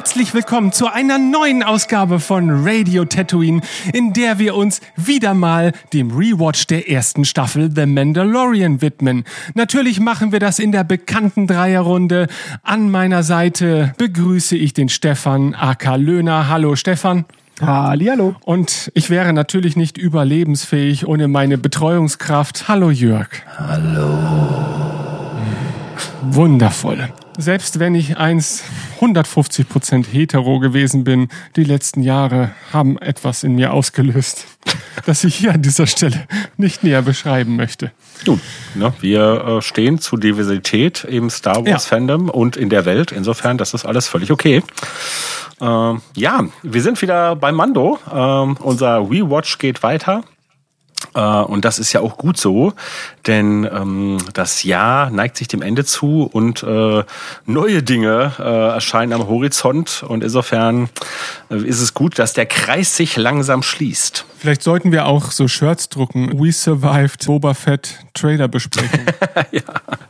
Herzlich willkommen zu einer neuen Ausgabe von Radio Tatooine, in der wir uns wieder mal dem Rewatch der ersten Staffel The Mandalorian widmen. Natürlich machen wir das in der bekannten Dreierrunde. An meiner Seite begrüße ich den Stefan Aka Löhner. Hallo Stefan. Hallo. Und ich wäre natürlich nicht überlebensfähig ohne meine Betreuungskraft. Hallo Jörg. Hallo. Wundervoll selbst wenn ich eins 150 Prozent hetero gewesen bin, die letzten Jahre haben etwas in mir ausgelöst, das ich hier an dieser Stelle nicht näher beschreiben möchte. Nun, ne, wir äh, stehen zu Diversität im Star Wars Fandom ja. und in der Welt. Insofern, das ist alles völlig okay. Ähm, ja, wir sind wieder bei Mando. Ähm, unser Rewatch geht weiter. Äh, und das ist ja auch gut so, denn ähm, das Jahr neigt sich dem Ende zu und äh, neue Dinge äh, erscheinen am Horizont. Und insofern äh, ist es gut, dass der Kreis sich langsam schließt. Vielleicht sollten wir auch so Shirts drucken. We survived Boba Fett Trailer Besprechung. ja.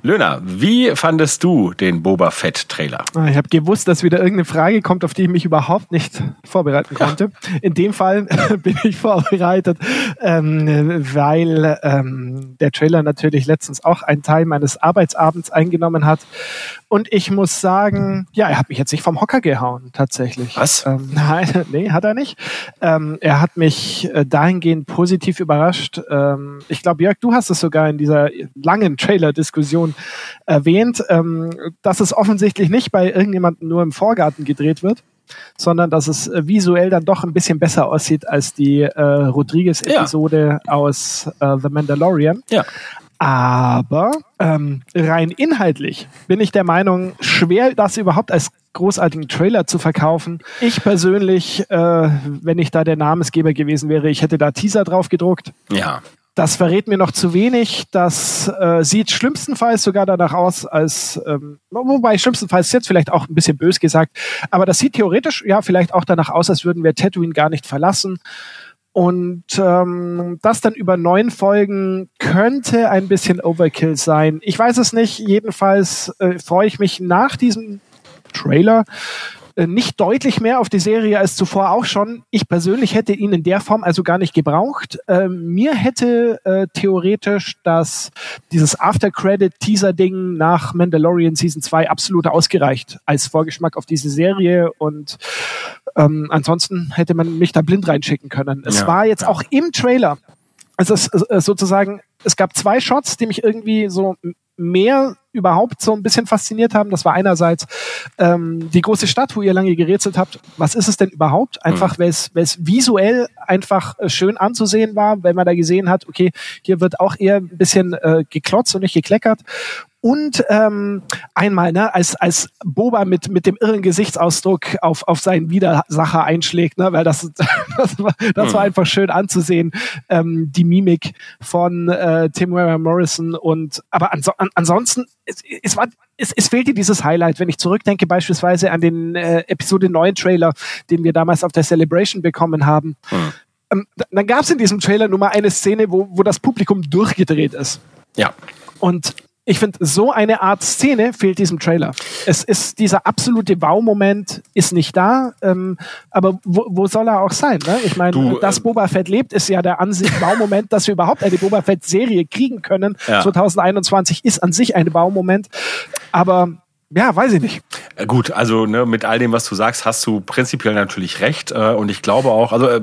Löhner, wie fandest du den Boba Fett Trailer? Ah, ich habe gewusst, dass wieder irgendeine Frage kommt, auf die ich mich überhaupt nicht vorbereiten konnte. Ja. In dem Fall bin ich vorbereitet, ähm, weil ähm, der Trailer natürlich letztens auch einen Teil meines Arbeitsabends eingenommen hat. Und ich muss sagen, ja, er hat mich jetzt nicht vom Hocker gehauen, tatsächlich. Was? Ähm, nein, nee, hat er nicht. Ähm, er hat mich äh, dahingehend positiv überrascht. Ähm, ich glaube, Jörg, du hast es sogar in dieser langen Trailer-Diskussion erwähnt, ähm, dass es offensichtlich nicht bei irgendjemandem nur im Vorgarten gedreht wird, sondern dass es visuell dann doch ein bisschen besser aussieht als die äh, Rodriguez-Episode ja. aus äh, The Mandalorian. Ja. Aber ähm, rein inhaltlich bin ich der Meinung, schwer das überhaupt als großartigen Trailer zu verkaufen. Ich persönlich, äh, wenn ich da der Namensgeber gewesen wäre, ich hätte da Teaser drauf gedruckt. Ja. Das verrät mir noch zu wenig. Das äh, sieht schlimmstenfalls sogar danach aus, als ähm, wobei schlimmstenfalls jetzt vielleicht auch ein bisschen bös gesagt, aber das sieht theoretisch ja vielleicht auch danach aus, als würden wir Tatooine gar nicht verlassen. Und ähm, das dann über neun Folgen könnte ein bisschen Overkill sein. Ich weiß es nicht. Jedenfalls äh, freue ich mich nach diesem Trailer äh, nicht deutlich mehr auf die Serie als zuvor auch schon. Ich persönlich hätte ihn in der Form also gar nicht gebraucht. Ähm, mir hätte äh, theoretisch das dieses After-Credit-Teaser-Ding nach Mandalorian Season 2 absolut ausgereicht als Vorgeschmack auf diese Serie und ähm, ansonsten hätte man mich da blind reinschicken können. Es ja, war jetzt auch im Trailer, also es, äh, sozusagen, es gab zwei Shots, die mich irgendwie so mehr überhaupt so ein bisschen fasziniert haben. Das war einerseits ähm, die große Stadt, wo ihr lange gerätselt habt. Was ist es denn überhaupt? Einfach, mhm. weil es visuell einfach äh, schön anzusehen war, wenn man da gesehen hat, okay, hier wird auch eher ein bisschen äh, geklotzt und nicht gekleckert und ähm, einmal, ne, als, als Boba mit, mit dem irren Gesichtsausdruck auf, auf seinen Widersacher einschlägt, ne, weil das, das, war, das war mhm. einfach schön anzusehen, ähm, die Mimik von äh, Tim Weber Morrison und aber anso an, ansonsten, es, es war es, es fehlte dieses Highlight, wenn ich zurückdenke beispielsweise an den äh, Episode 9 Trailer, den wir damals auf der Celebration bekommen haben. Mhm. Ähm, dann gab es in diesem Trailer nur mal eine Szene, wo, wo das Publikum durchgedreht ist. Ja. Und ich finde, so eine Art Szene fehlt diesem Trailer. Es ist dieser absolute Wow-Moment ist nicht da, ähm, aber wo, wo soll er auch sein? Ne? Ich meine, dass äh, Boba Fett lebt, ist ja der Ansicht Wow-Moment, dass wir überhaupt eine Boba Fett-Serie kriegen können. Ja. 2021 ist an sich ein Wow-Moment, aber ja, weiß ich nicht. Äh, gut, also ne, mit all dem, was du sagst, hast du prinzipiell natürlich recht. Äh, und ich glaube auch, also äh,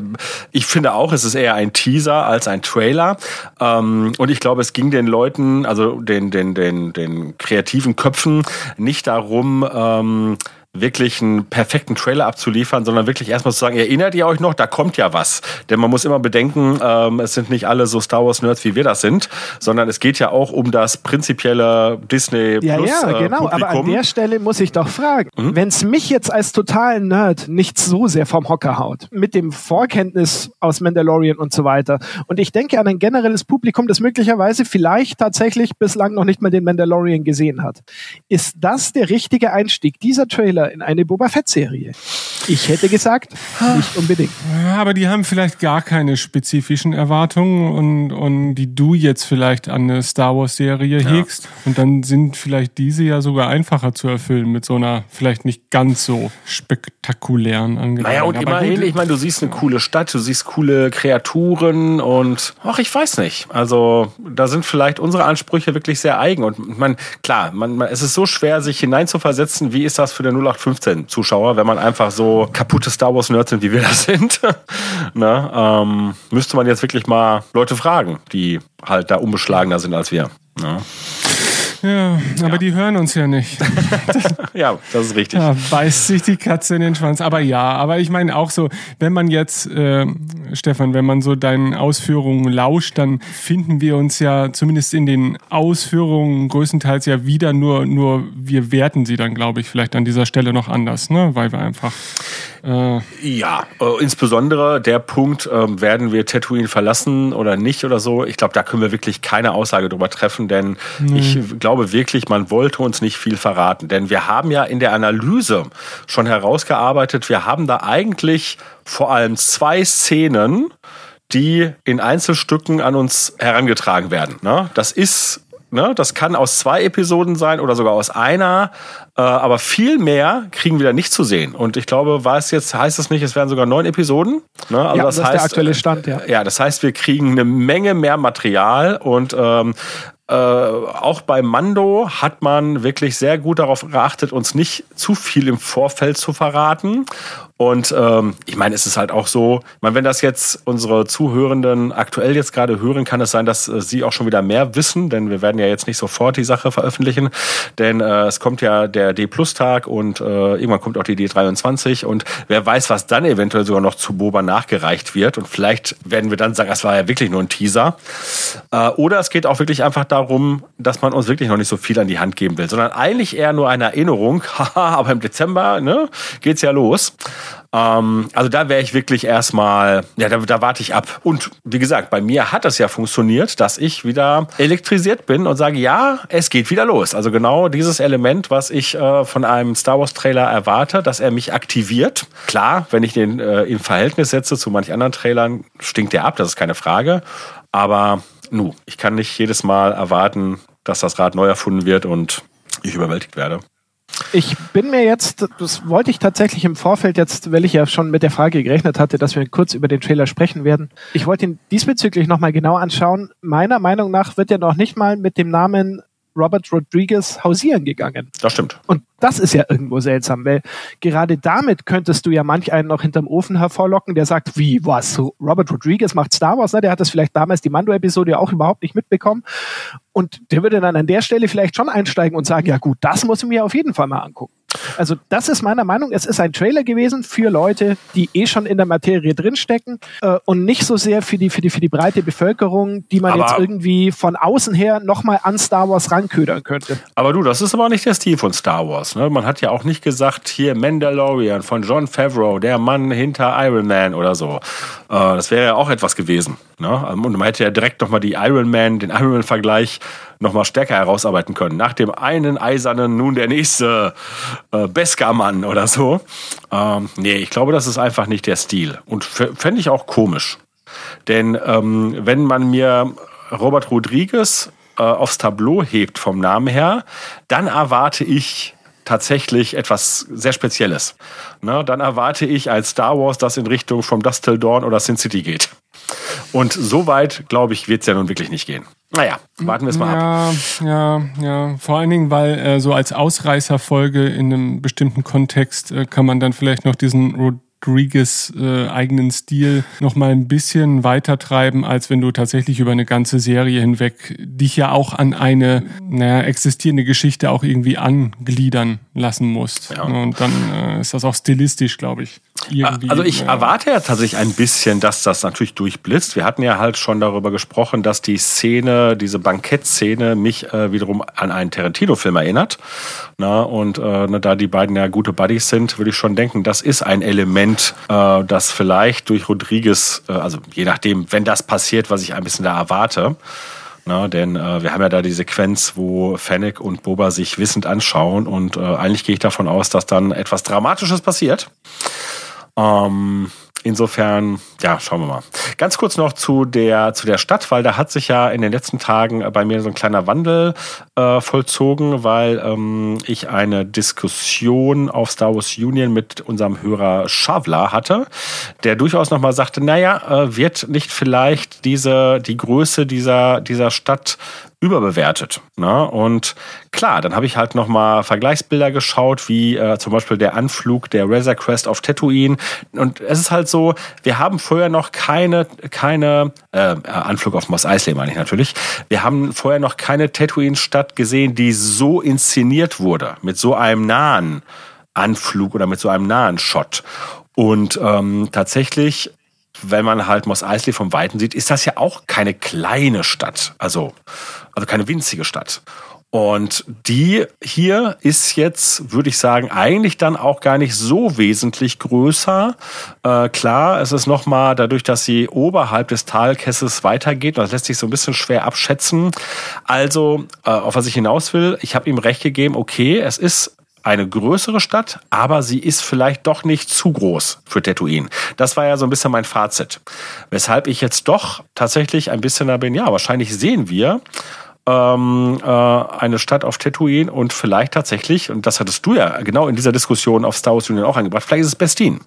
ich finde auch, es ist eher ein Teaser als ein Trailer. Ähm, und ich glaube, es ging den Leuten, also den, den, den, den kreativen Köpfen nicht darum, ähm, wirklich einen perfekten Trailer abzuliefern, sondern wirklich erstmal zu sagen, erinnert ihr euch noch, da kommt ja was. Denn man muss immer bedenken, ähm, es sind nicht alle so Star Wars Nerds, wie wir das sind, sondern es geht ja auch um das prinzipielle Disney ja, Plus. Ja, genau, Publikum. aber an der Stelle muss ich doch fragen, mhm. wenn es mich jetzt als totalen Nerd nicht so sehr vom Hocker haut, mit dem Vorkenntnis aus Mandalorian und so weiter, und ich denke an ein generelles Publikum, das möglicherweise vielleicht tatsächlich bislang noch nicht mal den Mandalorian gesehen hat, ist das der richtige Einstieg? Dieser Trailer oder in eine Boba Fett-Serie? Ich hätte gesagt, nicht unbedingt. Ja, aber die haben vielleicht gar keine spezifischen Erwartungen und, und die du jetzt vielleicht an eine Star Wars-Serie ja. hegst. Und dann sind vielleicht diese ja sogar einfacher zu erfüllen mit so einer vielleicht nicht ganz so spektakulären Angelegenheit. Naja, und aber immerhin, ich meine, du siehst eine coole Stadt, du siehst coole Kreaturen und ach, ich weiß nicht. Also da sind vielleicht unsere Ansprüche wirklich sehr eigen. Und man, klar, man, man, es ist so schwer, sich hineinzuversetzen, wie ist das für den 0815-Zuschauer, wenn man einfach so kaputte Star Wars-Nerds sind, wie wir das sind, ne, ähm, müsste man jetzt wirklich mal Leute fragen, die halt da unbeschlagener sind als wir. Ne? Ja, aber ja. die hören uns ja nicht. ja, das ist richtig. Ja, beißt sich die Katze in den Schwanz. Aber ja, aber ich meine auch so, wenn man jetzt, äh, Stefan, wenn man so deinen Ausführungen lauscht, dann finden wir uns ja zumindest in den Ausführungen größtenteils ja wieder, nur, nur wir werten sie dann, glaube ich, vielleicht an dieser Stelle noch anders, ne? Weil wir einfach äh ja, äh, insbesondere der Punkt, äh, werden wir Tatooine verlassen oder nicht oder so. Ich glaube, da können wir wirklich keine Aussage drüber treffen, denn nee. ich glaube wirklich, man wollte uns nicht viel verraten. Denn wir haben ja in der Analyse schon herausgearbeitet, wir haben da eigentlich vor allem zwei Szenen, die in Einzelstücken an uns herangetragen werden. Ne? Das ist Ne, das kann aus zwei Episoden sein oder sogar aus einer, äh, aber viel mehr kriegen wir da nicht zu sehen. Und ich glaube, war es jetzt, heißt es nicht, es werden sogar neun Episoden. Ne? Also ja, das, das heißt, ist der aktuelle Stand, ja. Ja, das heißt, wir kriegen eine Menge mehr Material und ähm, äh, auch bei Mando hat man wirklich sehr gut darauf geachtet, uns nicht zu viel im Vorfeld zu verraten. Und ähm, ich meine, es ist halt auch so, ich meine, wenn das jetzt unsere Zuhörenden aktuell jetzt gerade hören, kann es sein, dass äh, sie auch schon wieder mehr wissen, denn wir werden ja jetzt nicht sofort die Sache veröffentlichen, denn äh, es kommt ja der D-Plus-Tag und äh, irgendwann kommt auch die D23 und wer weiß, was dann eventuell sogar noch zu Boba nachgereicht wird und vielleicht werden wir dann sagen, das war ja wirklich nur ein Teaser. Äh, oder es geht auch wirklich einfach darum, dass man uns wirklich noch nicht so viel an die Hand geben will, sondern eigentlich eher nur eine Erinnerung, haha, aber im Dezember ne, geht's ja los. Ähm, also da wäre ich wirklich erstmal, ja, da, da warte ich ab. Und wie gesagt, bei mir hat es ja funktioniert, dass ich wieder elektrisiert bin und sage, ja, es geht wieder los. Also genau dieses Element, was ich äh, von einem Star Wars Trailer erwarte, dass er mich aktiviert. Klar, wenn ich den äh, in Verhältnis setze zu manch anderen Trailern, stinkt der ab, das ist keine Frage. Aber nu, ich kann nicht jedes Mal erwarten, dass das Rad neu erfunden wird und ich überwältigt werde. Ich bin mir jetzt, das wollte ich tatsächlich im Vorfeld jetzt, weil ich ja schon mit der Frage gerechnet hatte, dass wir kurz über den Trailer sprechen werden. Ich wollte ihn diesbezüglich nochmal genau anschauen. Meiner Meinung nach wird er noch nicht mal mit dem Namen Robert Rodriguez hausieren gegangen. Das stimmt. Und das ist ja irgendwo seltsam, weil gerade damit könntest du ja manch einen noch hinterm Ofen hervorlocken, der sagt, wie, was, Robert Rodriguez macht Star Wars, ne? der hat das vielleicht damals die Mando-Episode auch überhaupt nicht mitbekommen und der würde dann an der Stelle vielleicht schon einsteigen und sagen, ja gut, das muss ich mir auf jeden Fall mal angucken. Also das ist meiner Meinung, es ist ein Trailer gewesen für Leute, die eh schon in der Materie drinstecken äh, und nicht so sehr für die, für die, für die breite Bevölkerung, die man aber jetzt irgendwie von außen her nochmal an Star Wars ranködern könnte. Aber du, das ist aber nicht der Stil von Star Wars. Ne? Man hat ja auch nicht gesagt, hier Mandalorian von John Favreau, der Mann hinter Iron Man oder so. Äh, das wäre ja auch etwas gewesen. Ne? Und man hätte ja direkt nochmal die Iron Man, den Iron Man-Vergleich nochmal stärker herausarbeiten können. Nach dem einen Eisernen nun der nächste äh, Beskar-Mann oder so. Ähm, nee, ich glaube, das ist einfach nicht der Stil. Und fände ich auch komisch. Denn ähm, wenn man mir Robert Rodriguez äh, aufs Tableau hebt vom Namen her, dann erwarte ich tatsächlich etwas sehr Spezielles. Ne, dann erwarte ich als Star Wars, das in Richtung From Dust Till Dawn oder Sin City geht. Und so weit, glaube ich, wird es ja nun wirklich nicht gehen. Naja, warten wir es mal ja, ab. Ja, ja, vor allen Dingen, weil äh, so als Ausreißerfolge in einem bestimmten Kontext äh, kann man dann vielleicht noch diesen Rodriguez äh, eigenen Stil noch mal ein bisschen weiter treiben, als wenn du tatsächlich über eine ganze Serie hinweg dich ja auch an eine naja, existierende Geschichte auch irgendwie angliedern lassen musst. Ja. Und dann äh, ist das auch stilistisch, glaube ich. Also ich ja. erwarte ja tatsächlich ein bisschen, dass das natürlich durchblitzt. Wir hatten ja halt schon darüber gesprochen, dass die Szene, diese Bankettszene mich äh, wiederum an einen Tarantino-Film erinnert. Na, und äh, ne, da die beiden ja gute Buddies sind, würde ich schon denken, das ist ein Element, äh, das vielleicht durch Rodriguez, äh, also je nachdem, wenn das passiert, was ich ein bisschen da erwarte, Na, denn äh, wir haben ja da die Sequenz, wo Fennec und Boba sich wissend anschauen und äh, eigentlich gehe ich davon aus, dass dann etwas Dramatisches passiert. Ähm, Insofern, ja, schauen wir mal. Ganz kurz noch zu der, zu der Stadt, weil da hat sich ja in den letzten Tagen bei mir so ein kleiner Wandel äh, vollzogen, weil ähm, ich eine Diskussion auf Star Wars Union mit unserem Hörer Schavla hatte, der durchaus nochmal sagte, naja, äh, wird nicht vielleicht diese, die Größe dieser, dieser Stadt überbewertet. Ne? Und klar, dann habe ich halt nochmal Vergleichsbilder geschaut, wie äh, zum Beispiel der Anflug der Razor Crest auf Tatooine. Und es ist halt so, wir haben vorher noch keine, keine äh, Anflug auf Mos Eisley meine ich natürlich. Wir haben vorher noch keine Tatooine-Stadt gesehen, die so inszeniert wurde, mit so einem nahen Anflug oder mit so einem nahen Shot. Und ähm, tatsächlich wenn man halt Mos Eisley vom Weiten sieht, ist das ja auch keine kleine Stadt. Also also keine winzige Stadt. Und die hier ist jetzt, würde ich sagen, eigentlich dann auch gar nicht so wesentlich größer. Äh, klar, es ist nochmal dadurch, dass sie oberhalb des Talkesses weitergeht, das lässt sich so ein bisschen schwer abschätzen. Also, äh, auf was ich hinaus will, ich habe ihm recht gegeben, okay, es ist eine größere Stadt, aber sie ist vielleicht doch nicht zu groß für Tatooine. Das war ja so ein bisschen mein Fazit. Weshalb ich jetzt doch tatsächlich ein bisschen da bin, ja, wahrscheinlich sehen wir, ähm, äh, eine Stadt auf Tatooine und vielleicht tatsächlich, und das hattest du ja genau in dieser Diskussion auf Star Wars Union auch angebracht, vielleicht ist es Bestin.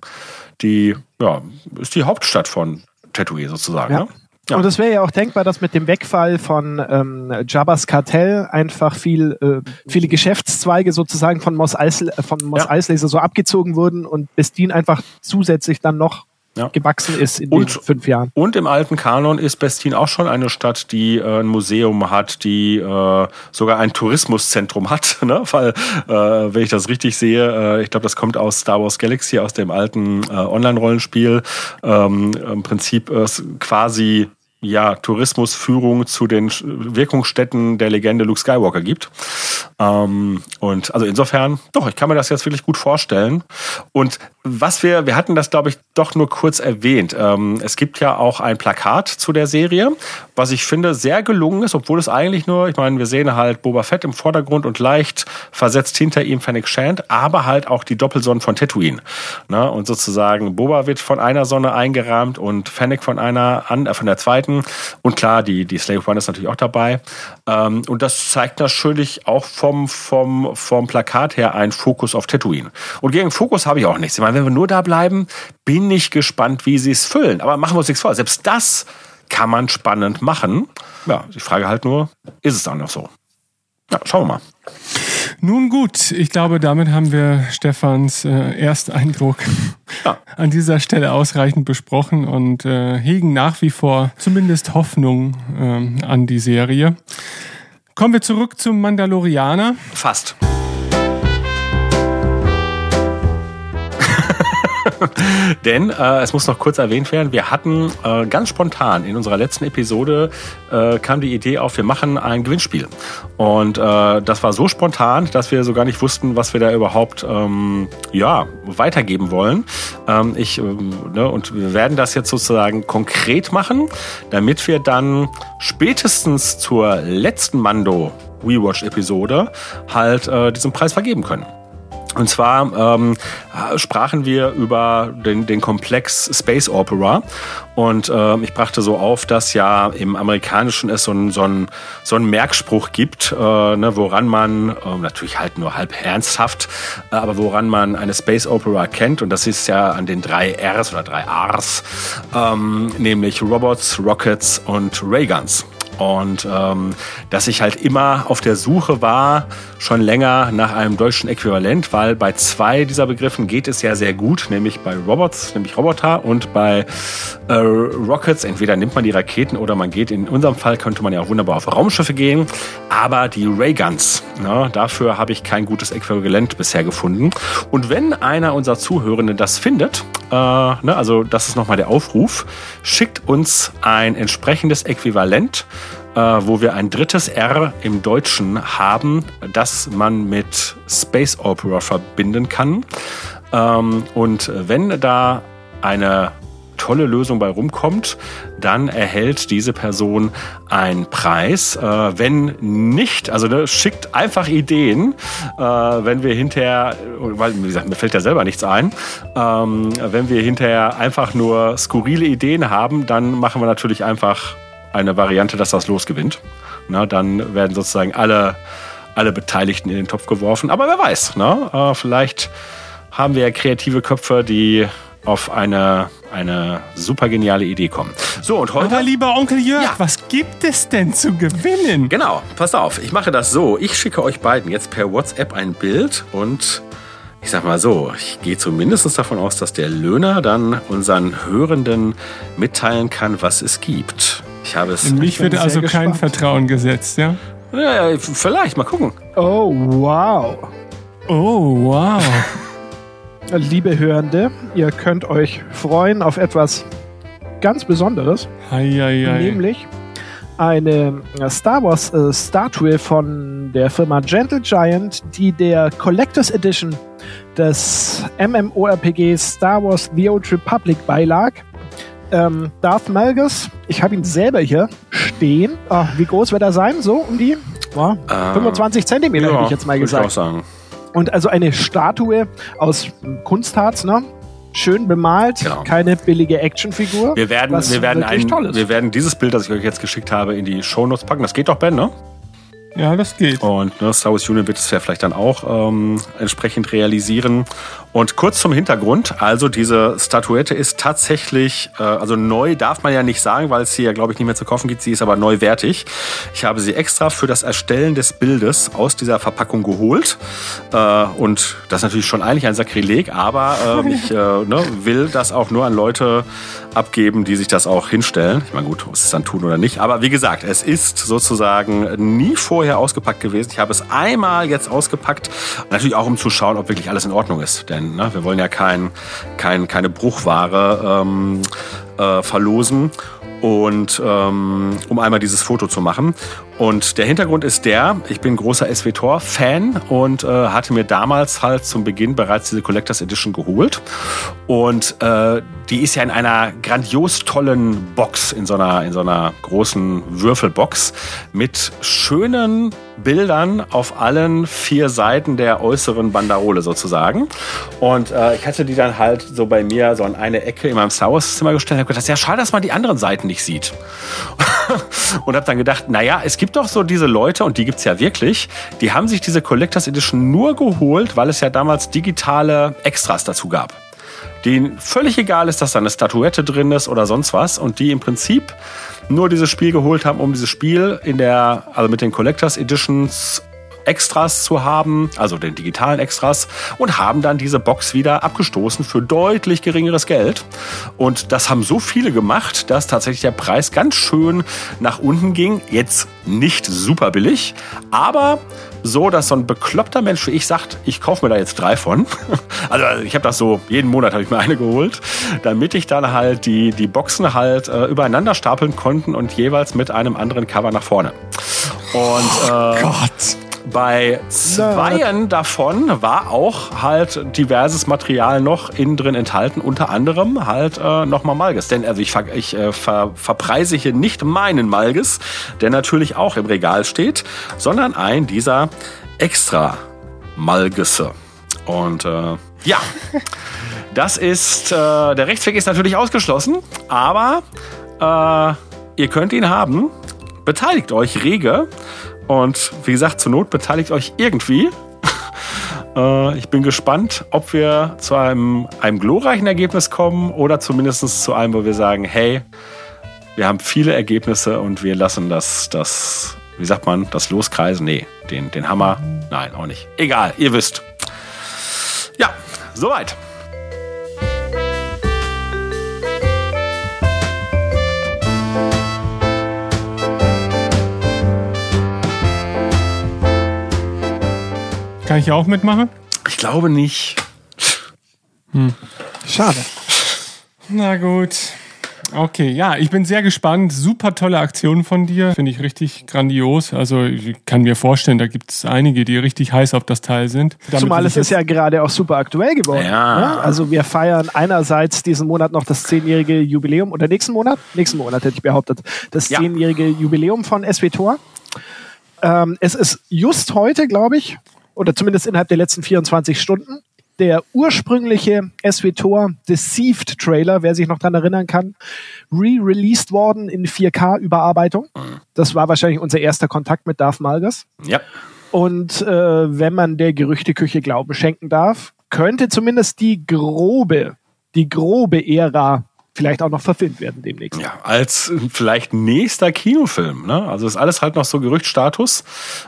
Die, ja, ist die Hauptstadt von Tatooine sozusagen. Ja. Ne? Ja. Und es wäre ja auch denkbar, dass mit dem Wegfall von ähm, Jabba's Kartell einfach viel, äh, viele Geschäftszweige sozusagen von Mos Eisley, von Mos ja. Eisley so abgezogen wurden und Bestin einfach zusätzlich dann noch ja. gewachsen ist in und, den fünf Jahren. Und im alten Kanon ist Bestin auch schon eine Stadt, die äh, ein Museum hat, die äh, sogar ein Tourismuszentrum hat, ne? weil, äh, wenn ich das richtig sehe, äh, ich glaube, das kommt aus Star Wars Galaxy, aus dem alten äh, Online-Rollenspiel, ähm, im Prinzip äh, quasi ja, Tourismusführung zu den Wirkungsstätten der Legende Luke Skywalker gibt. Ähm, und also insofern, doch, ich kann mir das jetzt wirklich gut vorstellen. Und was wir, wir hatten das, glaube ich, doch nur kurz erwähnt. Ähm, es gibt ja auch ein Plakat zu der Serie, was ich finde sehr gelungen ist, obwohl es eigentlich nur, ich meine, wir sehen halt Boba Fett im Vordergrund und leicht versetzt hinter ihm Fennec Shand, aber halt auch die Doppelsonnen von Tatooine. Ne? Und sozusagen Boba wird von einer Sonne eingerahmt und Fennec von einer, an, äh, von der zweiten Seiten. Und klar, die, die Slave One ist natürlich auch dabei. Ähm, und das zeigt natürlich auch vom, vom, vom Plakat her einen Fokus auf Tatooine. Und gegen Fokus habe ich auch nichts. Ich meine, wenn wir nur da bleiben, bin ich gespannt, wie sie es füllen. Aber machen wir uns nichts vor. Selbst das kann man spannend machen. Ja, die Frage halt nur, ist es dann noch so? Ja, schauen wir mal. Nun gut, ich glaube, damit haben wir Stefans äh, Ersteindruck ja. an dieser Stelle ausreichend besprochen und äh, hegen nach wie vor zumindest Hoffnung äh, an die Serie. Kommen wir zurück zum Mandalorianer. Fast. Denn äh, es muss noch kurz erwähnt werden, wir hatten äh, ganz spontan in unserer letzten Episode äh, kam die Idee auf, wir machen ein Gewinnspiel. Und äh, das war so spontan, dass wir so gar nicht wussten, was wir da überhaupt ähm, ja, weitergeben wollen. Ähm, ich, äh, ne, und wir werden das jetzt sozusagen konkret machen, damit wir dann spätestens zur letzten Mando WeWatch-Episode halt äh, diesen Preis vergeben können. Und zwar ähm, sprachen wir über den, den Komplex Space Opera und äh, ich brachte so auf, dass ja im Amerikanischen es so einen so ein, so ein Merkspruch gibt, äh, ne, woran man, äh, natürlich halt nur halb ernsthaft, äh, aber woran man eine Space Opera kennt und das ist ja an den drei Rs oder drei Rs, ähm, nämlich Robots, Rockets und Rayguns. Und ähm, dass ich halt immer auf der Suche war, schon länger nach einem deutschen Äquivalent, weil bei zwei dieser Begriffen geht es ja sehr gut, nämlich bei Robots, nämlich Roboter und bei äh, Rockets, entweder nimmt man die Raketen oder man geht, in unserem Fall könnte man ja auch wunderbar auf Raumschiffe gehen, aber die Rayguns, ne, dafür habe ich kein gutes Äquivalent bisher gefunden. Und wenn einer unserer Zuhörenden das findet, äh, ne, also das ist nochmal der Aufruf, schickt uns ein entsprechendes Äquivalent äh, wo wir ein drittes R im Deutschen haben, das man mit Space Opera verbinden kann. Ähm, und wenn da eine tolle Lösung bei rumkommt, dann erhält diese Person einen Preis. Äh, wenn nicht, also ne, schickt einfach Ideen, äh, wenn wir hinterher, weil wie gesagt, mir fällt ja selber nichts ein, ähm, wenn wir hinterher einfach nur skurrile Ideen haben, dann machen wir natürlich einfach eine Variante, dass das losgewinnt. Na, dann werden sozusagen alle, alle Beteiligten in den Topf geworfen. Aber wer weiß, ne? Äh, vielleicht haben wir ja kreative Köpfe, die auf eine, eine super geniale Idee kommen. So, und heute. Aber lieber Onkel Jörg, Ja. was gibt es denn zu gewinnen? Genau, passt auf, ich mache das so. Ich schicke euch beiden jetzt per WhatsApp ein Bild und ich sag mal so, ich gehe zumindest davon aus, dass der Löhner dann unseren Hörenden mitteilen kann, was es gibt. Ich habe es. In mich wird also kein gespannt. Vertrauen gesetzt, ja? Ja, ja, vielleicht, mal gucken. Oh, wow. Oh, wow. Liebe Hörende, ihr könnt euch freuen auf etwas ganz Besonderes, Hei, hei, hei. nämlich eine Star Wars äh, Statue von der Firma Gentle Giant, die der Collectors Edition des MMORPG Star Wars The Old Republic beilag. Ähm, Darth Malgus, ich habe ihn selber hier stehen. Ah, wie groß wird er sein? So um die ja, Ähm, 25 Zentimeter, hätte ich jetzt mal gesagt. Ich auch sagen. Und also eine Statue aus Kunstharz, ne? Schön bemalt, Genau. keine billige Actionfigur. Wir werden, was wir, werden ein, toll ist. wir werden dieses Bild, das ich euch jetzt geschickt habe, in die Shownotes packen. Das geht doch, Ben, ne? Ja, das geht. Und ne, Star Wars Union wird es ja vielleicht dann auch ähm, entsprechend realisieren. Und kurz zum Hintergrund, also diese Statuette ist tatsächlich, äh, also neu darf man ja nicht sagen, weil es sie ja, glaube ich, nicht mehr zu kaufen gibt. Sie ist aber neuwertig. Ich habe sie extra für das Erstellen des Bildes aus dieser Verpackung geholt. Äh, und das ist natürlich schon eigentlich ein Sakrileg, aber äh, ich äh, ne, will das auch nur an Leute abgeben, die sich das auch hinstellen. Ich meine, gut, muss es dann tun oder nicht. Aber wie gesagt, es ist sozusagen nie vorher ausgepackt gewesen. Ich habe es einmal jetzt ausgepackt. Natürlich auch, um zu schauen, ob wirklich alles in Ordnung ist. Denn ne, wir wollen ja kein, kein, keine Bruchware ähm, äh, verlosen. Und ähm, um einmal dieses Foto zu machen. Und der Hintergrund ist der, ich bin großer SWTOR-Fan und äh, hatte mir damals halt zum Beginn bereits diese Collectors Edition geholt. Und äh, die ist ja in einer grandios tollen Box, in so einer, in so einer großen Würfelbox mit schönen Bildern auf allen vier Seiten der äußeren Banderole sozusagen. Und äh, ich hatte die dann halt so bei mir so an eine Ecke in meinem Star Wars Zimmer gestellt und habe gedacht, ja schade, dass man die anderen Seiten nicht sieht. und habe dann gedacht, naja, es gibt doch so diese Leute, und die gibt's ja wirklich, die haben sich diese Collectors Edition nur geholt, weil es ja damals digitale Extras dazu gab. Denen völlig egal ist, dass da eine Statuette drin ist oder sonst was und die im Prinzip nur dieses Spiel geholt haben, um dieses Spiel in der, also mit den Collectors Editions Extras zu haben, also den digitalen Extras, und haben dann diese Box wieder abgestoßen für deutlich geringeres Geld. Und das haben so viele gemacht, dass tatsächlich der Preis ganz schön nach unten ging. Jetzt nicht super billig, aber so, dass so ein bekloppter Mensch wie ich sagt, ich kaufe mir da jetzt drei von. Also ich habe das so, jeden Monat habe ich mir eine geholt, damit ich dann halt die, die Boxen halt äh, übereinander stapeln konnten und jeweils mit einem anderen Cover nach vorne. Und äh, Gott. Bei zweien davon war auch halt diverses Material noch innen drin enthalten, unter anderem halt äh, nochmal Malges. Denn also ich, ver ich äh, ver verpreise hier nicht meinen Malges, der natürlich auch im Regal steht, sondern ein dieser extra Malgesse. Und äh, ja, das ist, äh, der Rechtsweg ist natürlich ausgeschlossen, aber äh, ihr könnt ihn haben. Beteiligt euch rege. Und wie gesagt, zur Not beteiligt euch irgendwie. Äh, ich bin gespannt, ob wir zu einem, einem glorreichen Ergebnis kommen oder zumindest zu einem, wo wir sagen, hey, wir haben viele Ergebnisse und wir lassen das, das wie sagt man, das Loskreisen? Nee, den, den Hammer? Nein, auch nicht. Egal, ihr wisst. Ja, soweit. Kann ich auch mitmachen? Ich glaube nicht. Schade. Na gut. Okay, ja, ich bin sehr gespannt. Super tolle Aktion von dir. Finde ich richtig grandios. Also ich kann mir vorstellen, da gibt es einige, die richtig heiß auf das Teil sind. Damit Zumal es ist ja gerade auch super aktuell geworden. Ja. Ne? Also wir feiern einerseits diesen Monat noch das zehnjährige Jubiläum oder nächsten Monat, nächsten Monat hätte ich behauptet, das Ja. zehnjährige Jubiläum von SW Tor. Ähm, es ist just heute, glaube ich, oder zumindest innerhalb der letzten 24 Stunden, der ursprüngliche SW Tor Deceived Trailer, wer sich noch dran erinnern kann, re-released worden in 4K-Überarbeitung. Das war wahrscheinlich unser erster Kontakt mit Darth Malgus. Ja. Und äh, wenn man der Gerüchteküche Glauben schenken darf, könnte zumindest die grobe, die grobe Ära vielleicht auch noch verfilmt werden demnächst. Ja, als vielleicht nächster Kinofilm. Ne? Also ist alles halt noch so Gerüchtstatus.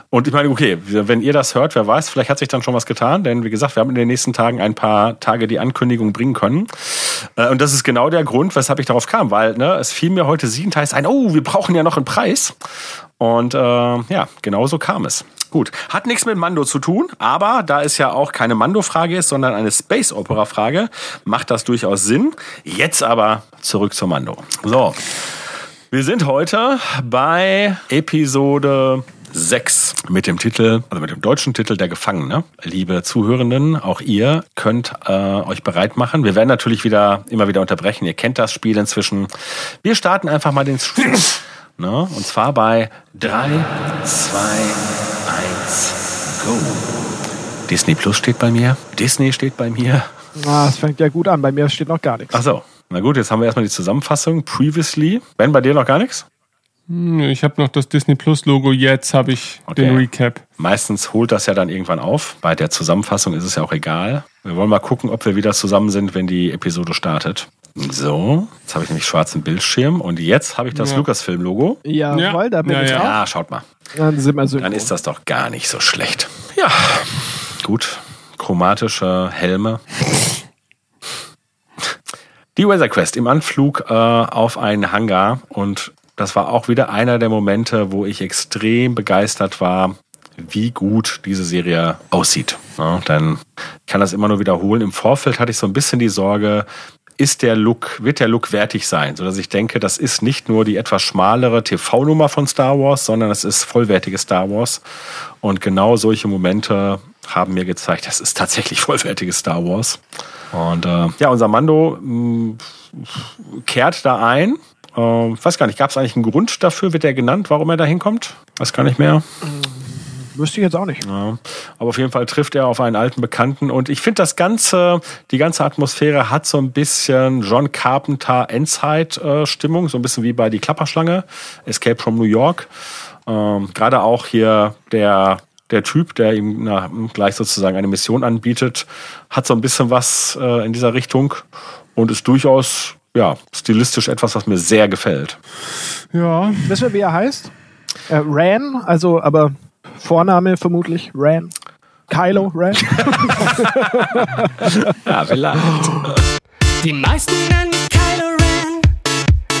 Und ich meine, okay, wenn ihr das hört, wer weiß, vielleicht hat sich dann schon was getan. Denn wie gesagt, wir haben in den nächsten Tagen ein paar Tage die Ankündigung bringen können. Äh, Und das ist genau der Grund, weshalb ich darauf kam. Weil ne, es fiel mir heute siebenteils ein, oh, wir brauchen ja noch einen Preis. Und äh, ja, genau so kam es. Gut, hat nichts mit Mando zu tun, aber da es ja auch keine Mando-Frage ist, sondern eine Space-Opera-Frage, macht das durchaus Sinn. Jetzt aber zurück zum Mando. So, wir sind heute bei Episode 6 mit dem Titel, also mit dem deutschen Titel Der Gefangene. Liebe Zuhörenden, auch ihr könnt äh, euch bereit machen. Wir werden natürlich wieder immer wieder unterbrechen. Ihr kennt das Spiel inzwischen. Wir starten einfach mal den Stream. Ne? Und zwar bei 3, 2, 1, go. Disney Plus steht bei mir. Disney steht bei mir. Ah, das fängt ja gut an. Bei mir steht noch gar nichts. Ach so. Na gut, jetzt haben wir erstmal die Zusammenfassung. Previously. Ben, bei dir noch gar nichts? Hm, Ich habe noch das Disney Plus Logo, jetzt habe ich Okay. den Recap. Meistens holt das ja dann irgendwann auf. Bei der Zusammenfassung ist es ja auch egal. Wir wollen mal gucken, ob wir wieder zusammen sind, wenn die Episode startet. So, jetzt habe ich nämlich schwarzen Bildschirm und jetzt habe ich das Ja. Lucasfilm-Logo. Jawohl, da bin Ja, ich ja. auch. Ja, schaut mal. Dann sind wir so. Dann ist das doch gar nicht so schlecht. Ja, gut. Chromatische Helme. Die Weather Quest im Anflug äh, auf einen Hangar und das war auch wieder einer der Momente, wo ich extrem begeistert war, wie gut diese Serie aussieht. Ja, denn ich kann das immer nur wiederholen. Im Vorfeld hatte ich so ein bisschen die Sorge, ist der Look, wird der Look wertig sein, sodass ich denke, das ist nicht nur die etwas schmalere TV-Nummer von Star Wars, sondern es ist vollwertiges Star Wars. Und genau solche Momente haben mir gezeigt, das ist tatsächlich vollwertiges Star Wars. Und äh, ja, unser Mando mh, kehrt da ein. Äh, ich weiß gar nicht, gab es eigentlich einen Grund dafür? Wird er genannt, warum er da hinkommt? Weiß gar nicht mehr. Wüsste ich jetzt auch nicht. Ja, aber auf jeden Fall trifft er auf einen alten Bekannten und ich finde das ganze, die ganze Atmosphäre hat so ein bisschen John Carpenter Endzeit-Stimmung, so ein bisschen wie bei Die Klapperschlange, Escape from New York. Ähm, Gerade auch hier der der Typ, der ihm na, gleich sozusagen eine Mission anbietet, hat so ein bisschen was äh, in dieser Richtung und ist durchaus ja stilistisch etwas, was mir sehr gefällt. Ja, Wissen wir, wie er heißt? Äh, Ran, also aber Vorname vermutlich Ran. Kylo Ran. Ja, vielleicht. Die meisten nennen mich Kylo Ren.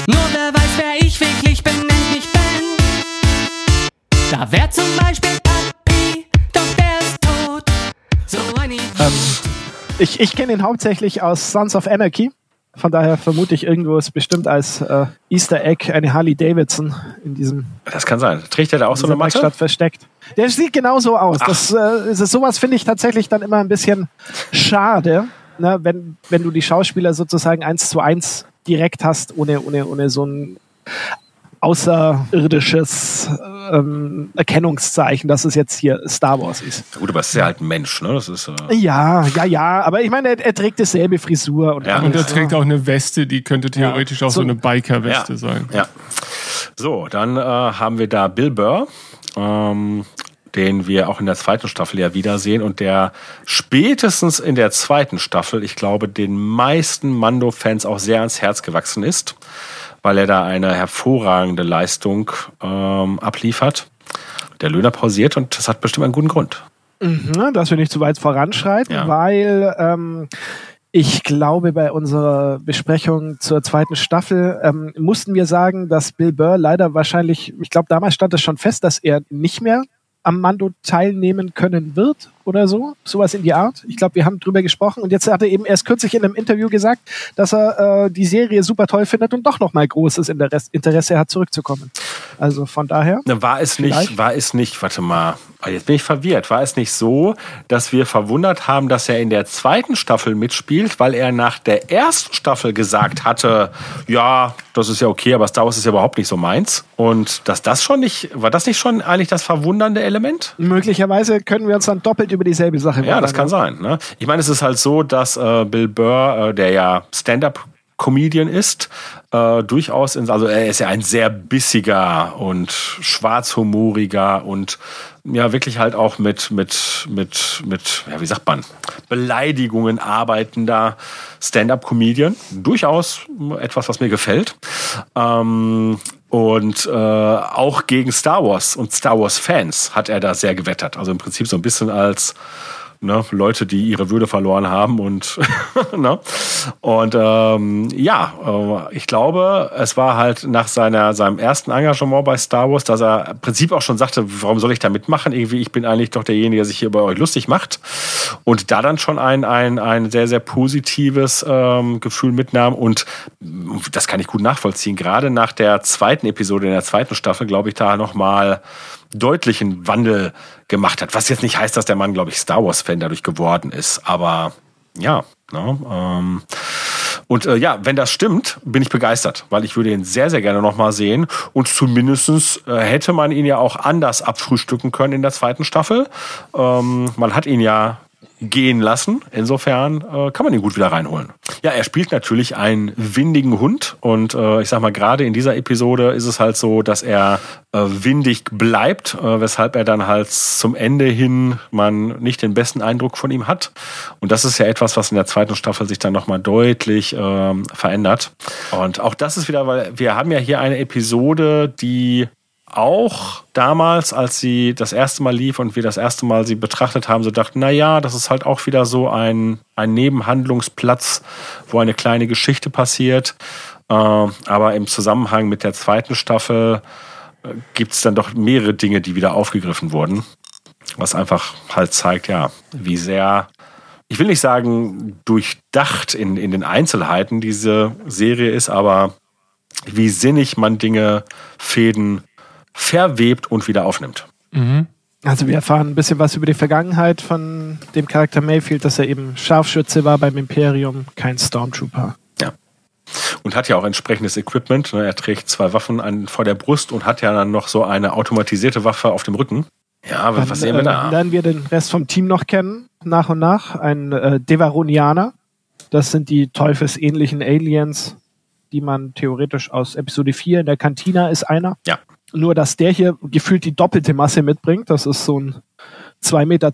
Nur wer weiß, wer ich wirklich bin, nennt mich Ben. Da wär zum Beispiel Papi, doch der ist tot. So ein Idiot. Ich, ich kenne ihn hauptsächlich aus Sons of Anarchy. Von daher vermute ich irgendwo ist bestimmt als äh, Easter Egg eine Harley Davidson in diesem Das kann sein. Trägt er da auch so eine Matte? Werkstatt versteckt. Der sieht genau so aus. Das, äh, ist, sowas finde ich tatsächlich dann immer ein bisschen schade, ne, wenn, wenn du die Schauspieler sozusagen eins zu eins direkt hast, ohne, ohne, ohne so ein außerirdisches ähm, Erkennungszeichen, dass es jetzt hier Star Wars ist. Gut, aber es ist ja halt ein Mensch, ne? Das ist, äh, Ja, ja, ja, aber ich meine, er, er trägt dieselbe Frisur und Ja. und er trägt auch eine Weste, die könnte theoretisch auch so, So- eine Biker-Weste ja. sein. Ja. So, dann äh, haben wir da Bill Burr, ähm, den wir auch in der zweiten Staffel ja wiedersehen und der spätestens in der zweiten Staffel, ich glaube, den meisten Mando-Fans auch sehr ans Herz gewachsen ist, weil er da eine hervorragende Leistung ähm, abliefert. Der Löhner pausiert und das hat bestimmt einen guten Grund. ne, dass wir nicht zu weit voranschreiten, Ja. weil ähm, ich glaube, bei unserer Besprechung zur zweiten Staffel ähm, mussten wir sagen, dass Bill Burr leider wahrscheinlich, ich glaube, damals stand es schon fest, dass er nicht mehr am Mando teilnehmen können wird. Oder so, sowas in die Art. Ich glaube, wir haben drüber gesprochen und jetzt hat er eben erst kürzlich in einem Interview gesagt, dass er äh, die Serie super toll findet und doch noch mal großes Interesse, hat, zurückzukommen. Also von daher. War es nicht, war es nicht, warte mal, ah, jetzt bin ich verwirrt. War es nicht so, dass wir verwundert haben, dass er in der zweiten Staffel mitspielt, weil er nach der ersten Staffel gesagt hatte, ja, das ist ja okay, aber Star Wars ist ja überhaupt nicht so meins. Und dass das schon nicht, war das nicht schon eigentlich das verwundernde Element? Möglicherweise können wir uns dann doppelt über dieselbe Sache Ja, das kann sein. Ne? Ich meine, es ist halt so, dass äh, Bill Burr, äh, der ja Stand-up Comedian ist, äh, durchaus, in, also er ist ja ein sehr bissiger und schwarzhumoriger und ja wirklich halt auch mit mit mit mit ja wie sagt man Beleidigungen arbeitender Stand-up-Comedian. Durchaus etwas, was mir gefällt. Ähm, und äh, auch gegen Star Wars und Star Wars-Fans hat er da sehr gewettert. Also im Prinzip so ein bisschen als ne, Leute, die ihre Würde verloren haben und ne? und ähm, ja, äh, ich glaube, es war halt nach seiner seinem ersten Engagement bei Star Wars, dass er im Prinzip auch schon sagte, warum soll ich da mitmachen? Irgendwie, ich bin eigentlich doch derjenige, der sich hier bei euch lustig macht und da dann schon ein ein ein sehr sehr positives ähm, Gefühl mitnahm und das kann ich gut nachvollziehen. Gerade nach der zweiten Episode in der zweiten Staffel, glaube ich, da noch mal deutlichen Wandel gemacht hat. Was jetzt nicht heißt, dass der Mann, glaube ich, Star Wars-Fan dadurch geworden ist. Aber ja, ne, ähm, und äh, ja, wenn das stimmt, bin ich begeistert, weil ich würde ihn sehr, sehr gerne nochmal sehen. Und zumindestens äh, hätte man ihn ja auch anders abfrühstücken können in der zweiten Staffel. Ähm, man hat ihn ja gehen lassen. Insofern äh, kann man ihn gut wieder reinholen. Ja, er spielt natürlich einen windigen Hund und äh, ich sag mal, gerade in dieser Episode ist es halt so, dass er äh, windig bleibt, äh, weshalb er dann halt zum Ende hin man nicht den besten Eindruck von ihm hat. Und das ist ja etwas, was in der zweiten Staffel sich dann nochmal deutlich äh, verändert. Und auch das ist wieder, weil wir haben ja hier eine Episode, die auch damals, als sie das erste Mal lief und wir das erste Mal sie betrachtet haben, so dachten, na ja, das ist halt auch wieder so ein, ein Nebenhandlungsplatz, wo eine kleine Geschichte passiert. Äh, aber im Zusammenhang mit der zweiten Staffel äh, gibt es dann doch mehrere Dinge, die wieder aufgegriffen wurden. Was einfach halt zeigt, ja, wie sehr, ich will nicht sagen, durchdacht in, in den Einzelheiten diese Serie ist, aber wie sinnig man Dinge, Fäden verwebt und wieder aufnimmt. Mhm. Also wir erfahren ein bisschen was über die Vergangenheit von dem Charakter Mayfield, dass er eben Scharfschütze war beim Imperium, kein Stormtrooper. Ja. Und hat ja auch entsprechendes Equipment. Ne? Er trägt zwei Waffen vor der Brust und hat ja dann noch so eine automatisierte Waffe auf dem Rücken. Ja, dann, was sehen wir da? Äh, lernen wir den Rest vom Team noch kennen, nach und nach. Ein äh, Devaronianer. Das sind die teufelsähnlichen Aliens, die man theoretisch aus Episode 4 in der Kantina ist einer. Ja. Nur, dass der hier gefühlt die doppelte Masse mitbringt. Das ist so ein 2,20 Meter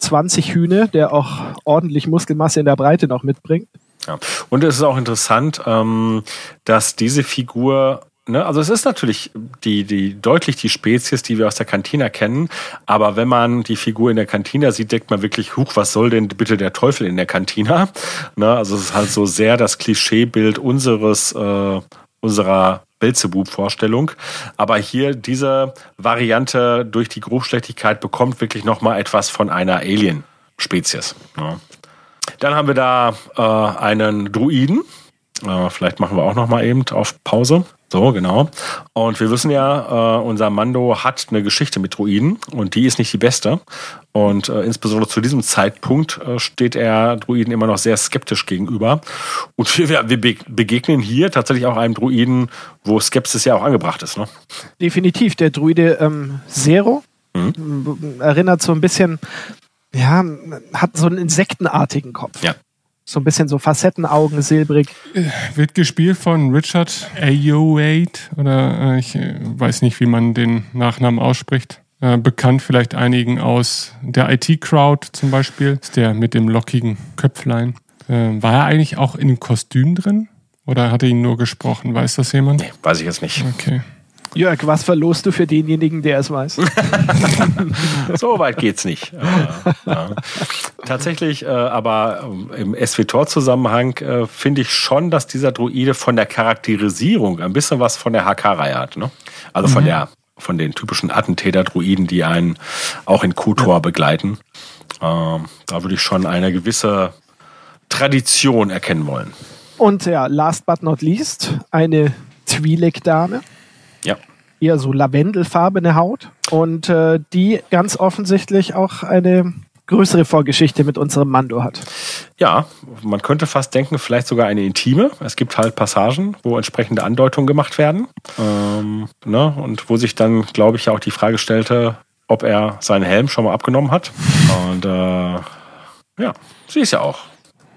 Hühne, der auch ordentlich Muskelmasse in der Breite noch mitbringt. Ja. Und es ist auch interessant, ähm, dass diese Figur Ne? Also es ist natürlich die, die deutlich die Spezies, die wir aus der Kantina kennen. Aber wenn man die Figur in der Kantina sieht, denkt man wirklich, huch, was soll denn bitte der Teufel in der Kantina? Ne? Also es ist halt so sehr das Klischeebild unseres äh, unserer Belzebub-Vorstellung. Aber hier diese Variante durch die Grobschlechtigkeit bekommt wirklich nochmal etwas von einer Alien-Spezies. Ja. Dann haben wir da äh, einen Druiden. Äh, vielleicht machen wir auch nochmal eben auf Pause. So, genau. Und wir wissen ja, äh, unser Mando hat eine Geschichte mit Druiden und die ist nicht die beste. Und äh, insbesondere zu diesem Zeitpunkt äh, steht er Druiden immer noch sehr skeptisch gegenüber. Und wir, wir begegnen hier tatsächlich auch einem Druiden, wo Skepsis ja auch angebracht ist. Ne? Definitiv. Der Druide ähm, Zero mhm. erinnert so ein bisschen, ja, hat so einen insektenartigen Kopf. Ja so ein bisschen so Facettenaugen, silbrig. Wird gespielt von Richard Ayoade oder äh, ich äh, weiß nicht, wie man den Nachnamen ausspricht. Äh, bekannt vielleicht einigen aus der IT-Crowd zum Beispiel. Ist der mit dem lockigen Köpflein. Äh, war er eigentlich auch in dem Kostüm drin? Oder hat er ihn nur gesprochen? Weiß das jemand? Nee, weiß ich jetzt nicht. Okay. Jörg, was verlost du für denjenigen, der es weiß? so weit geht's nicht. Äh, ja. Tatsächlich, äh, aber äh, im SWTOR-Zusammenhang äh, finde ich schon, dass dieser Druide von der Charakterisierung ein bisschen was von der HK-Reihe hat. Ne? Also mhm. von der von den typischen Attentäter-Druiden, die einen auch in KOTOR ja. begleiten. Ähm, da würde ich schon eine gewisse Tradition erkennen wollen. Und ja, last but not least, eine Twi'lek-Dame. Ja. Eher so lavendelfarbene Haut. Und äh, die ganz offensichtlich auch eine größere Vorgeschichte mit unserem Mando hat. Ja, man könnte fast denken, vielleicht sogar eine intime. Es gibt halt Passagen, wo entsprechende Andeutungen gemacht werden. Ähm, ne? Und wo sich dann, glaube ich, auch die Frage stellte, ob er seinen Helm schon mal abgenommen hat. Und äh, ja, sie ist ja auch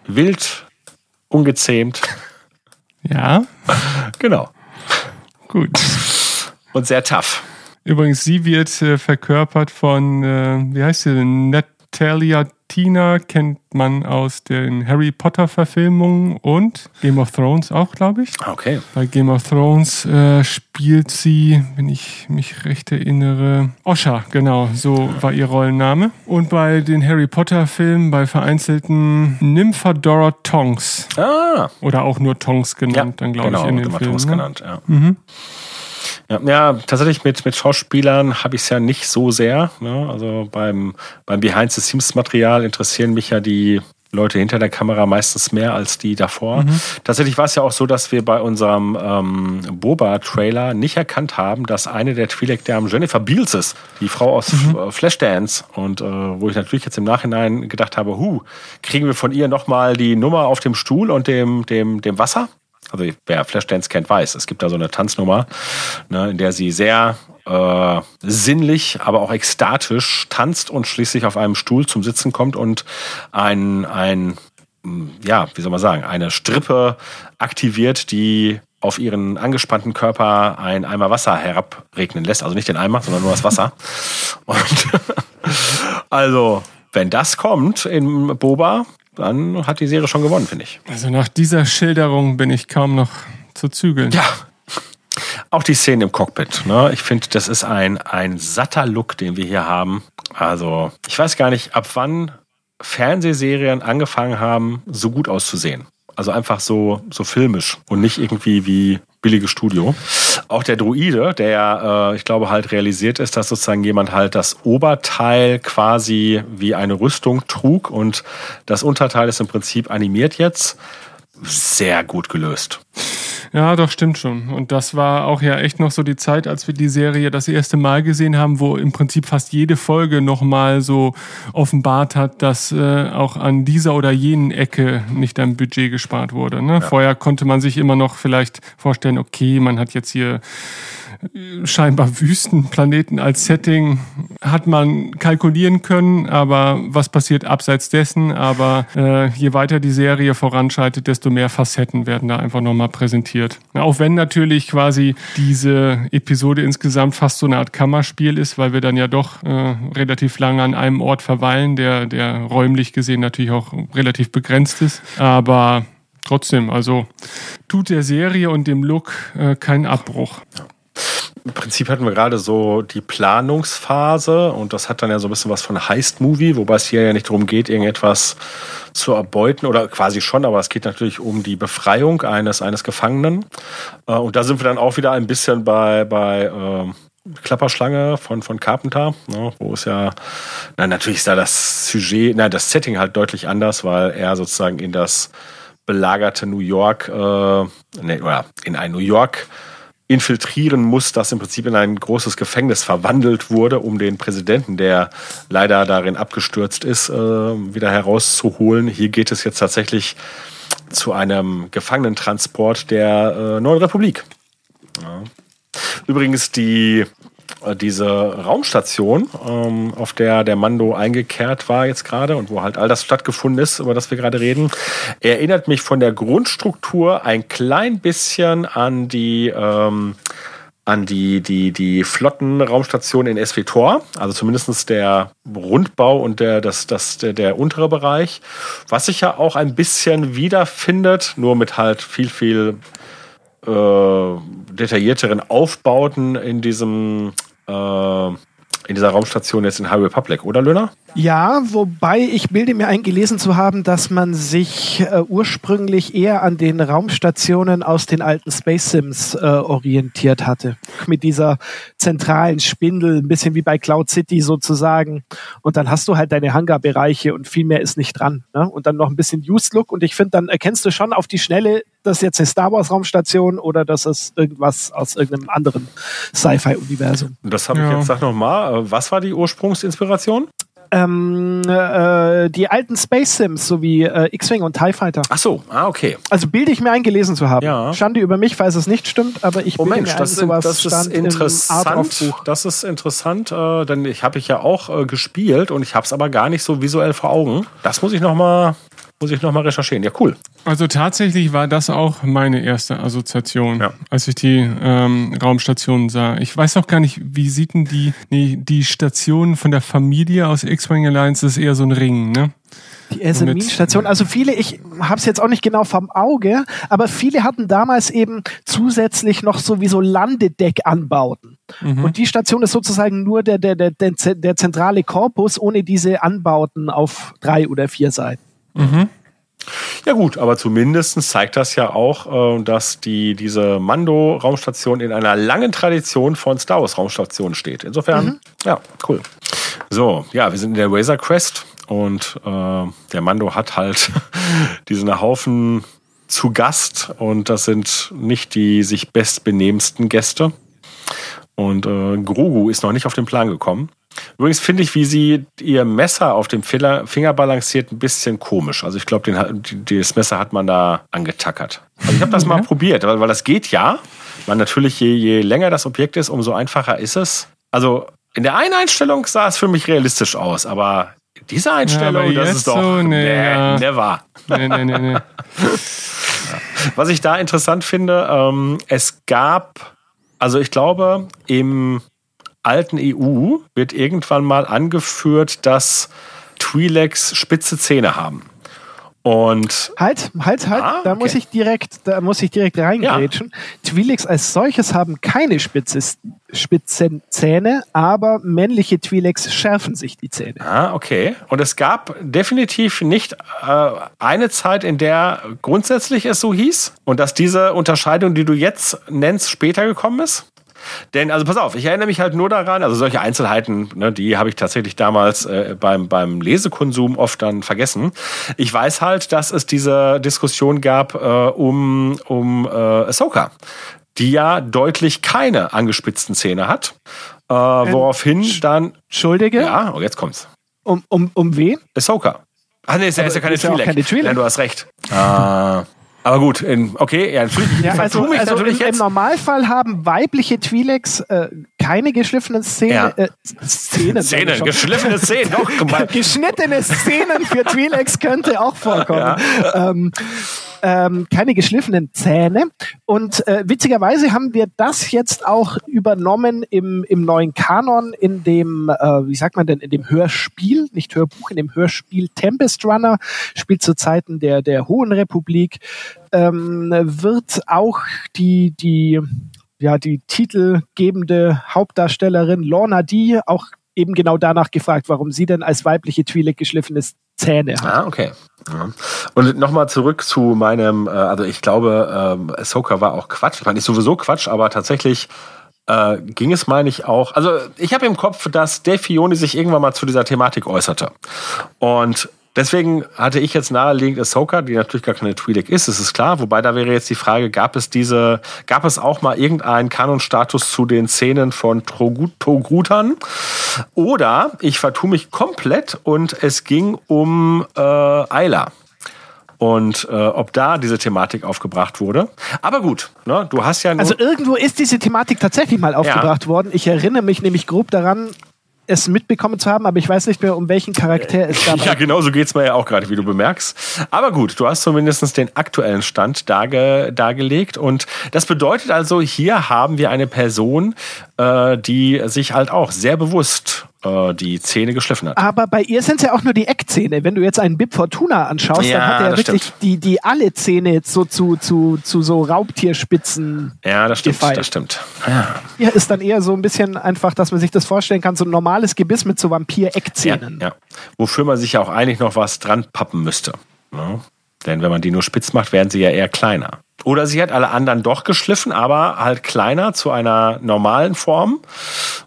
wild, ungezähmt. Ja. genau. Gut. Und sehr tough. Übrigens, sie wird äh, verkörpert von, äh, wie heißt sie denn? Natalia Tina kennt man aus den Harry Potter Verfilmungen und Game of Thrones auch, glaube ich. Okay. Bei Game of Thrones äh, spielt sie, wenn ich mich recht erinnere, Osha, genau, so war ihr Rollenname. Und bei den Harry Potter Filmen, bei vereinzelten Nymphadora Tonks. Ah. Oder auch nur Tonks genannt, dann glaube genau, ich in den Filmen. Tongs ne? genannt, ja. Ja, ja, tatsächlich mit, mit Schauspielern habe ich es ja nicht so sehr. Ne? Also beim, beim Behind-the-Scenes-Material interessieren mich ja die Leute hinter der Kamera meistens mehr als die davor. Tatsächlich war es ja auch so, dass wir bei unserem ähm, Boba-Trailer nicht erkannt haben, dass eine der Twi'lek-Damen Jennifer Beals ist, die Frau aus äh, Flashdance. Und äh, wo ich natürlich jetzt im Nachhinein gedacht habe, hu, kriegen wir von ihr nochmal die Nummer auf dem Stuhl und dem, dem, dem Wasser? Also wer Flashdance kennt, weiß, es gibt da so eine Tanznummer, ne, in der sie sehr äh, sinnlich, aber auch ekstatisch tanzt und schließlich auf einem Stuhl zum Sitzen kommt und ein, ein mh, ja, wie soll man sagen, eine Strippe aktiviert, die auf ihren angespannten Körper ein Eimer Wasser herabregnen lässt. Also nicht den Eimer, sondern nur das Wasser. Und also, wenn das kommt in Boba, dann hat die Serie schon gewonnen, finde ich. Also nach dieser Schilderung bin ich kaum noch zu zügeln. Ja. Auch die Szene im Cockpit. Ne? Ich finde, das ist ein, ein satter Look, den wir hier haben. Also, ich weiß gar nicht, ab wann Fernsehserien angefangen haben, so gut auszusehen. Also einfach so, so filmisch und nicht irgendwie wie billiges Studio. Auch der Druide, der äh, ich glaube, halt realisiert ist, dass sozusagen jemand halt das Oberteil quasi wie eine Rüstung trug und das Unterteil ist im Prinzip animiert jetzt. Sehr gut gelöst. Ja, doch, stimmt schon. Und das war auch ja echt noch so die Zeit, als wir die Serie das erste Mal gesehen haben, wo im Prinzip fast jede Folge nochmal so offenbart hat, dass äh, auch an dieser oder jenen Ecke nicht am Budget gespart wurde. Ne? Vorher konnte man sich immer noch vielleicht vorstellen, okay, man hat jetzt hier scheinbar Wüstenplaneten als Setting, hat man kalkulieren können, aber was passiert abseits dessen? Aber äh, je weiter die Serie voranschreitet, desto mehr Facetten werden da einfach nochmal präsentiert. Auch wenn natürlich quasi diese Episode insgesamt fast so eine Art Kammerspiel ist, weil wir dann ja doch äh, relativ lange an einem Ort verweilen, der, der räumlich gesehen natürlich auch relativ begrenzt ist. Aber trotzdem, also tut der Serie und dem Look äh, keinen Abbruch. Im Prinzip hatten wir gerade so die Planungsphase und das hat dann ja so ein bisschen was von Heist-Movie, wobei es hier ja nicht darum geht, irgendetwas zu erbeuten oder quasi schon, aber es geht natürlich um die Befreiung eines, eines Gefangenen. Äh, Und da sind wir dann auch wieder ein bisschen bei, bei ähm, Klapperschlange von, von Carpenter, ne, wo es ja, na, natürlich ist da das Sujet, na, das Setting halt deutlich anders, weil er sozusagen in das belagerte New York, äh, ne, oder in ein New York infiltrieren muss, das im Prinzip in ein großes Gefängnis verwandelt wurde, um den Präsidenten, der leider darin abgestürzt ist, äh, wieder herauszuholen. Hier geht es jetzt tatsächlich zu einem Gefangenentransport der äh, Neuen Republik. Übrigens die diese Raumstation, ähm, auf der der Mando eingekehrt war jetzt gerade und wo halt all das stattgefunden ist, über das wir gerade reden, erinnert mich von der Grundstruktur ein klein bisschen an die ähm, an die, die, die Flottenraumstation in SWTOR, also zumindestens der Rundbau und der, das, das, der, der untere Bereich, was sich ja auch ein bisschen wiederfindet, nur mit halt viel, viel äh, detaillierteren Aufbauten in diesem äh, in dieser Raumstation jetzt in High Republic, oder Löhner? Ja, wobei ich bilde mir ein, gelesen zu haben, dass man sich äh, ursprünglich eher an den Raumstationen aus den alten Space Sims äh, orientiert hatte. Mit dieser zentralen Spindel, ein bisschen wie bei Cloud City sozusagen. Und dann hast du halt deine Hangarbereiche und viel mehr ist nicht dran. Ne? Und dann noch ein bisschen Used Look. Und ich finde, dann erkennst du schon auf die Schnelle, dass jetzt eine Star Wars Raumstation oder dass es irgendwas aus irgendeinem anderen Sci-Fi-Universum. Das habe ich Ja. jetzt, sag noch mal, äh, was war die Ursprungsinspiration? Ähm, äh, die alten Space Sims sowie äh, X-Wing und TIE Fighter. Ach so, ah, okay. Also bilde ich mir ein, gelesen zu haben. Ja. Schande über mich, falls es nicht stimmt, aber ich Oh bilde Mensch, mir ein, das, ist- sowas das ist interessant. Das ist interessant, äh, denn ich habe ich ja auch äh, gespielt und ich habe es aber gar nicht so visuell vor Augen. Das muss ich noch mal, muss ich noch mal recherchieren. Ja, cool. Also tatsächlich war das auch meine erste Assoziation, Ja. als ich die ähm, Raumstation sah. Ich weiß auch gar nicht, wie sieht denn die, nee, die Station von der Familie aus X-Wing Alliance, das ist eher so ein Ring, ne? Die SMI-Station. Also viele, ich habe es jetzt auch nicht genau vom Auge, aber viele hatten damals eben zusätzlich noch sowieso Landedeckanbauten. Mhm. Und die Station ist sozusagen nur der, der, der, der, der zentrale Korpus ohne diese Anbauten auf drei oder vier Seiten. Ja gut, aber zumindest zeigt das ja auch, äh, dass die, diese Mando-Raumstation in einer langen Tradition von Star Wars-Raumstationen steht. Insofern, ja, cool. So, ja, wir sind in der Razor Crest und äh, der Mando hat halt diesen Haufen zu Gast und das sind nicht die sich bestbenehmsten Gäste. Und äh, Grogu ist noch nicht auf den Plan gekommen. Übrigens finde ich, wie sie ihr Messer auf dem Finger, balanciert, ein bisschen komisch. Also ich glaube, das Messer hat man da angetackert. Also ich habe das mal probiert, weil, weil das geht ja. Man natürlich, je, je länger das Objekt ist, umso einfacher ist es. Also in der einen Einstellung sah es für mich realistisch aus, aber diese Einstellung, aber das ist doch so, nee, ja. never. Nee, nee, nee, nee. Was ich da interessant finde, ähm, es gab, also ich glaube, im alten EU wird irgendwann mal angeführt, dass Twi'leks spitze Zähne haben. Und Halt, halt, halt, Ah, da okay. muss ich direkt, da muss ich direkt reingrätschen. Twi'leks als solches haben keine Spitzes, spitzen Zähne, aber männliche Twi'leks schärfen sich die Zähne. Ah, okay. Und es gab definitiv nicht äh, eine Zeit, in der grundsätzlich es so hieß und dass diese Unterscheidung, die du jetzt nennst, später gekommen ist? Denn, also pass auf, ich erinnere mich halt nur daran, also solche Einzelheiten, ne, die habe ich tatsächlich damals äh, beim, beim Lesekonsum oft dann vergessen. Ich weiß halt, dass es diese Diskussion gab äh, um, um äh, Ahsoka, die ja deutlich keine angespitzten Zähne hat, äh, woraufhin dann, Entschuldige, ja, oh, jetzt kommt's. um, um, um wen? Ahsoka. Ach nee, ist ja, ist ja keine ist ja keine Twi'lek. Ja, du hast recht. Ah, aber gut, in, okay, ja, Ja, also, also im, im. Normalfall haben weibliche Twi'leks äh, keine geschliffenen Szenen, Ja. äh, Szenen, Szenen, geschliffene Szenen, doch. Geschnittene Szenen für Twi'leks könnte auch vorkommen. Ähm, ähm, keine geschliffenen Zähne. Und äh, witzigerweise haben wir das jetzt auch übernommen im, im neuen Kanon, in dem, äh, wie sagt man denn, in dem Hörspiel, nicht Hörbuch, in dem Hörspiel Tempest Runner, spielt zu Zeiten der, der Hohen Republik, ähm, wird auch die, die, ja, die titelgebende Hauptdarstellerin Lorna D. auch eben genau danach gefragt, warum sie denn als weibliche Twi'lek geschliffene Zähne hat. Ah, okay. Ja. Und nochmal zurück zu meinem, äh, also ich glaube, ähm, Ahsoka war auch Quatsch. Ich meine, ist sowieso Quatsch, aber tatsächlich äh, ging es, meine ich, auch. Also ich habe im Kopf, dass Dave Filoni sich irgendwann mal zu dieser Thematik äußerte. Und deswegen hatte ich jetzt naheliegend Ahsoka, die natürlich gar keine Twi'lek ist, das ist klar. Wobei da wäre jetzt die Frage, gab es diese, gab es auch mal irgendeinen Kanonstatus zu den Szenen von Togrutan? Oder ich vertue mich komplett und es ging um äh, Ayla. Und äh, ob da diese Thematik aufgebracht wurde. Aber gut, ne, du hast ja Also irgendwo ist diese Thematik tatsächlich mal aufgebracht worden. Ich erinnere mich nämlich grob daran, es mitbekommen zu haben, aber ich weiß nicht mehr, um welchen Charakter es dabei Ja, genau so geht's mir ja auch gerade, wie du bemerkst. Aber gut, du hast zumindest den aktuellen Stand darge dargelegt. Und das bedeutet also, hier haben wir eine Person, äh, die sich halt auch sehr bewusst äh, die Zähne geschliffen hat. Aber bei ihr sind es ja auch nur die Eckzähne. Wenn du jetzt einen Bib Fortuna anschaust, Ja, dann hat er ja wirklich die, die alle Zähne jetzt so zu, zu, zu so Raubtierspitzen. Ja, das stimmt, Gefeilt. das stimmt. Ja. Hier ist dann eher so ein bisschen einfach, dass man sich das vorstellen kann, so ein normales Gebiss mit so Ja, Vampir-Eckzähnen. ja. Wofür man sich ja auch eigentlich noch was dran pappen müsste. Ne? Denn wenn man die nur spitz macht, werden sie ja eher kleiner. Oder sie hat alle anderen doch geschliffen, aber halt kleiner zu einer normalen Form,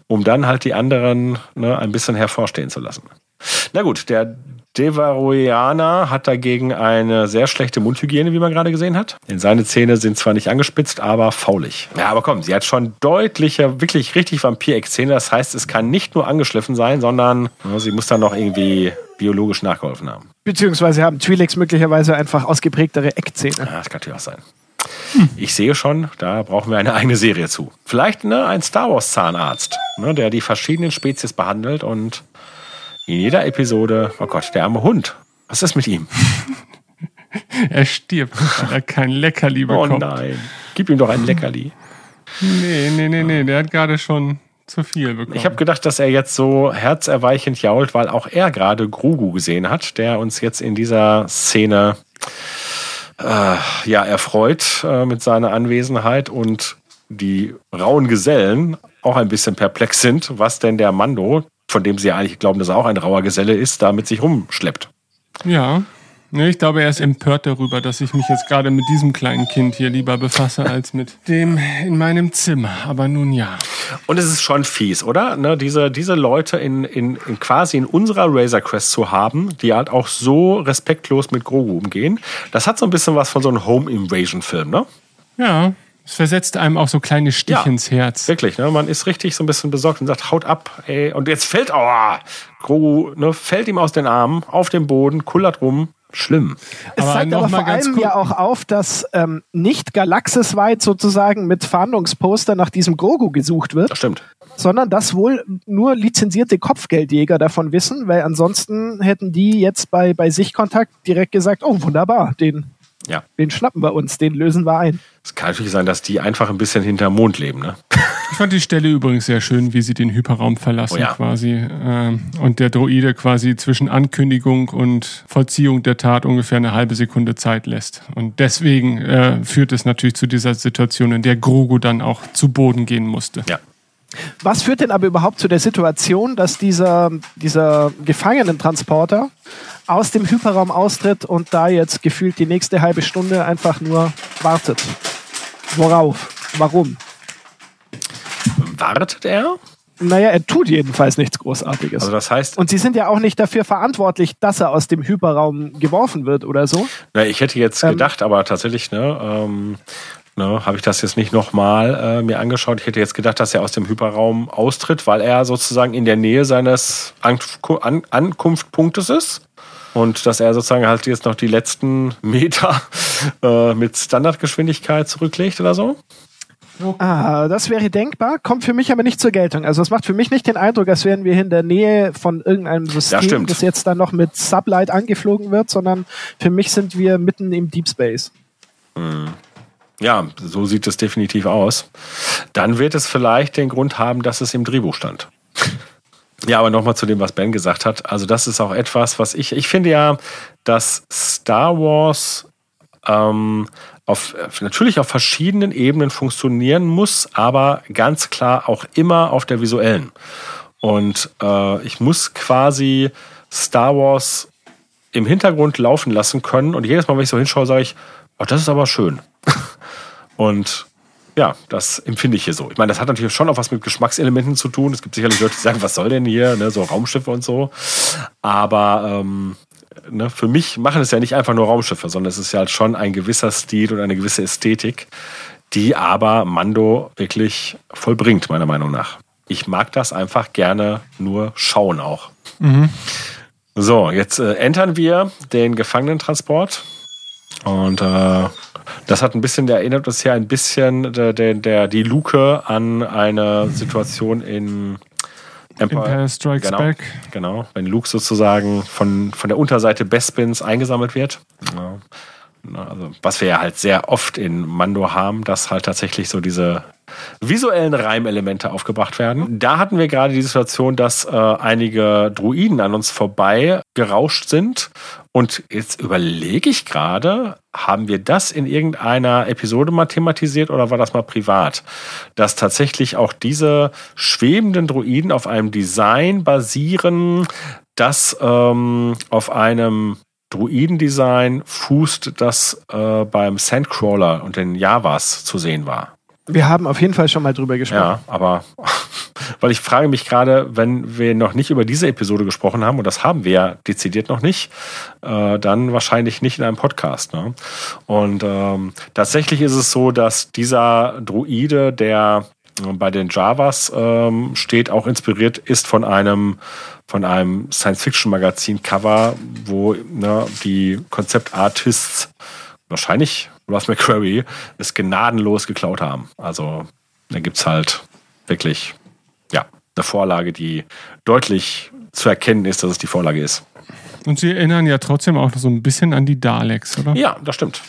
um dann halt die anderen ne, ein bisschen hervorstehen zu lassen. Na gut, der Devaroianer hat dagegen eine sehr schlechte Mundhygiene, wie man gerade gesehen hat. Denn seine Zähne sind zwar nicht angespitzt, aber faulig. Ja, aber komm, sie hat schon deutliche, wirklich richtig Vampireck-Zähne. Das heißt, es kann nicht nur angeschliffen sein, sondern ne, sie muss dann noch irgendwie biologisch nachgeholfen haben. Beziehungsweise haben Twi'leks möglicherweise einfach ausgeprägtere Eckzähne. Ja, das kann natürlich auch sein. Ich sehe schon, da brauchen wir eine eigene Serie zu. Vielleicht ne, ein Star Wars Zahnarzt, ne, der die verschiedenen Spezies behandelt und in jeder Episode, oh Gott, der arme Hund. Was ist mit ihm? Er stirbt, weil er kein Leckerli Oh bekommt. nein. Gib ihm doch ein Leckerli. nee, nee, nee, nee, der hat gerade schon zu viel bekommen. Ich habe gedacht, dass er jetzt so herzerweichend jault, weil auch er gerade Grugu gesehen hat, der uns jetzt in dieser Szene äh, ja erfreut äh, mit seiner Anwesenheit und die rauen Gesellen auch ein bisschen perplex sind, was denn der Mando, von dem sie ja eigentlich glauben, dass er auch ein rauer Geselle ist, da mit sich rumschleppt. Ja. Nee, ich glaube, er ist empört darüber, dass ich mich jetzt gerade mit diesem kleinen Kind hier lieber befasse, als mit dem in meinem Zimmer. Aber nun ja. Und es ist schon fies, oder? Ne, diese, diese Leute in, in, in quasi in unserer Razor Quest zu haben, die halt auch so respektlos mit Grogu umgehen, das hat so ein bisschen was von so einem Home Invasion Film, ne? Ja, es versetzt einem auch so kleine Stich Ja. ins Herz. Wirklich, ne? Man ist richtig so ein bisschen besorgt und sagt, haut ab, ey. Und jetzt fällt, oh, Grogu, ne, fällt ihm aus den Armen, auf den Boden, kullert rum. Schlimm. Es Aber zeigt noch aber mal vor ganz allem ja auch auf, dass ähm, nicht galaxisweit sozusagen mit Fahndungsposter nach diesem Grogu gesucht wird, Das stimmt. sondern dass wohl nur lizenzierte Kopfgeldjäger davon wissen, weil ansonsten hätten die jetzt bei, bei Sichtkontakt direkt gesagt, oh wunderbar, den, Ja. den schnappen wir uns, den lösen wir ein. Es kann natürlich sein, dass die einfach ein bisschen hinterm Mond leben, ne? Ich fand die Stelle übrigens sehr schön, wie sie den Hyperraum verlassen Oh ja. quasi. Ähm, und der Droide quasi zwischen Ankündigung und Vollziehung der Tat ungefähr eine halbe Sekunde Zeit lässt. Und deswegen äh, führt es natürlich zu dieser Situation, in der Grogu dann auch zu Boden gehen musste. Ja. Was führt denn aber überhaupt zu der Situation, dass dieser, dieser Gefangenentransporter aus dem Hyperraum austritt und da jetzt gefühlt die nächste halbe Stunde einfach nur wartet? Worauf? Warum? Wartet er? Naja, er tut jedenfalls nichts Großartiges. Also das heißt, und sie sind ja auch nicht dafür verantwortlich, dass er aus dem Hyperraum geworfen wird oder so. Na, ich hätte jetzt Ähm. gedacht, aber tatsächlich, ne, ähm, ne, habe ich das jetzt nicht nochmal äh, mir angeschaut. Ich hätte jetzt gedacht, dass er aus dem Hyperraum austritt, weil er sozusagen in der Nähe seines Anku- An Ankunftpunktes ist. Und dass er sozusagen halt jetzt noch die letzten Meter äh, mit Standardgeschwindigkeit zurücklegt oder so. Ah, das wäre denkbar, kommt für mich aber nicht zur Geltung. Also es macht für mich nicht den Eindruck, als wären wir in der Nähe von irgendeinem System, stimmt. das jetzt dann noch mit Sublight angeflogen wird, sondern für mich sind wir mitten im Deep Space. Ja, so sieht es definitiv aus. Dann wird es vielleicht den Grund haben, dass es im Drehbuch stand. Ja, aber nochmal zu dem, was Ben gesagt hat. Also das ist auch etwas, was ich, ich finde ja, dass Star Wars ähm, auf, natürlich auf verschiedenen Ebenen funktionieren muss, aber ganz klar auch immer auf der visuellen. Und äh, ich muss quasi Star Wars im Hintergrund laufen lassen können. Und jedes Mal, wenn ich so hinschaue, sage ich, oh, das ist aber schön. Und ja, das empfinde ich hier so. Ich meine, das hat natürlich schon auch was mit Geschmackselementen zu tun. Es gibt sicherlich Leute, die sagen, was soll denn hier, ne, so Raumschiffe und so. Aber ähm, ne, für mich machen es ja nicht einfach nur Raumschiffe, sondern es ist ja halt schon ein gewisser Stil und eine gewisse Ästhetik, die aber Mando wirklich vollbringt, meiner Meinung nach. Ich mag das einfach gerne nur schauen auch. So, jetzt äh, entern wir den Gefangenentransport. Und äh, das hat ein bisschen, der erinnert uns ja ein bisschen der, der, der, die Luke an eine Situation in Empire Strikes genau, Back. Genau, wenn Luke sozusagen von, von der Unterseite Bespins eingesammelt wird. Ja. Ne? Also, was wir ja halt sehr oft in Mando haben, dass halt tatsächlich so diese visuellen Reimelemente aufgebracht werden. Da hatten wir gerade die Situation, dass äh, einige Druiden an uns vorbei gerauscht sind. Und jetzt überlege ich gerade, haben wir das in irgendeiner Episode mal thematisiert oder war das mal privat? Dass tatsächlich auch diese schwebenden Druiden auf einem Design basieren, das ähm, auf einem Druidendesign fußt, das äh, beim Sandcrawler und den Javas zu sehen war. Wir haben auf jeden Fall schon mal drüber gesprochen. Ja, aber weil ich frage mich gerade, wenn wir noch nicht über diese Episode gesprochen haben, und das haben wir ja dezidiert noch nicht, äh, dann wahrscheinlich nicht in einem Podcast. Ne? Und ähm, tatsächlich ist es so, dass dieser Druide, der bei den Javas ähm, steht, auch inspiriert ist von einem von einem Science-Fiction-Magazin-Cover, wo ne, die Konzeptartists wahrscheinlich Ross McQuarrie es gnadenlos geklaut haben. Also da gibt es halt wirklich ja, eine Vorlage, die deutlich zu erkennen ist, dass es die Vorlage ist. Und sie erinnern ja trotzdem auch so ein bisschen an die Daleks, oder? Ja, das stimmt.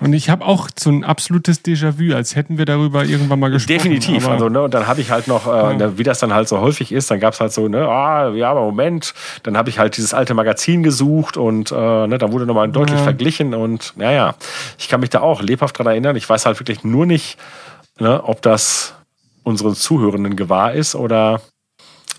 Und ich habe auch so ein absolutes Déjà-vu, als hätten wir darüber irgendwann mal gesprochen. Definitiv. Also, ne, und dann habe ich halt noch, äh, ja. wie das dann halt so häufig ist, dann gab es halt so, ne, ah, ja, aber Moment, dann habe ich halt dieses alte Magazin gesucht und äh, ne, da wurde nochmal deutlich ja. verglichen und naja, ich kann mich da auch lebhaft dran erinnern. Ich weiß halt wirklich nur nicht, ne, ob das unseren Zuhörenden gewahr ist oder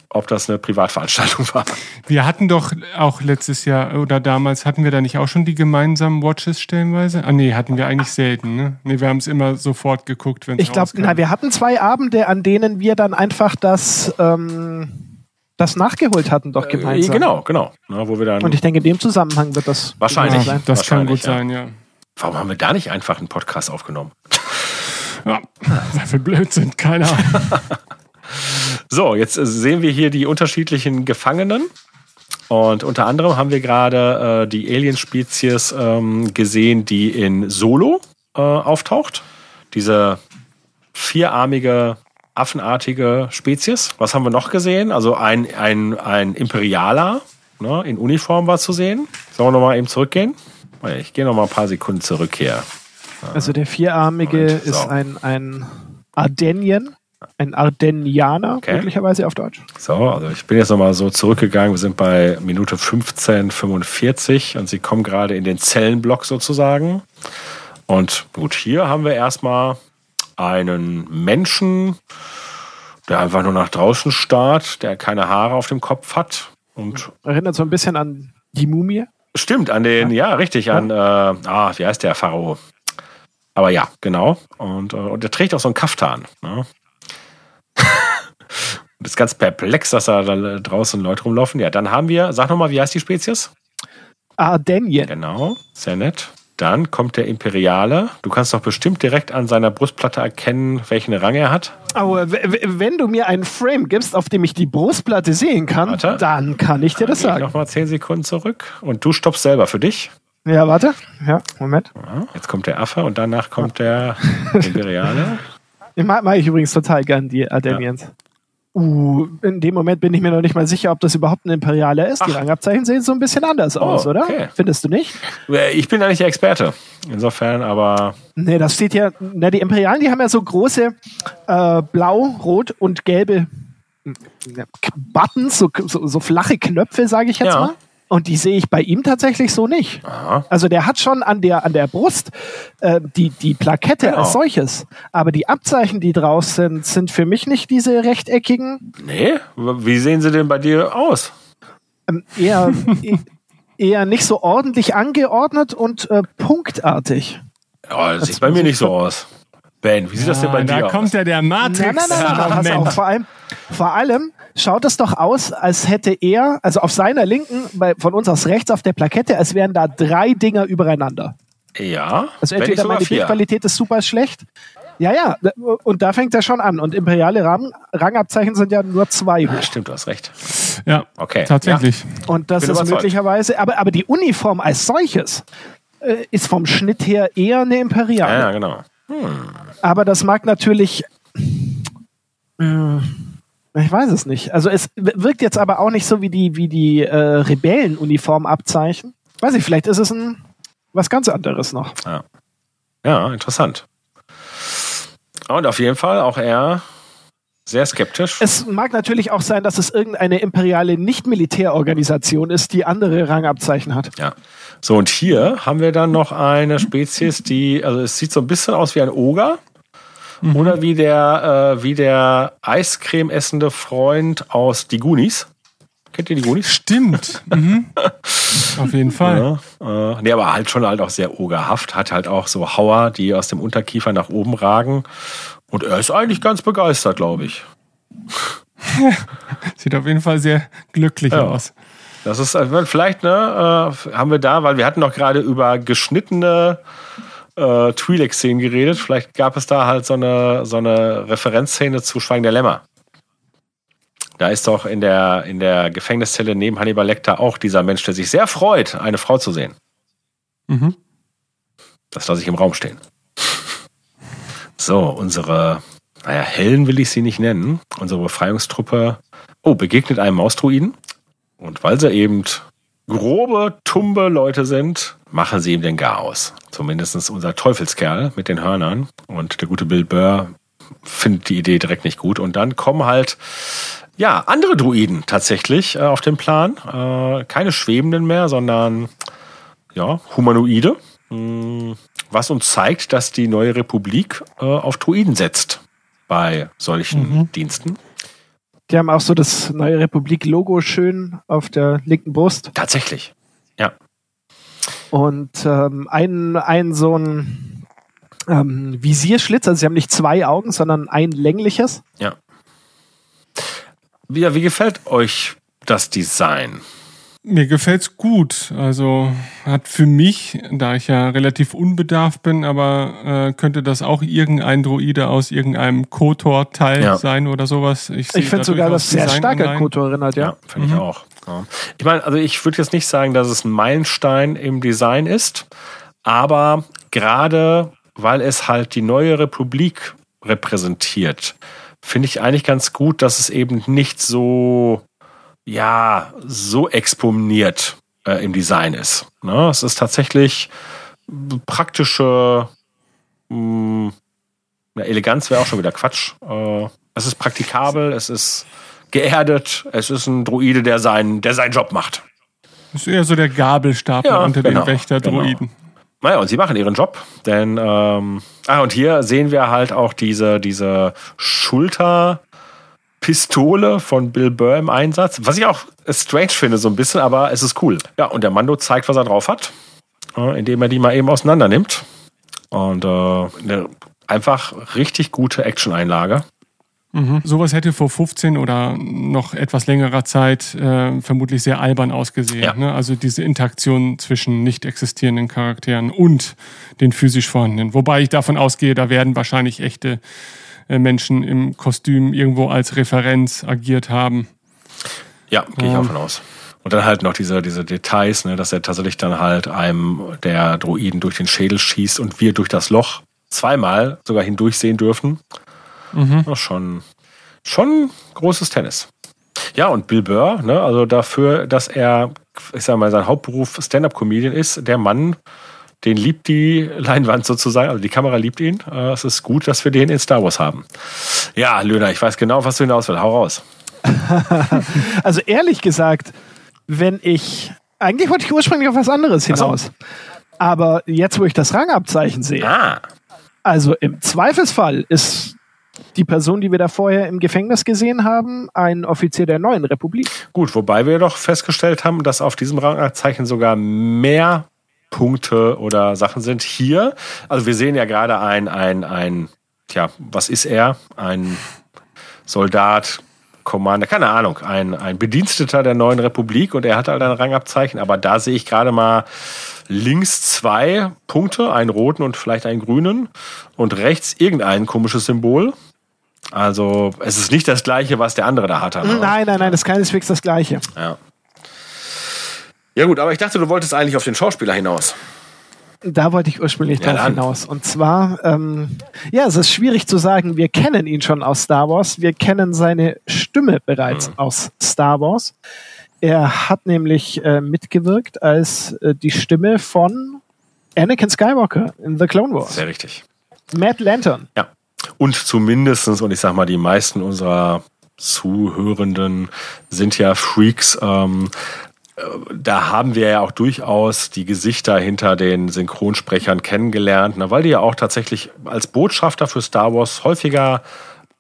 ob das eine Privatveranstaltung war. Wir hatten doch auch letztes Jahr oder damals hatten wir da nicht auch schon die gemeinsamen Watches stellenweise? Ah nee, hatten wir eigentlich selten, ne? Nee, wir haben es immer sofort geguckt, wenn es Ich glaube, na, wir hatten zwei Abende, an denen wir dann einfach das ähm, das nachgeholt hatten, doch äh, gemeinsam. Äh, genau, genau. Na, wo wir dann Und ich denke, in dem Zusammenhang wird das wahrscheinlich sein. Das kann gut sein, ja. Warum haben wir da nicht einfach einen Podcast aufgenommen? Ja, weil wir blöd sind, keine Ahnung. So, jetzt sehen wir hier die unterschiedlichen Gefangenen. Und unter anderem haben wir gerade äh, die Alien-Spezies ähm, gesehen, die in Solo äh, auftaucht. Diese vierarmige, affenartige Spezies. Was haben wir noch gesehen? Also ein, ein, ein Imperialer ne, in Uniform war zu sehen. Sollen wir nochmal eben zurückgehen? Ich gehe nochmal ein paar Sekunden zurück hier. Also der vierarmige Moment, so. ist ein, ein Ardenien ein Ardennianer, okay. möglicherweise auf Deutsch. So, also ich bin jetzt nochmal so zurückgegangen. Wir sind bei Minute 15,45 und Sie kommen gerade in den Zellenblock sozusagen. Und gut, hier haben wir erstmal einen Menschen, der einfach nur nach draußen starrt, der keine Haare auf dem Kopf hat. Und Erinnert so ein bisschen an die Mumie. Stimmt, an den, ja, ja richtig, an, ja. Äh, ah, wie heißt der Pharao? Aber ja, genau. Und, äh, und der trägt auch so einen Kaftan. Ne? Und ist ganz perplex, dass da draußen Leute rumlaufen. Ja, dann haben wir, sag nochmal, wie heißt die Spezies? Ardenien. Genau, sehr nett. Dann kommt der Imperiale. Du kannst doch bestimmt direkt an seiner Brustplatte erkennen, welchen Rang er hat. Aber wenn du mir einen Frame gibst, auf dem ich die Brustplatte sehen kann, warte. dann kann ich dir das sagen. Nochmal zehn Sekunden zurück und du stoppst selber für dich. Ja, warte. Ja, Moment. Ja, jetzt kommt der Affe und danach kommt der Imperiale. Ich mag, mag ich übrigens total gern, die Ademians. Ja. Uh, in dem Moment bin ich mir noch nicht mal sicher, ob das überhaupt ein Imperialer ist. Ach. Die Rangabzeichen sehen so ein bisschen anders oh, aus, oder? Okay. Findest du nicht? Ich bin da nicht der Experte. Insofern, aber. Nee, das steht ja. Na, die Imperialen, die haben ja so große äh, blau, rot und gelbe Buttons, so, so, so flache Knöpfe, sage ich jetzt ja. mal. Und die sehe ich bei ihm tatsächlich so nicht. Aha. Also der hat schon an der, an der Brust äh, die, die Plakette genau. als solches. Aber die Abzeichen, die draus sind, sind für mich nicht diese rechteckigen. Nee, wie sehen sie denn bei dir aus? Ähm, eher, e-, eher nicht so ordentlich angeordnet und äh, punktartig. Ja, das sieht bei mir nicht so aus. Ben, wie sieht ja, das denn bei dir aus? Da kommt ja der Matrix. Nein, nein, nein, nein, nein, vor allem, vor allem schaut es doch aus, als hätte er, also auf seiner linken, bei, von uns aus rechts auf der Plakette, als wären da drei Dinger übereinander. Ja. Also entweder meine Bildqualität ist super schlecht. Ja, ja, und da fängt er schon an. Und imperiale Rang, Rangabzeichen sind ja nur zwei. Ja, stimmt, du hast recht. Ja, okay. Tatsächlich. Ja. Und das Bin ist überzeugt. möglicherweise, aber, aber die Uniform als solches äh, ist vom Schnitt her eher eine imperiale. Ja, ja genau. Hm. Aber das mag natürlich. Äh, ich weiß es nicht. Also es wirkt jetzt aber auch nicht so wie die, wie die äh, Rebellenuniformabzeichen. Weiß ich, vielleicht ist es ein was ganz anderes noch. Ja, ja interessant. Und auf jeden Fall auch er sehr skeptisch. Es mag natürlich auch sein, dass es irgendeine imperiale Nicht-Militärorganisation ist, die andere Rangabzeichen hat. Ja. So, und hier haben wir dann noch eine Spezies, die, also es sieht so ein bisschen aus wie ein Oger. Mhm. Oder wie der, äh, wie der Eiscreme essende Freund aus Die Goonies. Kennt ihr die Goonies? Stimmt. Mhm. Auf jeden Fall. Ja, äh, nee, aber halt schon halt auch sehr ogerhaft. Hat halt auch so Hauer, die aus dem Unterkiefer nach oben ragen. Und er ist eigentlich ganz begeistert, glaube ich. Sieht auf jeden Fall sehr glücklich ja. aus. Das ist äh, vielleicht, ne, äh, haben wir da, weil wir hatten noch gerade über geschnittene äh, Twi'lek-Szenen geredet. Vielleicht gab es da halt so eine, so eine Referenzszene zu Schweigen der Lämmer. Da ist doch in der, in der Gefängniszelle neben Hannibal Lecter auch dieser Mensch, der sich sehr freut, eine Frau zu sehen. Mhm. Das lasse ich im Raum stehen. So, unsere, naja, Hellen will ich sie nicht nennen. Unsere Befreiungstruppe, oh, begegnet einem Mausdruiden. Und weil sie eben grobe, tumbe Leute sind, machen sie ihm den Garaus. Zumindest unser Teufelskerl mit den Hörnern. Und der gute Bill Burr findet die Idee direkt nicht gut. Und dann kommen halt ja, andere Druiden tatsächlich äh, auf dem Plan. Äh, keine schwebenden mehr, sondern ja, humanoide. Hm, was uns zeigt, dass die neue Republik äh, auf Druiden setzt bei solchen mhm. Diensten. Die haben auch so das neue Republik-Logo schön auf der linken Brust. Tatsächlich. Und ähm, ein, ein so ein ähm, Visierschlitz, also sie haben nicht zwei Augen, sondern ein längliches. Ja. Wie, wie gefällt euch das Design? Mir gefällt's gut. Also hat für mich, da ich ja relativ unbedarft bin, aber äh, könnte das auch irgendein Droide aus irgendeinem Kotor-Teil ja. sein oder sowas. Ich, ich finde sogar, dass sehr stark an Kotor erinnert, ja. ja finde mhm. ich auch. Ja. Ich meine, also ich würde jetzt nicht sagen, dass es ein Meilenstein im Design ist, aber gerade weil es halt die neue Republik repräsentiert, finde ich eigentlich ganz gut, dass es eben nicht so, ja, so exponiert äh, im Design ist. Ne? Es ist tatsächlich praktische, mh, hm, Eleganz wäre auch schon wieder Quatsch. Äh, es ist praktikabel, es ist geerdet, es ist ein Druide, der seinen, der seinen Job macht. Das ist eher so der Gabelstapler ja, unter genau, den Wächter-Druiden. Genau. Naja, und sie machen ihren Job, denn ähm, ah, und hier sehen wir halt auch diese, diese Schulterpistole von Bill Burr im Einsatz, was ich auch strange finde, so ein bisschen, aber es ist cool. Ja, und der Mando zeigt, was er drauf hat, äh, indem er die mal eben auseinander nimmt. Und äh, eine einfach richtig gute Action-Einlage. Mhm. Sowas hätte vor 15 oder noch etwas längerer Zeit äh, vermutlich sehr albern ausgesehen. Ja. Ne? Also diese Interaktion zwischen nicht existierenden Charakteren und den physisch vorhandenen. Wobei ich davon ausgehe, da werden wahrscheinlich echte äh, Menschen im Kostüm irgendwo als Referenz agiert haben. Ja, gehe ich ähm. auch von aus. Und dann halt noch diese, diese Details, ne, dass er tatsächlich dann halt einem der Droiden durch den Schädel schießt und wir durch das Loch zweimal sogar hindurchsehen dürfen. Mhm. schon, schon großes Tennis. Ja, und Bill Burr, ne, also dafür, dass er, ich sag mal, sein Hauptberuf Stand-Up-Comedian ist, der Mann, den liebt die Leinwand sozusagen, also die Kamera liebt ihn. Äh, es ist gut, dass wir den in Star Wars haben. Ja, Löhner, ich weiß genau, was du hinaus willst. Hau raus. also ehrlich gesagt, wenn ich, eigentlich wollte ich ursprünglich auf was anderes hinaus. Aber jetzt, wo ich das Rangabzeichen sehe, ah. also im Zweifelsfall ist die Person, die wir da vorher im Gefängnis gesehen haben, ein Offizier der neuen Republik. Gut, wobei wir doch festgestellt haben, dass auf diesem Rangabzeichen sogar mehr Punkte oder Sachen sind. Hier, also wir sehen ja gerade ein, ein, ein, tja, was ist er? Ein Soldat, Commander, keine Ahnung, ein, ein Bediensteter der neuen Republik und er hat halt ein Rangabzeichen, aber da sehe ich gerade mal links zwei Punkte, einen roten und vielleicht einen grünen und rechts irgendein komisches Symbol. Also es ist nicht das gleiche, was der andere da hatte. Ne? Nein, nein, nein, das ist keineswegs das gleiche. Ja. Ja gut, aber ich dachte, du wolltest eigentlich auf den Schauspieler hinaus. Da wollte ich ursprünglich ja, drauf hinaus. Und zwar, ähm, ja, es ist schwierig zu sagen, wir kennen ihn schon aus Star Wars. Wir kennen seine Stimme bereits mhm. aus Star Wars. Er hat nämlich äh, mitgewirkt als äh, die Stimme von Anakin Skywalker in The Clone Wars. Sehr richtig. Matt Lantern. Ja. Und zumindestens und ich sag mal, die meisten unserer Zuhörenden sind ja Freaks. Ähm, äh, da haben wir ja auch durchaus die Gesichter hinter den Synchronsprechern kennengelernt, ne, weil die ja auch tatsächlich als Botschafter für Star Wars häufiger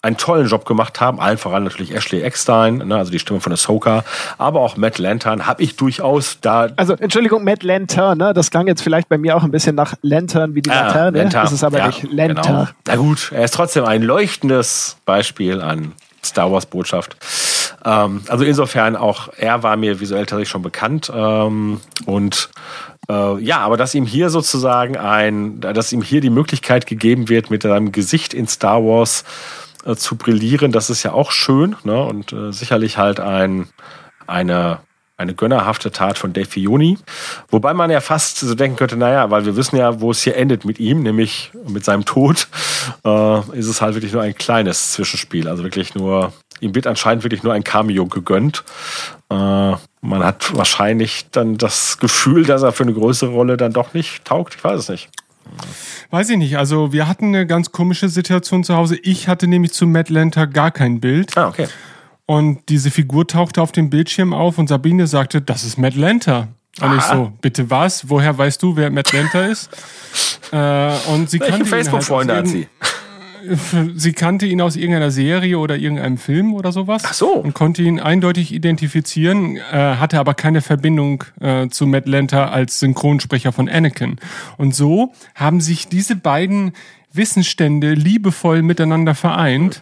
einen tollen Job gemacht haben. Allen voran natürlich Ashley Eckstein, ne, also die Stimme von Ahsoka, aber auch Matt Lantern habe ich durchaus da. Also Entschuldigung, Matt Lantern, ne? das klang jetzt vielleicht bei mir auch ein bisschen nach Lantern wie die Ah, Laterne. Lantern, Das ist aber ja, nicht Lantern. Genau. Na gut, er ist trotzdem ein leuchtendes Beispiel an Star Wars Botschaft. Ähm, also insofern auch er war mir visuell tatsächlich schon bekannt ähm, und äh, ja, aber dass ihm hier sozusagen ein, dass ihm hier die Möglichkeit gegeben wird, mit seinem Gesicht in Star Wars äh, zu brillieren, das ist ja auch schön ne? und äh, sicherlich halt ein eine eine gönnerhafte Tat von Dave Filoni. Wobei man ja fast so denken könnte, naja, weil wir wissen ja, wo es hier endet mit ihm, nämlich mit seinem Tod, äh, ist es halt wirklich nur ein kleines Zwischenspiel. Also wirklich nur, ihm wird anscheinend wirklich nur ein Cameo gegönnt. Äh, man hat wahrscheinlich dann das Gefühl, dass er für eine größere Rolle dann doch nicht taugt. Ich weiß es nicht. Weiß ich nicht. Also wir hatten eine ganz komische Situation zu Hause. Ich hatte nämlich zu Matt Lanter gar kein Bild. Ah, okay. Und diese Figur tauchte auf dem Bildschirm auf und Sabine sagte, das ist Matt Lanter. Und ich so, bitte was? Woher weißt du, wer Matt Lanter ist? äh, und sie Welche kannte halt Facebook-Freunde hat sie? Sie kannte ihn aus irgendeiner Serie oder irgendeinem Film oder sowas. Ach so. Und konnte ihn eindeutig identifizieren, äh, hatte aber keine Verbindung äh, zu Matt Lanter als Synchronsprecher von Anakin. Und so haben sich diese beiden Wissensstände liebevoll miteinander vereint.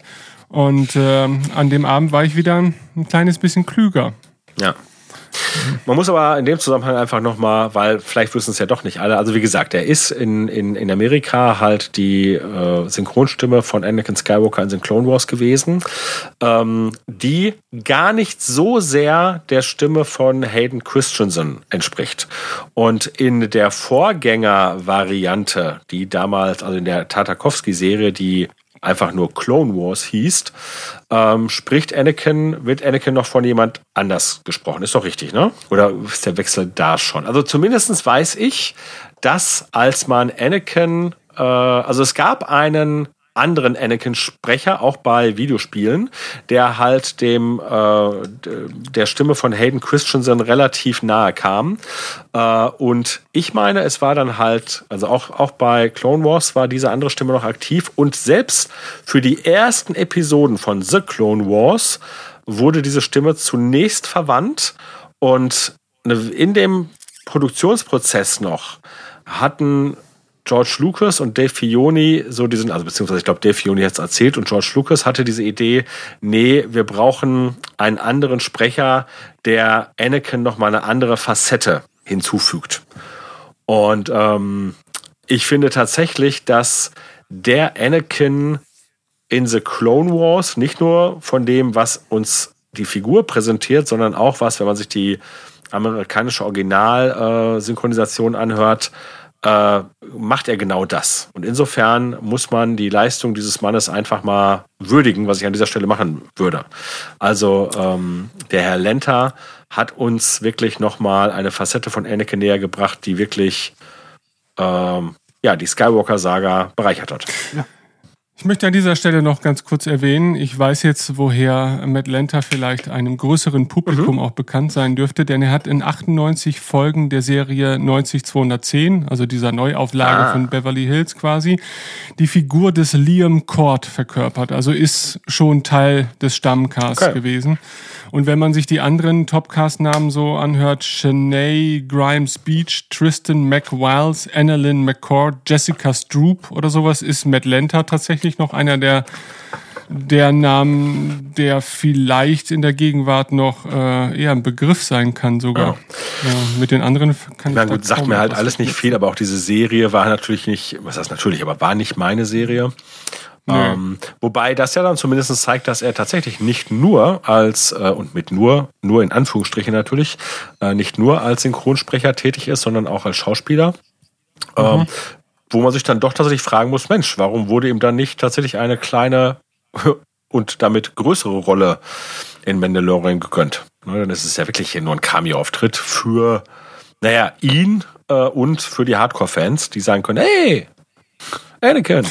Und ähm, an dem Abend war ich wieder ein kleines bisschen klüger. Ja. Man muss aber in dem Zusammenhang einfach nochmal, weil vielleicht wissen es ja doch nicht alle, also wie gesagt, er ist in, in, in Amerika halt die äh, Synchronstimme von Anakin Skywalker in den Clone Wars gewesen, ähm, die gar nicht so sehr der Stimme von Hayden Christensen entspricht. Und in der Vorgängervariante, die damals, also in der Tartakovsky-Serie, die einfach nur Clone Wars hieß, ähm, spricht Anakin, wird Anakin noch von jemand anders gesprochen. Ist doch richtig, ne? Oder ist der Wechsel da schon? Also zumindestens weiß ich, dass als man Anakin, äh, also es gab einen anderen Anakin-Sprecher, auch bei Videospielen, der halt dem äh, der Stimme von Hayden Christensen relativ nahe kam. Äh, und ich meine, es war dann halt, also auch, auch bei Clone Wars war diese andere Stimme noch aktiv und selbst für die ersten Episoden von The Clone Wars wurde diese Stimme zunächst verwandt und in dem Produktionsprozess noch hatten George Lucas und Dave Filoni so diesen, also beziehungsweise ich glaube, Dave Filoni hat es erzählt und George Lucas hatte diese Idee, nee, wir brauchen einen anderen Sprecher, der Anakin noch mal eine andere Facette hinzufügt. Und ähm, ich finde tatsächlich, dass der Anakin in The Clone Wars nicht nur von dem, was uns die Figur präsentiert, sondern auch was, wenn man sich die amerikanische Original-Synchronisation anhört, äh, macht er genau das. Und insofern muss man die Leistung dieses Mannes einfach mal würdigen, was ich an dieser Stelle machen würde. Also ähm, der Herr Lenter hat uns wirklich nochmal eine Facette von Anakin näher gebracht, die wirklich ähm, ja, die Skywalker-Saga bereichert hat. Ich möchte an dieser Stelle noch ganz kurz erwähnen, ich weiß jetzt, woher Matt Lanter vielleicht einem größeren Publikum auch bekannt sein dürfte, denn er hat in 98 Folgen der Serie 90210, also dieser Neuauflage Ah. von Beverly Hills quasi, die Figur des Liam Cord verkörpert, also ist schon Teil des Stammcasts Okay. gewesen. Und wenn man sich die anderen Topcast-Namen so anhört, Shanae Grimes Beach, Tristan McWiles, Annalyn McCord, Jessica Stroop oder sowas, ist Matt Lanter tatsächlich noch einer der, der Namen, der vielleicht in der Gegenwart noch äh, eher ein Begriff sein kann sogar. Ja. mit den anderen kann Na ich da gut, sagt mir halt alles nicht viel, aber auch diese Serie war natürlich nicht, was heißt natürlich, aber war nicht meine Serie. Ähm, wobei das ja dann zumindest zeigt, dass er tatsächlich nicht nur als, äh, und mit nur, nur in Anführungsstrichen natürlich, äh, nicht nur als Synchronsprecher tätig ist, sondern auch als Schauspieler. Ähm, wo man sich dann doch tatsächlich fragen muss, Mensch, warum wurde ihm dann nicht tatsächlich eine kleine und damit größere Rolle in Mandalorian gegönnt? Dann ist es ja wirklich hier nur ein Cameo-Auftritt für Naja, ihn äh, und für die Hardcore-Fans, die sagen können, hey, Anakin.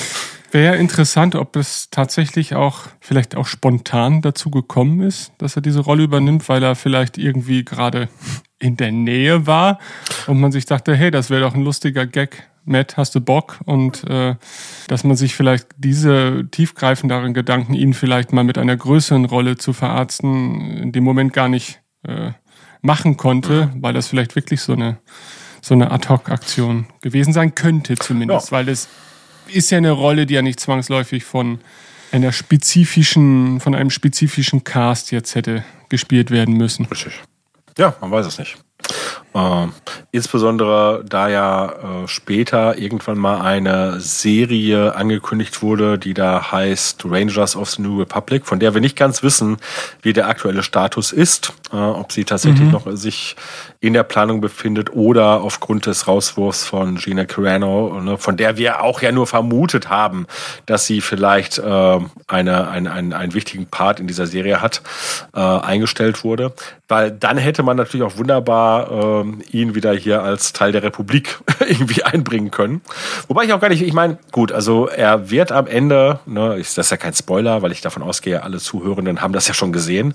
Wäre interessant, ob es tatsächlich auch vielleicht auch spontan dazu gekommen ist, dass er diese Rolle übernimmt, weil er vielleicht irgendwie gerade in der Nähe war und man sich dachte, hey, das wäre doch ein lustiger Gag. Matt, hast du Bock? Und äh, dass man sich vielleicht diese tiefgreifenderen Gedanken, ihn vielleicht mal mit einer größeren Rolle zu verarzten, in dem Moment gar nicht äh, machen konnte, weil das vielleicht wirklich so eine so eine Ad-Hoc-Aktion gewesen sein könnte zumindest, ja. weil das ist ja eine Rolle, die ja nicht zwangsläufig von einer spezifischen, von einem spezifischen Cast jetzt hätte gespielt werden müssen. Richtig. Ja, man weiß es nicht. Äh, insbesondere da ja äh, später irgendwann mal eine Serie angekündigt wurde, die da heißt Rangers of the New Republic, von der wir nicht ganz wissen, wie der aktuelle Status ist, äh, ob sie tatsächlich mhm. noch sich in der Planung befindet oder aufgrund des Rauswurfs von Gina Carano, ne, von der wir auch ja nur vermutet haben, dass sie vielleicht äh, eine, ein, ein, einen wichtigen Part in dieser Serie hat, äh, eingestellt wurde. Weil dann hätte man natürlich auch wunderbar äh, ihn wieder hier als Teil der Republik irgendwie einbringen können. Wobei ich auch gar nicht, ich meine, gut, also er wird am Ende, ne, das ist ja kein Spoiler, weil ich davon ausgehe, alle Zuhörenden haben das ja schon gesehen,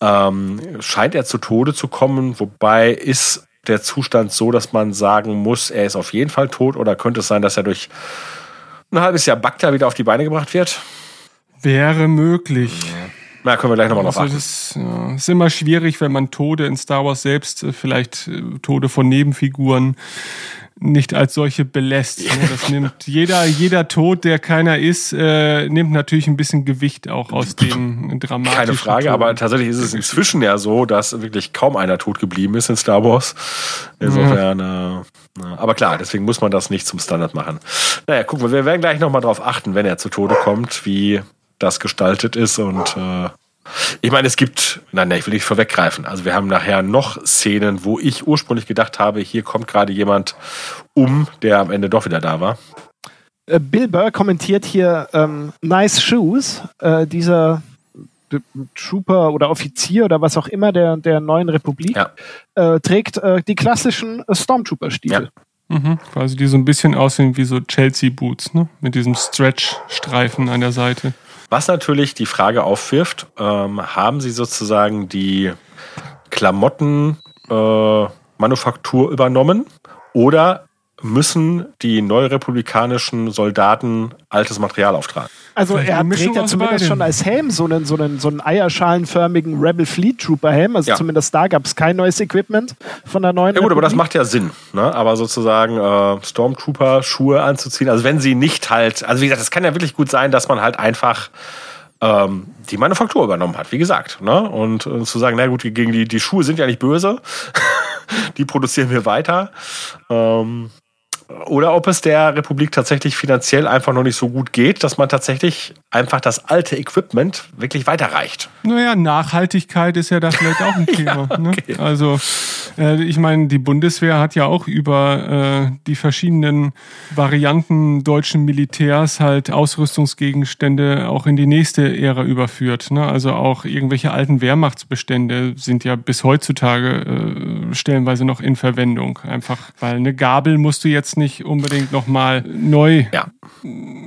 ähm, scheint er zu Tode zu kommen, wobei ist der Zustand so, dass man sagen muss, er ist auf jeden Fall tot oder könnte es sein, dass er durch ein halbes Jahr Bagdad wieder auf die Beine gebracht wird? Wäre möglich. Ja. Na, können wir gleich nochmal drauf also das ja, ist immer schwierig, wenn man Tode in Star Wars selbst, äh, vielleicht äh, Tode von Nebenfiguren, nicht als solche belässt. Ne? Das nimmt jeder, jeder Tod, der keiner ist, äh, nimmt natürlich ein bisschen Gewicht auch aus dem dramatischen. Keine Frage, Ton. aber tatsächlich ist es inzwischen ja so, dass wirklich kaum einer tot geblieben ist in Star Wars. Insofern, ja. äh, aber klar, deswegen muss man das nicht zum Standard machen. Naja, gucken wir, wir werden gleich nochmal drauf achten, wenn er zu Tode kommt, wie das gestaltet ist und äh, ich meine, es gibt, nein, nein, ich will nicht vorweggreifen. Also wir haben nachher noch Szenen, wo ich ursprünglich gedacht habe, hier kommt gerade jemand um, der am Ende doch wieder da war. Äh, Bill Burr kommentiert hier ähm, Nice Shoes, äh, dieser Trooper oder Offizier oder was auch immer der, der neuen Republik, ja. äh, trägt äh, die klassischen äh, Stormtrooper-Stiefel. Ja. Mhm, quasi die so ein bisschen aussehen wie so Chelsea-Boots, ne? Mit diesem Stretch-Streifen an der Seite. Was natürlich die Frage aufwirft, ähm, haben Sie sozusagen die Klamottenmanufaktur äh, übernommen oder müssen die neurepublikanischen Soldaten altes Material auftragen? Also er trägt ja zumindest beiden. schon als Helm so einen, so einen, so einen eierschalenförmigen Rebel Fleet Trooper Helm. Also ja. zumindest da gab es kein neues Equipment von der neuen. Ja gut, Republik. aber das macht ja Sinn. Ne? Aber sozusagen äh, Stormtrooper Schuhe anzuziehen, also wenn sie nicht halt, also wie gesagt, es kann ja wirklich gut sein, dass man halt einfach ähm, die Manufaktur übernommen hat, wie gesagt. Ne? Und äh, zu sagen, na gut, gegen die, die Schuhe sind ja nicht böse, die produzieren wir weiter. Ähm, oder ob es der Republik tatsächlich finanziell einfach noch nicht so gut geht, dass man tatsächlich einfach das alte Equipment wirklich weiterreicht. Naja, Nachhaltigkeit ist ja da vielleicht auch ein Thema. ja, ne? okay. ne? Also äh, ich meine, die Bundeswehr hat ja auch über äh, die verschiedenen Varianten deutschen Militärs halt Ausrüstungsgegenstände auch in die nächste Ära überführt. Ne? Also auch irgendwelche alten Wehrmachtsbestände sind ja bis heutzutage äh, stellenweise noch in Verwendung. Einfach, weil eine Gabel musst du jetzt nicht unbedingt nochmal neu ja.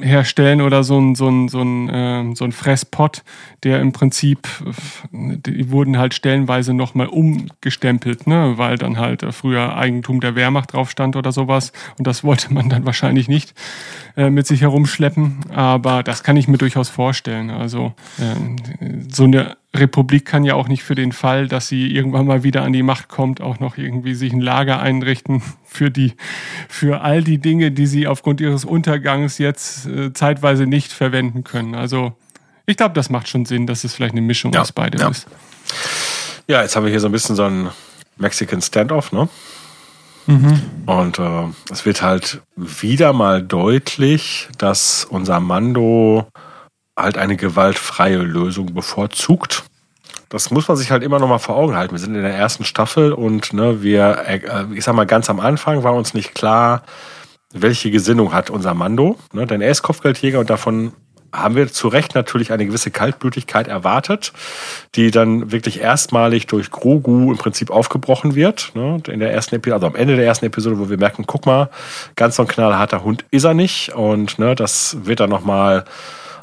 herstellen oder so ein, so ein, so ein, äh, so ein Fresspot, der im Prinzip, die wurden halt stellenweise nochmal umgestempelt, ne? weil dann halt früher Eigentum der Wehrmacht drauf stand oder sowas. Und das wollte man dann wahrscheinlich nicht äh, mit sich herumschleppen. Aber das kann ich mir durchaus vorstellen. Also äh, so eine Republik kann ja auch nicht für den Fall, dass sie irgendwann mal wieder an die Macht kommt, auch noch irgendwie sich ein Lager einrichten für die, für all die Dinge, die sie aufgrund ihres Untergangs jetzt äh, zeitweise nicht verwenden können. Also ich glaube, das macht schon Sinn, dass es vielleicht eine Mischung ja, aus beidem ja. ist. Ja, jetzt haben wir hier so ein bisschen so ein Mexican Standoff, ne? Mhm. Und äh, es wird halt wieder mal deutlich, dass unser Mando halt eine gewaltfreie Lösung bevorzugt. Das muss man sich halt immer noch mal vor Augen halten. Wir sind in der ersten Staffel und ne, wir, äh, ich sag mal, ganz am Anfang war uns nicht klar, welche Gesinnung hat unser Mando. Ne? Denn er ist Kopfgeldjäger und davon haben wir zu Recht natürlich eine gewisse Kaltblütigkeit erwartet, die dann wirklich erstmalig durch Grogu im Prinzip aufgebrochen wird. Ne? In der ersten Episode, also am Ende der ersten Episode, wo wir merken, guck mal, ganz so ein knallharter Hund ist er nicht. Und ne, das wird dann nochmal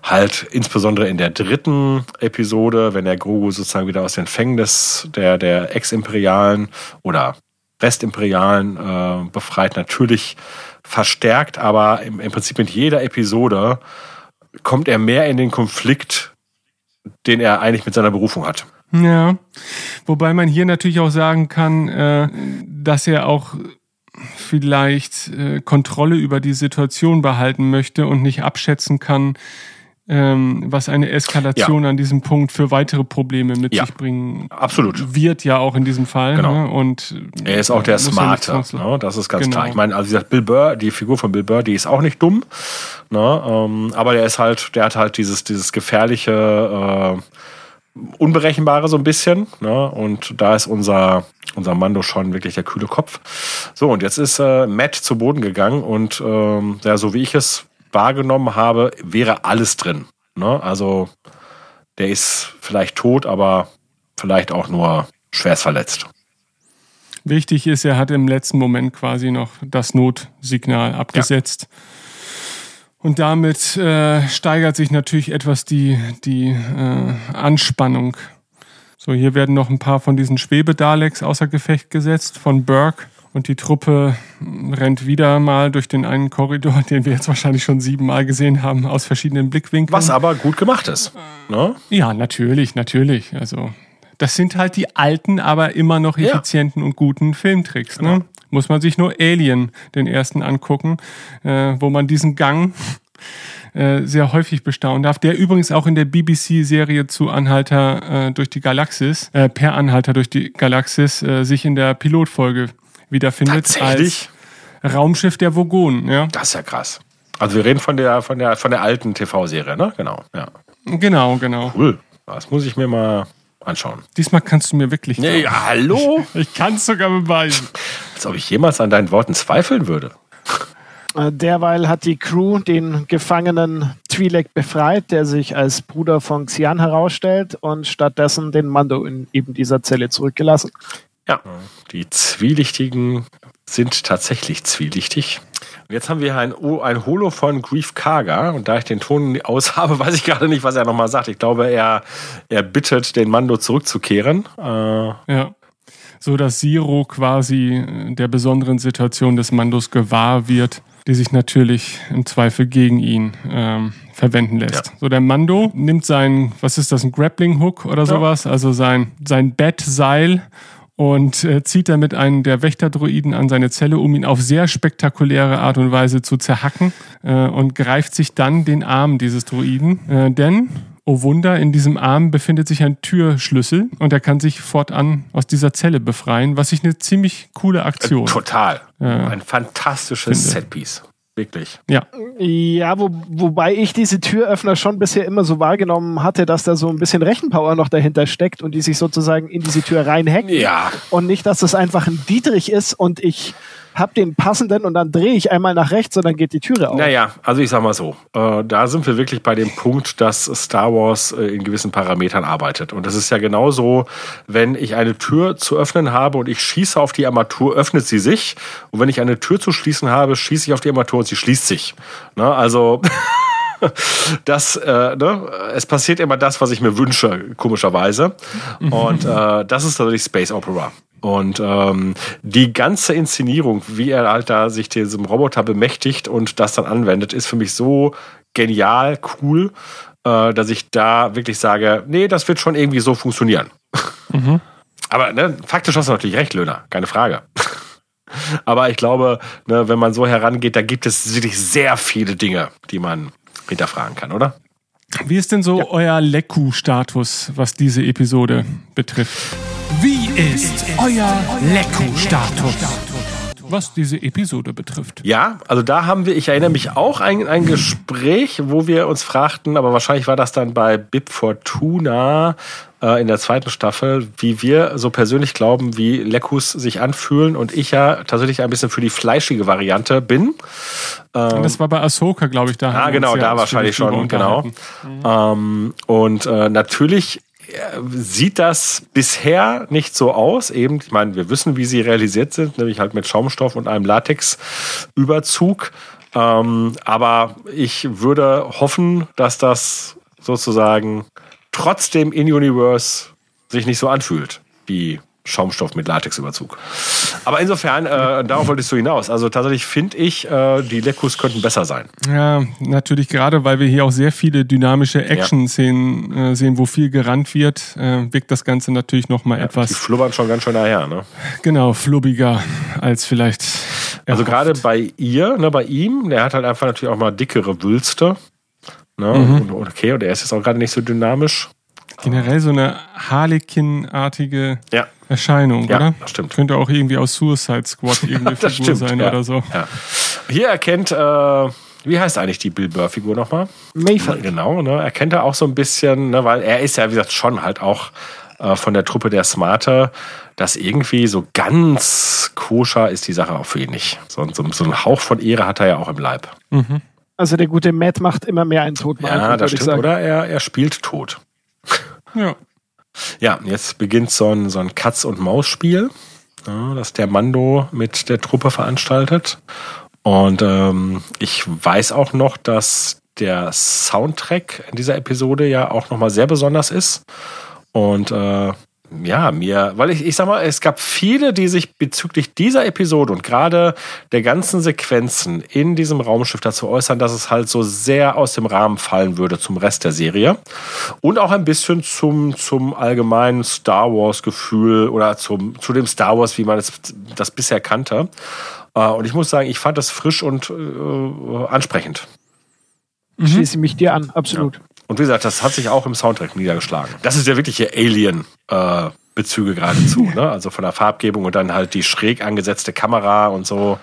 halt insbesondere in der dritten Episode, wenn der Grogu sozusagen wieder aus den Fängen des, der, der Ex-Imperialen oder Restimperialen äh, befreit, natürlich verstärkt, aber im, im Prinzip mit jeder Episode kommt er mehr in den Konflikt, den er eigentlich mit seiner Berufung hat. Ja, wobei man hier natürlich auch sagen kann, äh, dass er auch vielleicht äh, Kontrolle über die Situation behalten möchte und nicht abschätzen kann, ähm, was eine Eskalation ja. an diesem Punkt für weitere Probleme mit ja. sich bringen Absolut. wird ja auch in diesem Fall. Genau. Ne? Und er ist auch der Smarte, ja ne? das ist ganz genau. klar. Ich meine, also wie gesagt, Bill Burr, die Figur von Bill Burr, die ist auch nicht dumm, ne? Ähm, aber der ist halt, der hat halt dieses, dieses gefährliche, äh, unberechenbare so ein bisschen. Ne? Und da ist unser unser Mando schon wirklich der kühle Kopf. So, und jetzt ist äh, Matt zu Boden gegangen und ähm, ja, so wie ich es wahrgenommen habe, wäre alles drin. Ne? Also der ist vielleicht tot, aber vielleicht auch nur schwerst verletzt. Wichtig ist, er hat im letzten Moment quasi noch das Notsignal abgesetzt. Ja. Und damit äh, steigert sich natürlich etwas die, die äh, Anspannung. So, hier werden noch ein paar von diesen Schwebedaleks außer Gefecht gesetzt von Burke. Und die Truppe rennt wieder mal durch den einen Korridor, den wir jetzt wahrscheinlich schon siebenmal gesehen haben, aus verschiedenen Blickwinkeln. Was aber gut gemacht ist. Ne? Ja, natürlich, natürlich. Also, das sind halt die alten, aber immer noch effizienten ja. und guten Filmtricks. Ne? Genau. Muss man sich nur Alien, den ersten, angucken, äh, wo man diesen Gang äh, sehr häufig bestaunen darf, der übrigens auch in der BBC-Serie zu Anhalter äh, durch die Galaxis, äh, per Anhalter durch die Galaxis, äh, sich in der Pilotfolge wiederfindet als Raumschiff der Vogonen. Ja? Das ist ja krass. Also wir reden von der, von der, von der alten TV-Serie, ne? Genau, ja. Genau, genau. Cool. Das muss ich mir mal anschauen. Diesmal kannst du mir wirklich. Nee, ja, hallo? Ich, ich kann es sogar beweisen. Als ob ich jemals an deinen Worten zweifeln würde. Äh, derweil hat die Crew den Gefangenen Twi'lek befreit, der sich als Bruder von Xian herausstellt und stattdessen den Mando in eben dieser Zelle zurückgelassen. Ja, die Zwielichtigen sind tatsächlich zwielichtig. Und jetzt haben wir ein, ein Holo von Grief Karga und da ich den Ton aus habe, weiß ich gerade nicht, was er nochmal sagt. Ich glaube, er, er bittet den Mando zurückzukehren. Äh, ja. So dass Siro quasi der besonderen Situation des Mandos gewahr wird, die sich natürlich im Zweifel gegen ihn ähm, verwenden lässt. Ja. So, der Mando nimmt sein, was ist das, ein Grappling Hook oder ja. sowas, also sein, sein Bettseil und äh, zieht damit einen der Wächterdroiden an seine Zelle, um ihn auf sehr spektakuläre Art und Weise zu zerhacken äh, und greift sich dann den Arm dieses Droiden. Äh, denn, oh Wunder, in diesem Arm befindet sich ein Türschlüssel und er kann sich fortan aus dieser Zelle befreien, was ich eine ziemlich coole Aktion. Äh, total. ein fantastisches finde. Setpiece. Wirklich. Ja. Ja, wo, wobei ich diese Türöffner schon bisher immer so wahrgenommen hatte, dass da so ein bisschen Rechenpower noch dahinter steckt und die sich sozusagen in diese Tür reinhacken. Ja. Und nicht, dass das einfach ein Dietrich ist und ich hab den passenden und dann drehe ich einmal nach rechts und dann geht die Türe auf. Naja, also ich sag mal so, äh, da sind wir wirklich bei dem Punkt, dass Star Wars äh, in gewissen Parametern arbeitet. Und das ist ja genauso, wenn ich eine Tür zu öffnen habe und ich schieße auf die Armatur, öffnet sie sich. Und wenn ich eine Tür zu schließen habe, schieße ich auf die Armatur und sie schließt sich. Ne? Also das, äh, ne, es passiert immer das, was ich mir wünsche, komischerweise. Und äh, das ist natürlich Space Opera. Und ähm, die ganze Inszenierung, wie er halt da sich diesem Roboter bemächtigt und das dann anwendet, ist für mich so genial, cool, äh, dass ich da wirklich sage, nee, das wird schon irgendwie so funktionieren. Mhm. Aber ne, faktisch hast du natürlich recht, Löhner, keine Frage. Aber ich glaube, ne, wenn man so herangeht, da gibt es wirklich sehr viele Dinge, die man hinterfragen kann, oder? Wie ist denn so ja. euer Leku-Status, was diese Episode betrifft? Wie ist euer Leku-Status? Was diese Episode betrifft. Ja, also da haben wir, ich erinnere mich auch ein, ein Gespräch, wo wir uns fragten, aber wahrscheinlich war das dann bei Bib Fortuna, äh, in der zweiten Staffel, wie wir so persönlich glauben, wie Leckus sich anfühlen und ich ja tatsächlich ein bisschen für die fleischige Variante bin. Ähm, das war bei Ahsoka, glaube ich, da. Ah, genau, da wahrscheinlich schon, genau. Mhm. Ähm, und äh, natürlich sieht das bisher nicht so aus. Eben, ich meine, wir wissen, wie sie realisiert sind, nämlich halt mit Schaumstoff und einem Latexüberzug. Ähm, aber ich würde hoffen, dass das sozusagen trotzdem in Universe sich nicht so anfühlt wie Schaumstoff mit Latexüberzug. Aber insofern, äh, darauf wolltest du hinaus. Also tatsächlich finde ich, äh, die Lekus könnten besser sein. Ja, natürlich gerade, weil wir hier auch sehr viele dynamische Action-Szenen äh, sehen, wo viel gerannt wird, äh, wirkt das Ganze natürlich nochmal ja, etwas. Die flubbern schon ganz schön daher, ne? Genau, flubbiger als vielleicht. Also gerade bei ihr, ne, bei ihm, der hat halt einfach natürlich auch mal dickere Wülste. Ne? Mhm. Und, okay, und er ist jetzt auch gerade nicht so dynamisch. Generell so eine Harlequin-artige ja. Erscheinung, ja, oder? Das stimmt. Könnte auch irgendwie aus Suicide Squad irgendeine Figur stimmt, sein ja. oder so. Ja. Hier erkennt, äh, wie heißt eigentlich die Bill Burr-Figur nochmal? Mayfield. Genau, ne? Erkennt er auch so ein bisschen, ne? weil er ist ja, wie gesagt, schon halt auch äh, von der Truppe der Smarte, dass irgendwie so ganz koscher ist die Sache auch für ihn nicht. So, so, so ein Hauch von Ehre hat er ja auch im Leib. Mhm. Also der gute Matt macht immer mehr einen Toten. Ja, das stimmt, oder? Er, er spielt tot. Ja. Ja, jetzt beginnt so ein, so ein Katz- und Maus-Spiel, ja, das der Mando mit der Truppe veranstaltet. Und ähm, ich weiß auch noch, dass der Soundtrack in dieser Episode ja auch nochmal sehr besonders ist. Und äh, ja, mir, weil ich, ich sag mal, es gab viele, die sich bezüglich dieser Episode und gerade der ganzen Sequenzen in diesem Raumschiff dazu äußern, dass es halt so sehr aus dem Rahmen fallen würde zum Rest der Serie. Und auch ein bisschen zum, zum allgemeinen Star Wars-Gefühl oder zum, zu dem Star Wars, wie man es das bisher kannte. Äh, und ich muss sagen, ich fand das frisch und äh, ansprechend. Mhm. Schließe mich dir an, absolut. Ja. Und wie gesagt, das hat sich auch im Soundtrack niedergeschlagen. Das ist ja wirkliche Alien. Äh, Bezüge geradezu, ne? Also von der Farbgebung und dann halt die schräg angesetzte Kamera und so.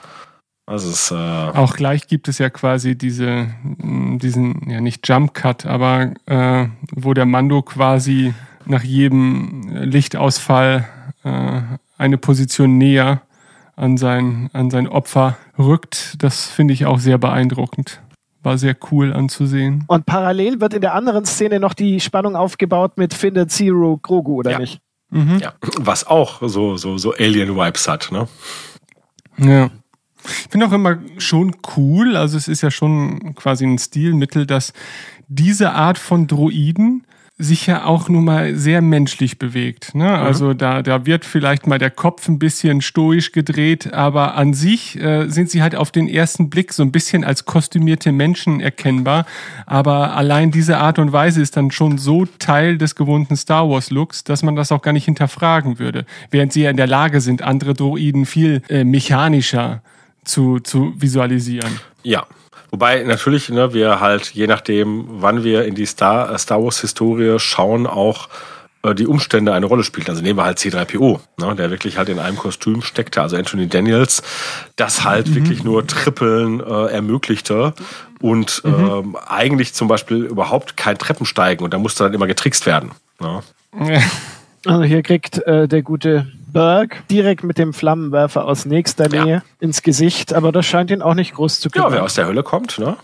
Das ist, äh auch gleich gibt es ja quasi diese, diesen, ja nicht Jump Cut, aber äh, wo der Mando quasi nach jedem Lichtausfall äh, eine Position näher an sein, an sein Opfer rückt. Das finde ich auch sehr beeindruckend war sehr cool anzusehen. Und parallel wird in der anderen Szene noch die Spannung aufgebaut mit Findet Zero Grogu, oder ja. nicht? Mhm. Ja, was auch so, so, so Alien-Vibes hat, ne? Ja. Ich finde auch immer schon cool, also es ist ja schon quasi ein Stilmittel, dass diese Art von Droiden sich ja auch nun mal sehr menschlich bewegt. Ne? Mhm. Also da, da wird vielleicht mal der Kopf ein bisschen stoisch gedreht, aber an sich äh, sind sie halt auf den ersten Blick so ein bisschen als kostümierte Menschen erkennbar. Aber allein diese Art und Weise ist dann schon so Teil des gewohnten Star Wars Looks, dass man das auch gar nicht hinterfragen würde. Während sie ja in der Lage sind, andere Droiden viel äh, mechanischer zu, zu visualisieren. Ja, Wobei natürlich, ne, wir halt, je nachdem, wann wir in die Star, äh, Star Wars-Historie schauen, auch äh, die Umstände eine Rolle spielen. Also nehmen wir halt C3PO, ne, der wirklich halt in einem Kostüm steckte, also Anthony Daniels, das halt mhm. wirklich nur Trippeln äh, ermöglichte und mhm. ähm, eigentlich zum Beispiel überhaupt kein Treppensteigen und da musste dann immer getrickst werden. Ne? Also hier kriegt äh, der gute Berg direkt mit dem Flammenwerfer aus nächster Nähe ja. ins Gesicht, aber das scheint ihn auch nicht groß zu kümmern. Ja, wer aus der Hölle kommt, ne?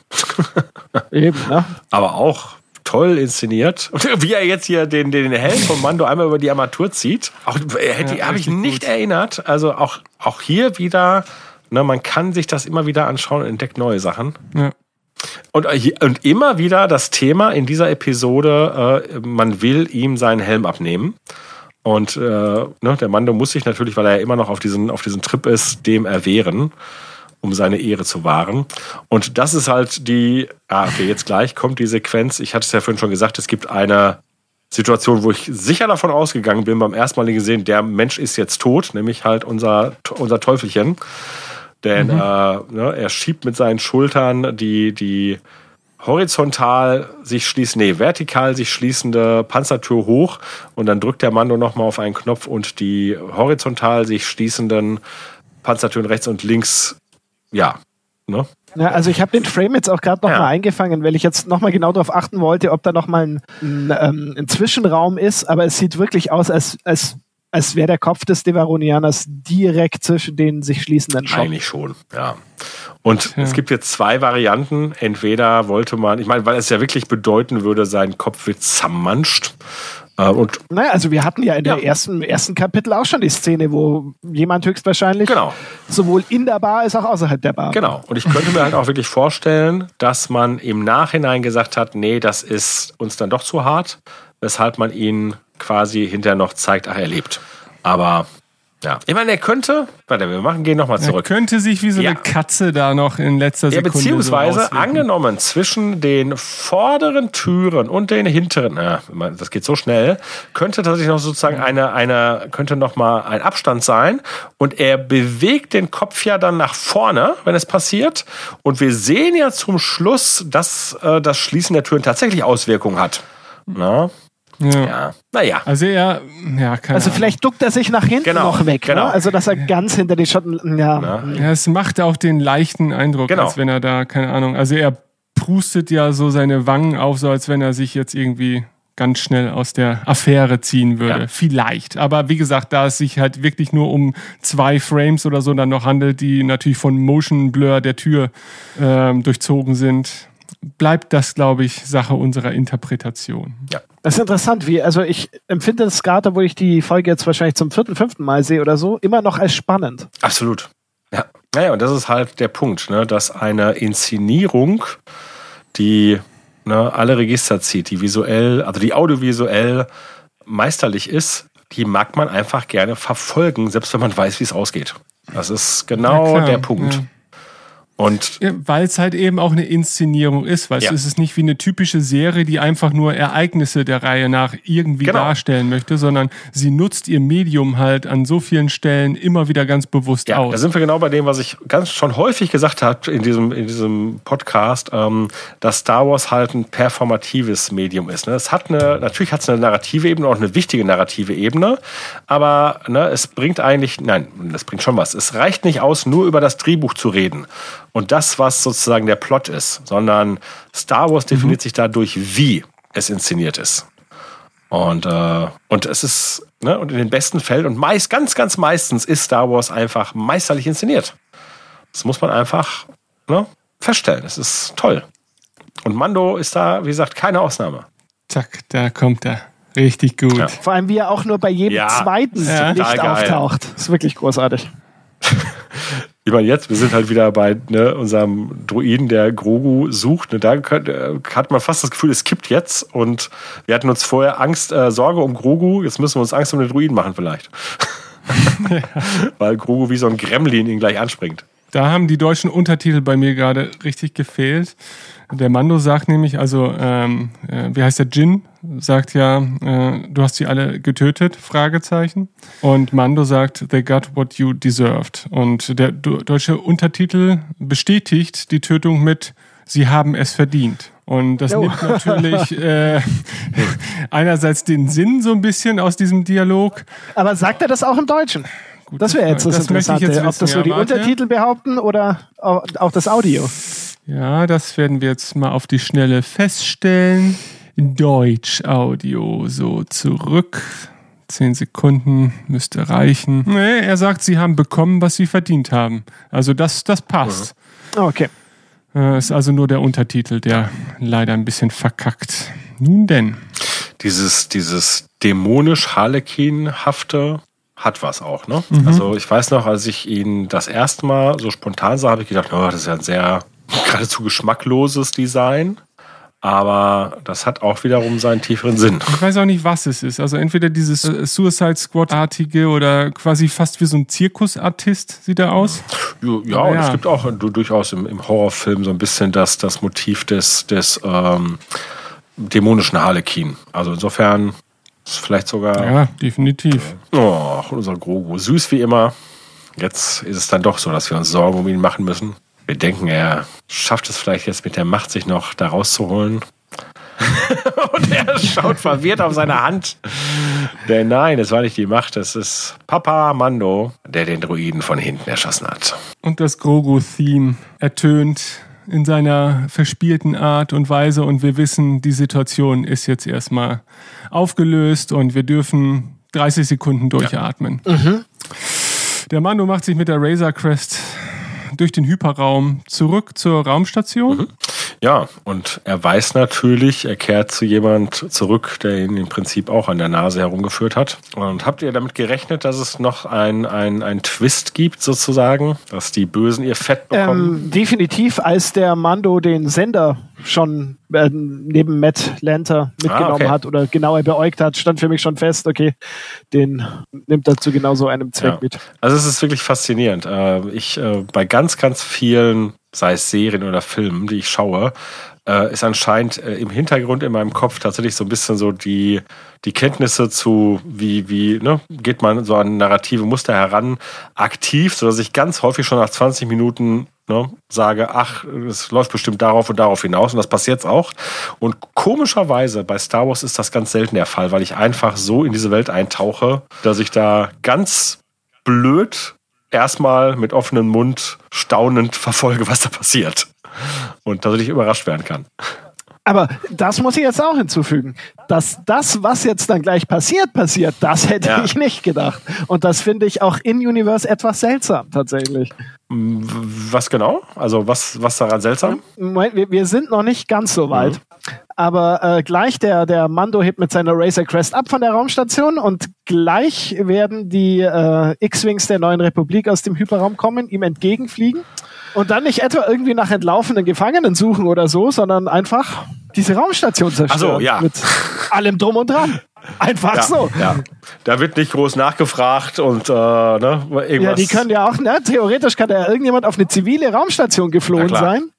Eben, ne? Aber auch toll inszeniert. Und wie er jetzt hier den, den Helm vom Mando einmal über die Armatur zieht. Auch hätte ja, habe ich nicht gut. erinnert. Also auch, auch hier wieder, ne, man kann sich das immer wieder anschauen und entdeckt neue Sachen. Ja. Und, äh, und immer wieder das Thema in dieser Episode, äh, man will ihm seinen Helm abnehmen. Und äh, ne, der Mando muss sich natürlich, weil er ja immer noch auf diesen, auf diesen Trip ist, dem erwehren, um seine Ehre zu wahren. Und das ist halt die, ah, okay, jetzt gleich kommt die Sequenz. Ich hatte es ja vorhin schon gesagt, es gibt eine Situation, wo ich sicher davon ausgegangen bin, beim ersten Mal gesehen, der Mensch ist jetzt tot, nämlich halt unser, unser Teufelchen. Denn mhm. äh, ne, er schiebt mit seinen Schultern die, die horizontal sich schließende, nee, vertikal sich schließende Panzertür hoch und dann drückt der Mando nochmal auf einen Knopf und die horizontal sich schließenden Panzertüren rechts und links, ja, ne? Ja, also ich habe den Frame jetzt auch gerade nochmal Ja. eingefangen, weil ich jetzt nochmal genau darauf achten wollte, ob da nochmal ein, ein, ähm, ein Zwischenraum ist, aber es sieht wirklich aus, als, als, als wäre der Kopf des Devaronianers direkt zwischen den sich schließenden Schotten. Eigentlich schon, ja. Und Ja. es gibt jetzt zwei Varianten. Entweder wollte man, ich meine, weil es ja wirklich bedeuten würde, sein Kopf wird zermanscht. Äh, und Naja, also wir hatten ja in Ja. der ersten, ersten Kapitel auch schon die Szene, wo jemand höchstwahrscheinlich Genau. sowohl in der Bar als auch außerhalb der Bar. Genau. Und ich könnte mir halt auch wirklich vorstellen, dass man im Nachhinein gesagt hat, nee, das ist uns dann doch zu hart, weshalb man ihn quasi hinterher noch zeigt, ach, er lebt. Aber ja, ich meine, er könnte, warte, wir machen, gehen nochmal Er zurück. könnte sich wie so Ja. eine Katze da noch in letzter Ja, Sekunde beziehungsweise so angenommen zwischen den vorderen Türen und den hinteren, ja, das geht so schnell, könnte tatsächlich noch sozusagen eine, eine, könnte noch mal ein Abstand sein und er bewegt den Kopf ja dann nach vorne, wenn es passiert und wir sehen ja zum Schluss, dass äh, das Schließen der Türen tatsächlich Auswirkungen hat. Na, Ja. ja, naja. Also er, ja, keine Also Ahnung. vielleicht duckt er sich nach hinten Genau, noch weg, genau. ne? also dass er ganz hinter den Schotten, ja. Na. Ja, es macht auch den leichten Eindruck, Genau. als wenn er da, keine Ahnung, also er prustet ja so seine Wangen auf, so als wenn er sich jetzt irgendwie ganz schnell aus der Affäre ziehen würde. Ja. Vielleicht. Aber wie gesagt, da es sich halt wirklich nur um zwei Frames oder so dann noch handelt, die natürlich von Motion Blur der Tür ähm, durchzogen sind, bleibt das, glaube ich, Sache unserer Interpretation. Das ist interessant, wie, also ich empfinde das gerade, wo ich die Folge jetzt wahrscheinlich zum vierten, fünften Mal sehe oder so, immer noch als spannend. Absolut. Ja. Naja, und das ist halt der Punkt, ne, dass eine Inszenierung, die ne, alle Register zieht, die visuell, also die audiovisuell meisterlich ist, die mag man einfach gerne verfolgen, selbst wenn man weiß, wie es ausgeht. Das ist genau Ja, der Punkt. ja. Und Ja, weil es halt eben auch eine Inszenierung ist, weil Ja. es ist nicht wie eine typische Serie, die einfach nur Ereignisse der Reihe nach irgendwie Genau. darstellen möchte, sondern sie nutzt ihr Medium halt an so vielen Stellen immer wieder ganz bewusst Ja, da aus. sind wir genau bei dem, was ich ganz schon häufig gesagt habe in diesem, in diesem Podcast, ähm, dass Star Wars halt ein performatives Medium ist. Ne? Es hat eine, natürlich hat es eine narrative Ebene, auch eine wichtige narrative Ebene, aber ne, es bringt eigentlich, nein, das bringt schon was. Es reicht nicht aus, nur über das Drehbuch zu reden und das, was sozusagen der Plot ist, sondern Star Wars definiert sich dadurch, wie es inszeniert ist. Und, äh, und es ist, ne, und in den besten Fällen und meist, ganz, ganz meistens ist Star Wars einfach meisterlich inszeniert. Das muss man einfach ne, feststellen. Es ist toll. Und Mando ist da, wie gesagt, keine Ausnahme. Zack, da kommt er. Richtig gut. Ja. Vor allem, wie er auch nur bei jedem Ja, zweiten ja. Geil. auftaucht. Das ist wirklich großartig. Ich meine, jetzt, wir sind halt wieder bei ne, unserem Druiden, der Grogu sucht. Ne, da äh, hat man fast das Gefühl, es kippt jetzt. Und wir hatten uns vorher Angst, äh, Sorge um Grogu. Jetzt müssen wir uns Angst um den Druiden machen vielleicht. Weil Grogu wie so ein Gremlin ihn gleich anspringt. Da haben die deutschen Untertitel bei mir gerade richtig gefehlt. Der Mando sagt nämlich, also, ähm, äh, wie heißt der Jin? Sagt ja, äh, du hast sie alle getötet? Fragezeichen. Und Mando sagt, they got what you deserved. Und der deutsche Untertitel bestätigt die Tötung mit, sie haben es verdient. Und das Jo. nimmt natürlich äh, einerseits den Sinn so ein bisschen aus diesem Dialog. Aber sagt er das auch im Deutschen? Gut, Das wäre jetzt das, das möchte ich Interessante, jetzt ob das wissen. so Ja, die warte. Untertitel behaupten oder au- auch das Audio. Ja, das werden wir jetzt mal auf die Schnelle feststellen. Deutsch Audio, so zurück. Zehn Sekunden müsste reichen. Nee, er sagt, sie haben bekommen, was sie verdient haben. Also das, das passt. Okay. Äh, ist also nur der Untertitel, der leider ein bisschen verkackt. Nun denn. dieses, dieses dämonisch Harlequin-hafte hat was auch, ne? Mhm. Also ich weiß noch, als ich ihn das erste Mal so spontan sah, habe ich gedacht, oh, das ist ja ein sehr geradezu geschmackloses Design. Aber das hat auch wiederum seinen tieferen Sinn. Ich weiß auch nicht, was es ist. Also entweder dieses äh, Suicide Squad-artige oder quasi fast wie so ein Zirkusartist sieht er aus. Ja, ja, und ja. es gibt auch du, durchaus im, im Horrorfilm so ein bisschen das, das Motiv des, des ähm, dämonischen Harlequin. Also insofern ist vielleicht sogar Ja, definitiv. Oh, unser Grogu. Süß wie immer. Jetzt ist es dann doch so, dass wir uns Sorgen um ihn machen müssen. Wir denken, er schafft es vielleicht jetzt mit der Macht, sich noch da rauszuholen. und er schaut verwirrt auf seine Hand. Denn nein, es war nicht die Macht, es ist Papa Mando, der den Druiden von hinten erschossen hat. Und das Grogu-Theme ertönt in seiner verspielten Art und Weise und wir wissen, die Situation ist jetzt erstmal aufgelöst und wir dürfen 30 Sekunden durchatmen. Mhm. Der Mando macht sich mit der Razor Crest durch den Hyperraum zurück zur Raumstation. Mhm. Ja, und er weiß natürlich, er kehrt zu jemand zurück, der ihn im Prinzip auch an der Nase herumgeführt hat. Und habt ihr damit gerechnet, dass es noch ein, ein, ein Twist gibt, sozusagen, dass die Bösen ihr Fett bekommen? Ähm, definitiv, als der Mando den Sender schon äh, neben Matt Lanter mitgenommen Ah, okay. hat oder genauer beäugt hat, stand für mich schon fest, okay, den nimmt er zu genau so einem Zweck Ja. mit. Also es ist wirklich faszinierend. Äh, Ich äh, bei ganz, ganz vielen, sei es Serien oder Filmen, die ich schaue, äh, ist anscheinend äh, im Hintergrund in meinem Kopf tatsächlich so ein bisschen so die, die Kenntnisse zu, wie, wie, ne, geht man so an narrative Muster heran, aktiv, sodass ich ganz häufig schon nach 20 Minuten ne, sage, ach, es läuft bestimmt darauf und darauf hinaus und das passiert auch. Und komischerweise bei Star Wars ist das ganz selten der Fall, weil ich einfach so in diese Welt eintauche, dass ich da ganz blöd erstmal mit offenem Mund staunend verfolge, was da passiert. Und tatsächlich überrascht werden kann. Aber das muss ich jetzt auch hinzufügen. Dass das, was jetzt dann gleich passiert, passiert, das hätte Ja. ich nicht gedacht. Und das finde ich auch in Universe etwas seltsam, tatsächlich. Was genau? Also was, was daran seltsam? Wir, wir sind noch nicht ganz so weit. Aber äh, gleich der, der Mando hebt mit seiner Racer Crest ab von der Raumstation und gleich werden die äh, X-Wings der neuen Republik aus dem Hyperraum kommen, ihm entgegenfliegen und dann nicht etwa irgendwie nach entlaufenen Gefangenen suchen oder so, sondern einfach diese Raumstation zerstören. Ach so, ja. Mit allem drum und dran. Einfach Ja, so. ja. Da wird nicht groß nachgefragt und äh, ne, irgendwas. Ja, die können ja auch, ne, theoretisch kann da ja irgendjemand auf eine zivile Raumstation geflohen sein.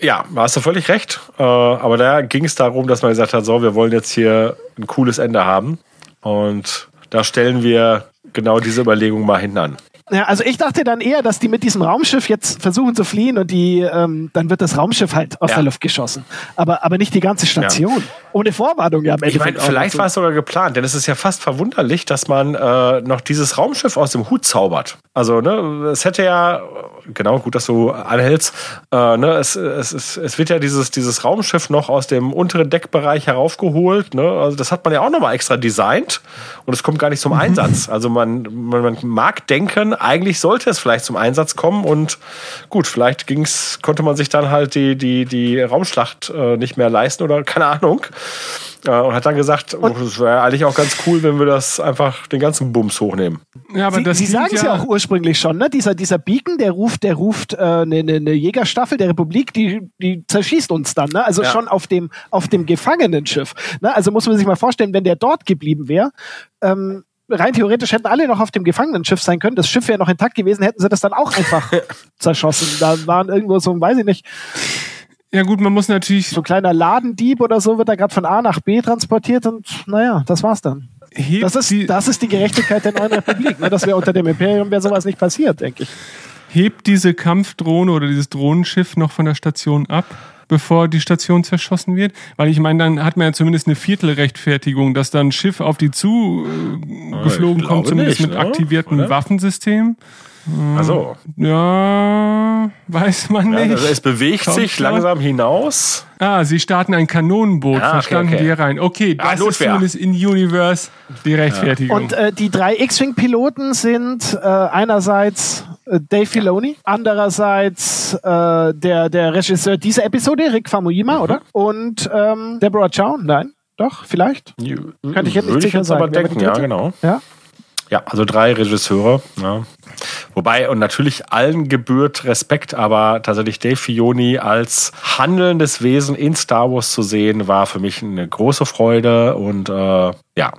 Ja, hast du völlig recht. Äh, aber da ging es darum, dass man gesagt hat, so, wir wollen jetzt hier ein cooles Ende haben. Und da stellen wir genau diese Überlegung mal hinten an. Ja, also ich dachte dann eher, dass die mit diesem Raumschiff jetzt versuchen zu fliehen und die, ähm, dann wird das Raumschiff halt aus Ja. der Luft geschossen. Aber, aber nicht die ganze Station. Ohne Vorwarnung ja am Ich Endeffekt. meine, vielleicht war es sogar geplant, denn es ist ja fast verwunderlich, dass man äh, noch dieses Raumschiff aus dem Hut zaubert. Also, ne, es hätte ja, genau, gut, dass du anhältst, äh, ne, es, es, es, es wird ja dieses, dieses Raumschiff noch aus dem unteren Deckbereich heraufgeholt. Ne? Also das hat man ja auch nochmal extra designt und es kommt gar nicht zum Einsatz. Also man, man, man mag denken, eigentlich sollte es vielleicht zum Einsatz kommen und gut, vielleicht ging's, konnte man sich dann halt die, die, die Raumschlacht äh, nicht mehr leisten oder keine Ahnung. Äh, und hat dann gesagt, oh, es wäre eigentlich auch ganz cool, wenn wir das einfach den ganzen Bums hochnehmen. Ja, aber Sie, das Sie sagen es ja auch ursprünglich schon, ne? Dieser, dieser Beacon, der ruft, der ruft äh, eine, eine, eine Jägerstaffel der Republik, die, die zerschießt uns dann, ne? Also Ja. schon auf dem, auf dem Gefangenenschiff. Ne? Also muss man sich mal vorstellen, wenn der dort geblieben wäre, ähm, rein theoretisch hätten alle noch auf dem Gefangenenschiff sein können. Das Schiff wäre noch intakt gewesen, hätten sie das dann auch einfach zerschossen. Da waren irgendwo so, weiß ich nicht, Ja gut, man muss natürlich so ein kleiner Ladendieb oder so, wird da gerade von A nach B transportiert und naja, das war's dann. hebt Das ist, die, das ist die Gerechtigkeit der neuen Republik. Ne? Das wäre unter dem Imperium wäre sowas nicht passiert, denke ich. hebt diese Kampfdrohne oder dieses Drohnenschiff noch von der Station ab, bevor die Station zerschossen wird? Weil ich meine, dann hat man ja zumindest eine Viertelrechtfertigung, dass da ein Schiff auf die zu äh, geflogen kommt, zumindest nicht, mit ne? aktiviertem Oder? Also, Ja, weiß man ja, nicht. also es bewegt Kommt sich langsam hinaus. Ah, sie starten ein Kanonenboot, Ah, okay, verstanden okay. wir rein. Okay, Ah, das ist Notwehr. zumindest in Universe die Rechtfertigung. Und äh, die drei X-Wing-Piloten sind äh, einerseits äh, Dave Filoni, andererseits äh, der, der Regisseur dieser Episode, Rick Famuyiwa, oder? Und ähm, Deborah Chow, nein, doch, vielleicht. Könnte ich jetzt nicht sicher jetzt aber. Wer war denken, ja, genau. Ja? Ja, also drei Regisseure. Ja. Wobei, und natürlich allen gebührt Respekt, aber tatsächlich Dave Filoni als handelndes Wesen in Star Wars zu sehen, war für mich eine große Freude und äh, ja,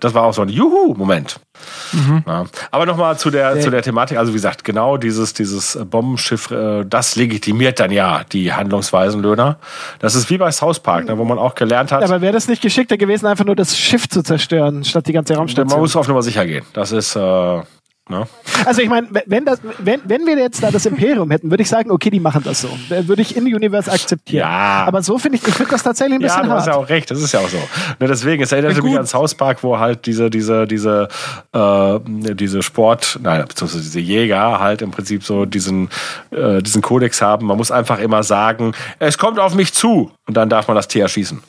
das war auch so ein Juhu-Moment. Ja. Aber nochmal zu der, zu der Thematik, also wie gesagt, genau dieses, dieses Bombenschiff, äh, das legitimiert dann ja die Handlungsweisen Löhner. Das ist wie bei South Park, ne, wo man auch gelernt hat, Aber wäre das nicht geschickter gewesen, einfach nur das Schiff zu zerstören, statt die ganze man Raumstation? muss auf Nummer sicher gehen. Das ist, äh, Ne? Also ich meine, wenn, das, wenn, wenn wir jetzt da das Imperium hätten, würde ich sagen, okay, die machen das so. Würde ich in Universe akzeptieren. Ja. Aber so finde ich, ich finde das tatsächlich ein Ja, bisschen du hast hart. ja auch recht, das ist ja auch so. Ne, deswegen, es erinnerte Ja, mich an South Park, wo halt diese, diese, diese, äh, diese Sport, nein, beziehungsweise diese Jäger halt im Prinzip so diesen, äh, diesen Kodex haben. Man muss einfach immer sagen, es kommt auf mich zu. Und dann darf man das Tier erschießen.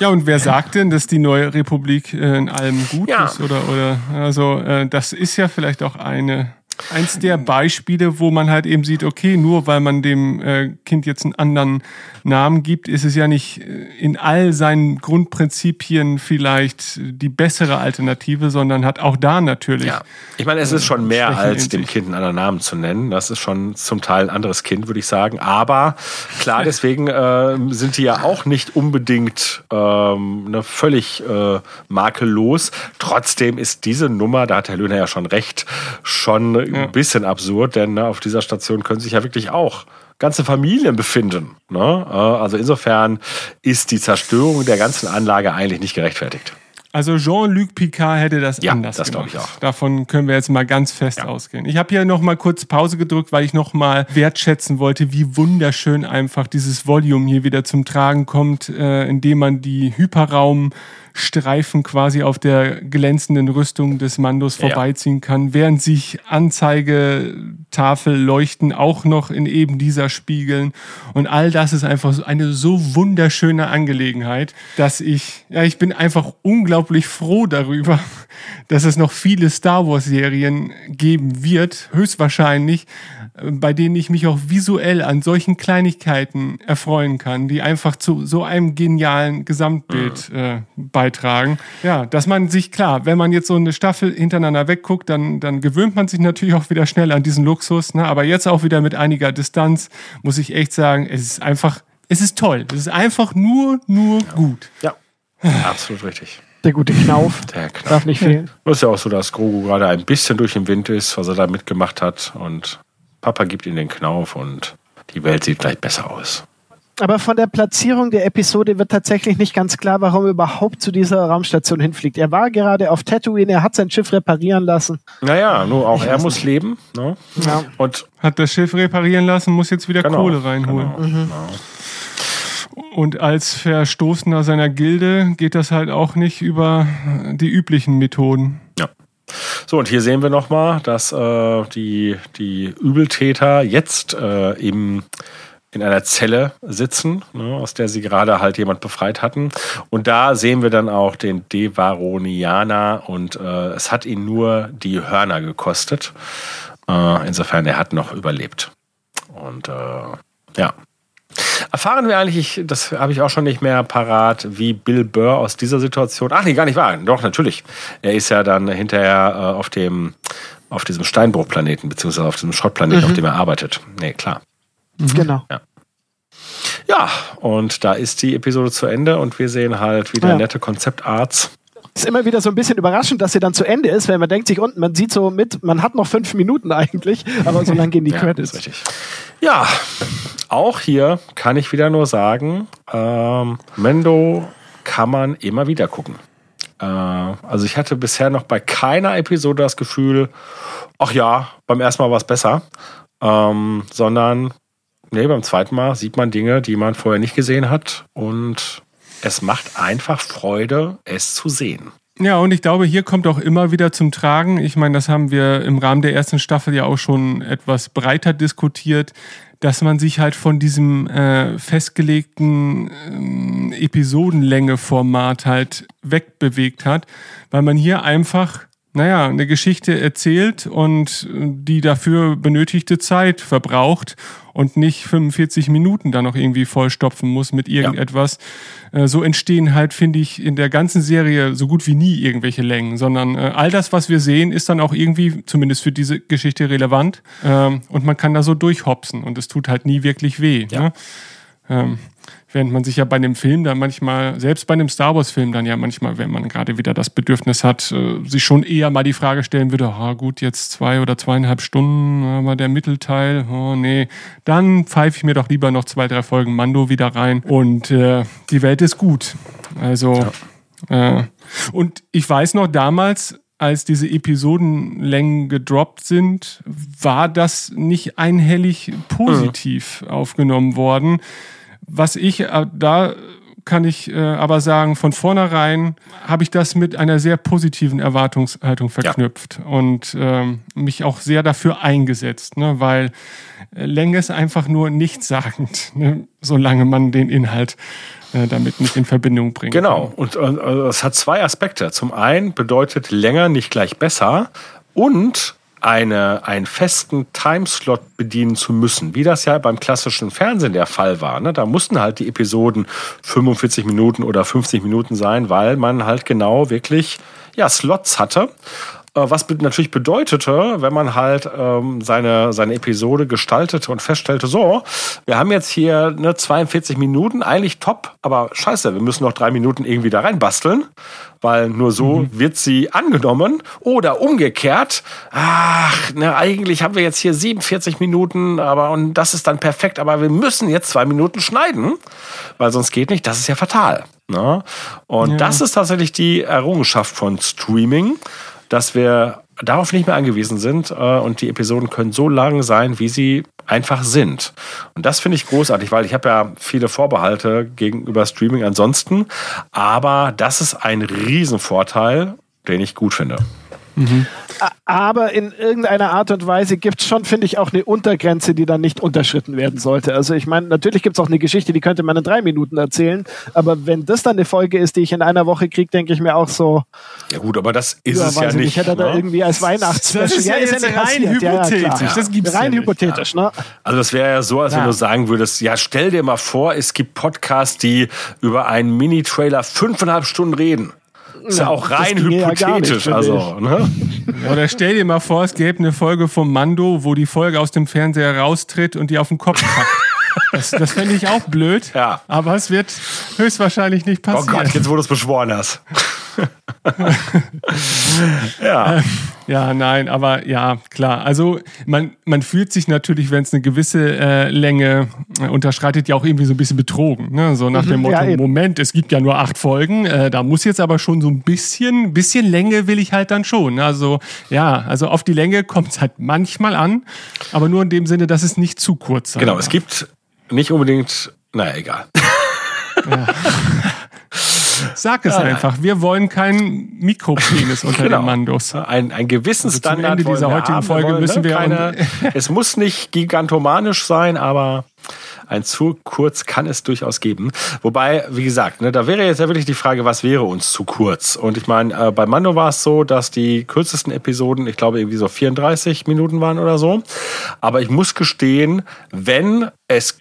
Ja, und wer sagt denn, dass die neue Republik äh, in allem gut Ja. ist? Oder, oder also äh, das ist ja vielleicht auch eine eins der Beispiele, wo man halt eben sieht, okay, nur weil man dem äh, Kind jetzt einen anderen Namen gibt, ist es ja nicht äh, in all seinen Grundprinzipien vielleicht die bessere Alternative, sondern hat auch da natürlich. Ja. Ich meine, es ist schon mehr als dem. Kind einen anderen Namen zu nennen. Das ist schon zum Teil ein anderes Kind, würde ich sagen. Aber klar, deswegen äh, sind die ja auch nicht unbedingt ähm, ne, völlig äh, makellos. Trotzdem ist diese Nummer, da hat Herr Löhner ja schon recht, schon ein bisschen absurd, denn ne, auf dieser Station können sich ja wirklich auch ganze Familien befinden. Ne? Äh, Also insofern ist die Zerstörung der ganzen Anlage eigentlich nicht gerechtfertigt. Also Jean-Luc Picard hätte das Ja, anders das gemacht. ich auch. Davon können wir jetzt mal ganz fest Ja. ausgehen. Ich habe hier noch mal kurz Pause gedrückt, weil ich noch mal wertschätzen wollte, wie wunderschön einfach dieses Volume hier wieder zum Tragen kommt, äh, indem man die Hyperraumstreifen quasi auf der glänzenden Rüstung des Mandos Ja. vorbeiziehen kann, während sich Anzeigetafel leuchten auch noch in eben dieser spiegeln. Und all das ist einfach eine so wunderschöne Angelegenheit, dass ich, ja, ich bin einfach unglaublich froh darüber, dass es noch viele Star Wars Serien geben wird, höchstwahrscheinlich, bei denen ich mich auch visuell an solchen Kleinigkeiten erfreuen kann, die einfach zu so einem genialen Gesamtbild äh, beitragen. Ja, dass man sich klar, wenn man jetzt so eine Staffel hintereinander wegguckt, dann, dann gewöhnt man sich natürlich auch wieder schnell an diesen Luxus. Ne? Aber jetzt auch wieder mit einiger Distanz muss ich echt sagen, es ist einfach, es ist toll. Es ist einfach nur, nur gut. Ja, absolut richtig. Der gute Knauf Der Knall. darf nicht fehlen. Es ist ja auch so, dass Grogu gerade ein bisschen durch den Wind ist, was er da mitgemacht hat. Und Papa gibt ihm den Knauf und die Welt sieht gleich besser aus. Aber von der Platzierung der Episode wird tatsächlich nicht ganz klar, warum er überhaupt zu dieser Raumstation hinfliegt. Er war gerade auf Tatooine, er hat sein Schiff reparieren lassen. Naja, nur auch er muss leben. Ne? Ja. Und Hat das Schiff reparieren lassen, muss jetzt wieder genau, Kohle reinholen. Genau, Und als Verstoßener seiner Gilde geht das halt auch nicht über die üblichen Methoden. So, und hier sehen wir nochmal, dass äh, die, die Übeltäter jetzt äh, im, in einer Zelle sitzen, ne, aus der sie gerade halt jemand befreit hatten. Und da sehen wir dann auch den Devaronianer und äh, es hat ihn nur die Hörner gekostet. Äh, insofern, er hat noch überlebt. Und äh, ja. Erfahren wir eigentlich, das habe ich auch schon nicht mehr parat, wie Bill Burr aus dieser Situation. Ach nee, gar nicht wahr. Doch, natürlich. Er ist ja dann hinterher äh, auf dem auf diesem Steinbruchplaneten, beziehungsweise auf diesem Schrottplaneten, auf dem er arbeitet. Nee, klar. Genau. Ja, und da ist die Episode zu Ende und wir sehen halt wieder Ja. nette Konzeptarts. Ist immer wieder so ein bisschen überraschend, dass sie dann zu Ende ist, weil man denkt sich unten, man sieht so mit, man hat noch fünf Minuten eigentlich, aber so lang gehen die Ja, Credits. richtig. Ja, auch hier kann ich wieder nur sagen, ähm, Mendo kann man immer wieder gucken. Äh, also ich hatte bisher noch bei keiner Episode das Gefühl, ach ja, beim ersten Mal war es besser, ähm, sondern nee, beim zweiten Mal sieht man Dinge, die man vorher nicht gesehen hat und es macht einfach Freude, es zu sehen. Ja, und ich glaube, hier kommt auch immer wieder zum Tragen. Ich meine, das haben wir im Rahmen der ersten Staffel ja auch schon etwas breiter diskutiert, dass man sich halt von diesem äh, festgelegten ähm, Episodenlänge-Format halt wegbewegt hat, weil man hier einfach naja, eine Geschichte erzählt und die dafür benötigte Zeit verbraucht und nicht 45 Minuten da noch irgendwie vollstopfen muss mit irgendetwas. Äh, So entstehen halt, finde ich, in der ganzen Serie so gut wie nie irgendwelche Längen, sondern äh, all das, was wir sehen, ist dann auch irgendwie, zumindest für diese Geschichte, relevant ähm, und man kann da so durchhopsen und es tut halt nie wirklich weh. Ja. Ne? Während man sich ja bei einem Film dann manchmal, selbst bei einem Star Wars-Film dann ja manchmal, wenn man gerade wieder das Bedürfnis hat, äh, sich schon eher mal die Frage stellen würde, ah gut, jetzt zwei oder zweieinhalb Stunden, aber der Mittelteil, oh nee, dann pfeife ich mir doch lieber noch zwei, drei Folgen Mando wieder rein und äh, die Welt ist gut. Also, äh, und ich weiß noch damals, als diese Episodenlängen gedroppt sind, war das nicht einhellig positiv mhm. aufgenommen worden. Was ich äh, da kann ich äh, aber sagen, von vornherein habe ich das mit einer sehr positiven Erwartungshaltung verknüpft ja. und ähm, mich auch sehr dafür eingesetzt, ne, weil äh, Länge ist einfach nur nichtssagend, ne, solange man den Inhalt äh, damit nicht in Verbindung bringt. Genau, und äh, es hat zwei Aspekte. Zum einen bedeutet länger nicht gleich besser und eine, einen festen Timeslot bedienen zu müssen, wie das ja beim klassischen Fernsehen der Fall war. Ne? Da mussten halt die Episoden 45 Minuten oder 50 Minuten sein, weil man halt genau wirklich ja, Slots hatte. Äh, was natürlich bedeutete, wenn man halt ähm, seine, seine Episode gestaltete und feststellte, so, wir haben jetzt hier ne, 42 Minuten, eigentlich top, aber scheiße, wir müssen noch drei Minuten irgendwie da reinbasteln, weil nur so mhm. wird sie angenommen. Oder umgekehrt, ach, ne, eigentlich haben wir jetzt hier 47 Minuten, aber und das ist dann perfekt, aber wir müssen jetzt zwei Minuten schneiden, weil sonst geht nicht, das ist ja fatal. Ne? Und ja. das ist tatsächlich die Errungenschaft von Streaming dass wir darauf nicht mehr angewiesen sind äh, und die Episoden können so lang sein, wie sie einfach sind. Und das finde ich großartig, weil ich habe ja viele Vorbehalte gegenüber Streaming ansonsten, aber das ist ein Riesenvorteil, den ich gut finde. Mhm. Aber in irgendeiner Art und Weise gibt es schon, finde ich, auch eine Untergrenze, die dann nicht unterschritten werden sollte. Also ich meine, natürlich gibt es auch eine Geschichte, die könnte man in drei Minuten erzählen, aber wenn das dann eine Folge ist, die ich in einer Woche kriege, denke ich mir auch so. Ja gut, aber das ist ja, es ja nicht. Ich hätte ne? da irgendwie als Weihnachtsspecial. Das ist ja, ja ist ja rein hypothetisch. Ja, das gibt's rein hypothetisch. Ne? Also das wäre ja so, als wenn du sagen würdest, ja stell dir mal vor, es gibt Podcasts, die über einen Mini-Trailer fünfeinhalb Stunden reden. Ist ja auch rein hypothetisch. Ja also, ne? Oder stell dir mal vor, es gäbe eine Folge vom Mando, wo die Folge aus dem Fernseher raustritt und die auf den Kopf packt. Das, das fände ich auch blöd. Ja. Aber es wird höchstwahrscheinlich nicht passieren. Oh Gott, jetzt wo du es beschworen hast. ja. Ähm, ja, nein, aber ja, klar. Also man, man fühlt sich natürlich, wenn es eine gewisse äh, Länge äh, unterschreitet, ja auch irgendwie so ein bisschen betrogen. Ne? So nach mhm, dem Motto, ja, Moment, es gibt ja nur acht Folgen, äh, da muss jetzt aber schon so ein bisschen, bisschen Länge will ich halt dann schon. Also ja, also auf die Länge kommt es halt manchmal an, aber nur in dem Sinne, dass es nicht zu kurz sein Genau, darf. es gibt nicht unbedingt, naja, egal. Ja. Sag es ja, einfach. Wir wollen keinen Mikropenis unter genau. den Mandos. Ein, ein Gewissensstandard. Also zum Ende dieser heutigen haben. Folge wir müssen ne? wir keine, Es muss nicht gigantomanisch sein, aber ein zu kurz kann es durchaus geben. Wobei, wie gesagt, ne, da wäre jetzt ja wirklich die Frage, was wäre uns zu kurz? Und ich meine, äh, bei Mando war es so, dass die kürzesten Episoden, ich glaube, irgendwie so 34 Minuten waren oder so. Aber ich muss gestehen, wenn es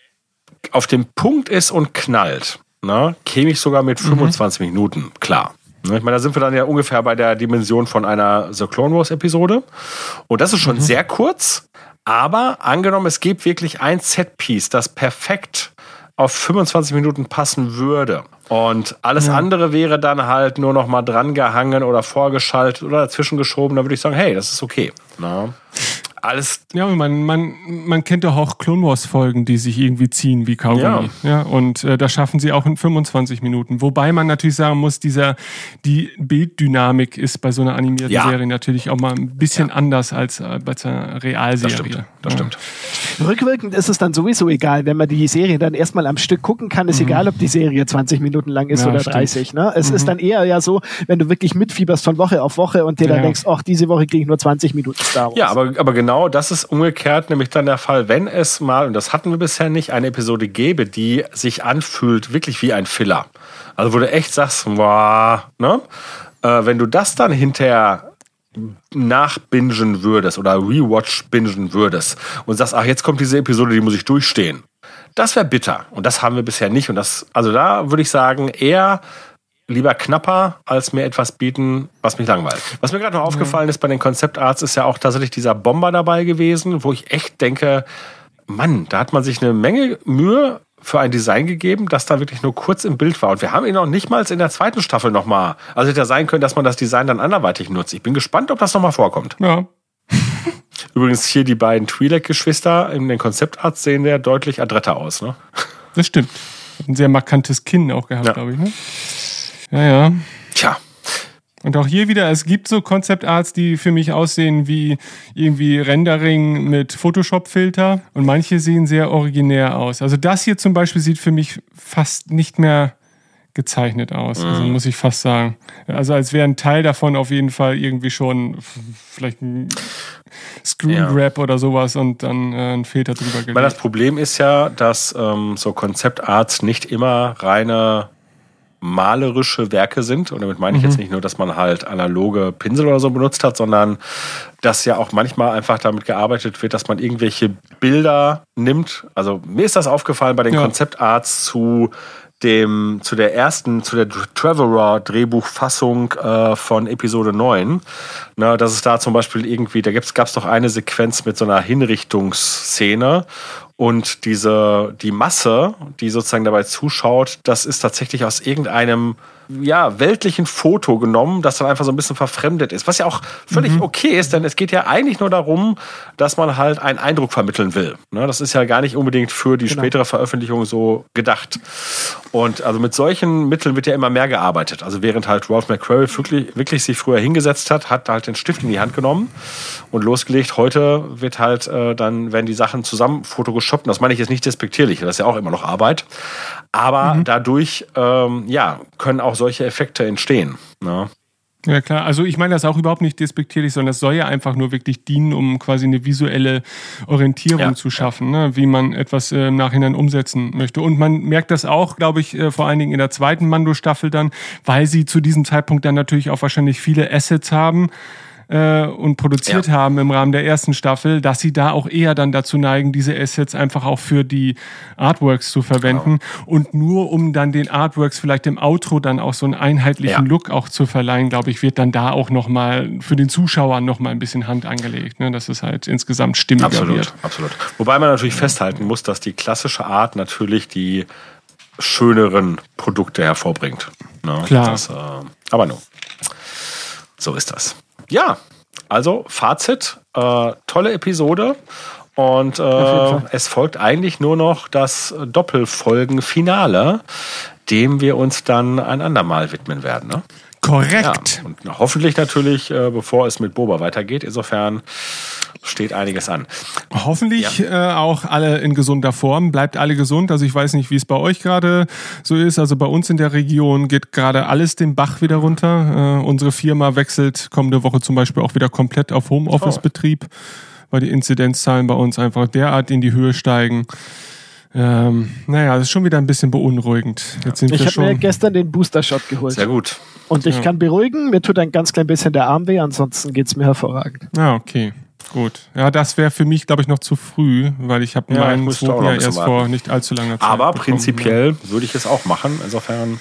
auf dem Punkt ist und knallt, na, käme ich sogar mit 25 mhm. Minuten klar. Ne, ich meine, da sind wir dann ja ungefähr bei der Dimension von einer The Clone Wars Episode. Und das ist schon mhm. sehr kurz, aber angenommen, es gibt wirklich ein Setpiece, das perfekt auf 25 Minuten passen würde. Und alles ja. andere wäre dann halt nur noch mal drangehangen oder vorgeschaltet oder dazwischen geschoben. Da würde ich sagen, hey, das ist okay. Na? Alles. Ja, man, man, man kennt doch auch Clone Wars Folgen, die sich irgendwie ziehen wie Kaugummi. Ja. ja und äh, das schaffen sie auch in 25 Minuten. Wobei man natürlich sagen muss, dieser, die Bilddynamik ist bei so einer animierten ja. Serie natürlich auch mal ein bisschen ja. anders als äh, bei einer Realserie. Das stimmt. Das stimmt. Rückwirkend ist es dann sowieso egal, wenn man die Serie dann erstmal am Stück gucken kann, ist mhm. egal, ob die Serie 20 Minuten lang ist oder stimmt. 30. Ne? Es mhm. ist dann eher ja so, wenn du wirklich mitfieberst von Woche auf Woche und dir dann denkst, ach, diese Woche kriege ich nur 20 Minuten Star Wars. Ja, aber, aber genau genau das ist umgekehrt nämlich dann der Fall, wenn es mal, und das hatten wir bisher nicht, eine Episode gäbe, die sich anfühlt wirklich wie ein Filler. Also wo du echt sagst, wow, ne? Äh, wenn du das dann hinterher nachbingen würdest oder rewatch bingen würdest und sagst, ach, jetzt kommt diese Episode, die muss ich durchstehen. Das wäre bitter. Und das haben wir bisher nicht. Und das, also da würde ich sagen, eher lieber knapper, als mir etwas bieten, was mich langweilt. Was mir gerade noch aufgefallen ist bei den Konzeptarts, ist ja auch tatsächlich dieser Bomber dabei gewesen, wo ich echt denke, Mann, da hat man sich eine Menge Mühe für ein Design gegeben, das da wirklich nur kurz im Bild war. Und wir haben ihn noch nicht mal in der zweiten Staffel nochmal. Also hätte ja sein können, dass man das Design dann anderweitig nutzt. Ich bin gespannt, ob das nochmal vorkommt. Ja. Übrigens hier die beiden Twi'lek-Geschwister in den Konzeptarts sehen ja deutlich adretter aus. Ne? Das stimmt. Ein sehr markantes Kinn auch gehabt, ja. glaube ich. Ne? Ja, ja. Tja. Und auch hier wieder, es gibt so Concept Arts, die für mich aussehen wie irgendwie Rendering mit Photoshop-Filter und manche sehen sehr originär aus. Also das hier zum Beispiel sieht für mich fast nicht mehr gezeichnet aus. Also muss ich fast sagen. Also als wäre ein Teil davon auf jeden Fall irgendwie schon vielleicht ein Screen Grab oder sowas und dann äh, ein Filter drüber Ich meine, das gelegt. Problem ist ja, dass ähm, so Konzeptarts nicht immer reine malerische Werke sind. Und damit meine ich jetzt nicht nur, dass man halt analoge Pinsel oder so benutzt hat, sondern dass ja auch manchmal einfach damit gearbeitet wird, dass man irgendwelche Bilder nimmt. Also mir ist das aufgefallen bei den Ja. Konzeptarts zu dem, zu der ersten, zu der Traveler-Drehbuchfassung äh, von Episode 9. Na, dass es da zum Beispiel irgendwie, da gab es doch eine Sequenz mit so einer Hinrichtungsszene und diese, die Masse, die sozusagen dabei zuschaut, das ist tatsächlich aus irgendeinem ja, weltlichen Foto genommen, das dann einfach so ein bisschen verfremdet ist. Was ja auch völlig okay ist, denn es geht ja eigentlich nur darum, dass man halt einen Eindruck vermitteln will. Ne, das ist ja gar nicht unbedingt für die Genau. spätere Veröffentlichung so gedacht. Und also mit solchen Mitteln wird ja immer mehr gearbeitet. Also während halt Ralph McQuarrie wirklich, wirklich sich früher hingesetzt hat, hat halt den Stift in die Hand genommen und losgelegt. Heute wird halt äh, dann, werden die Sachen zusammen photogeschoppt. Und das meine ich jetzt nicht despektierlich, das ist ja auch immer noch Arbeit. Aber dadurch, ähm, ja, können auch solche Effekte entstehen. Ne? Ja klar, also ich meine das auch überhaupt nicht despektierlich, sondern es soll ja einfach nur wirklich dienen, um quasi eine visuelle Orientierung Ja, zu schaffen, ne? wie man etwas äh, im Nachhinein umsetzen möchte. Und man merkt das auch, glaube ich, äh, vor allen Dingen in der zweiten Mando-Staffel dann, weil sie zu diesem Zeitpunkt dann natürlich auch wahrscheinlich viele Assets haben äh, und produziert Ja. haben im Rahmen der ersten Staffel, dass sie da auch eher dann dazu neigen, diese Assets einfach auch für die Artworks zu verwenden und nur um dann den Artworks vielleicht im Outro dann auch so einen einheitlichen Ja. Look auch zu verleihen, glaube ich, wird dann da auch nochmal für den Zuschauer nochmal ein bisschen Hand angelegt, ne? dass es halt insgesamt stimmiger Absolut, wird. absolut. Wobei man natürlich festhalten muss, dass die klassische Art natürlich die schöneren Produkte hervorbringt. Ne? Klar. Das, äh, aber nun, so ist das. Ja, also Fazit, äh, tolle Episode. Und äh, es folgt eigentlich nur noch das Doppelfolgen-Finale, dem wir uns dann ein andermal widmen werden. Ne? Korrekt. Ja, und hoffentlich natürlich, äh, bevor es mit Boba weitergeht. Insofern steht einiges an. Hoffentlich äh, auch alle in gesunder Form. Bleibt alle gesund. Also ich weiß nicht, wie es bei euch gerade so ist. Also bei uns in der Region geht gerade alles den Bach wieder runter. Äh, unsere Firma wechselt kommende Woche zum Beispiel auch wieder komplett auf Homeoffice-Betrieb, weil die Inzidenzzahlen bei uns einfach derart in die Höhe steigen. Ähm, naja, das ist schon wieder ein bisschen beunruhigend. Jetzt sind Ich habe mir gestern den Booster-Shot geholt. Sehr gut. Und ich kann beruhigen, mir tut ein ganz klein bisschen der Arm weh, ansonsten geht's mir hervorragend. Ah, okay. Gut. Ja, das wäre für mich, glaube ich, noch zu früh, weil ich habe Ja, ich meinen zweiten ja erst warten. vor nicht allzu langer Zeit. Aber bekommen. prinzipiell würde ich es auch machen. Insofern.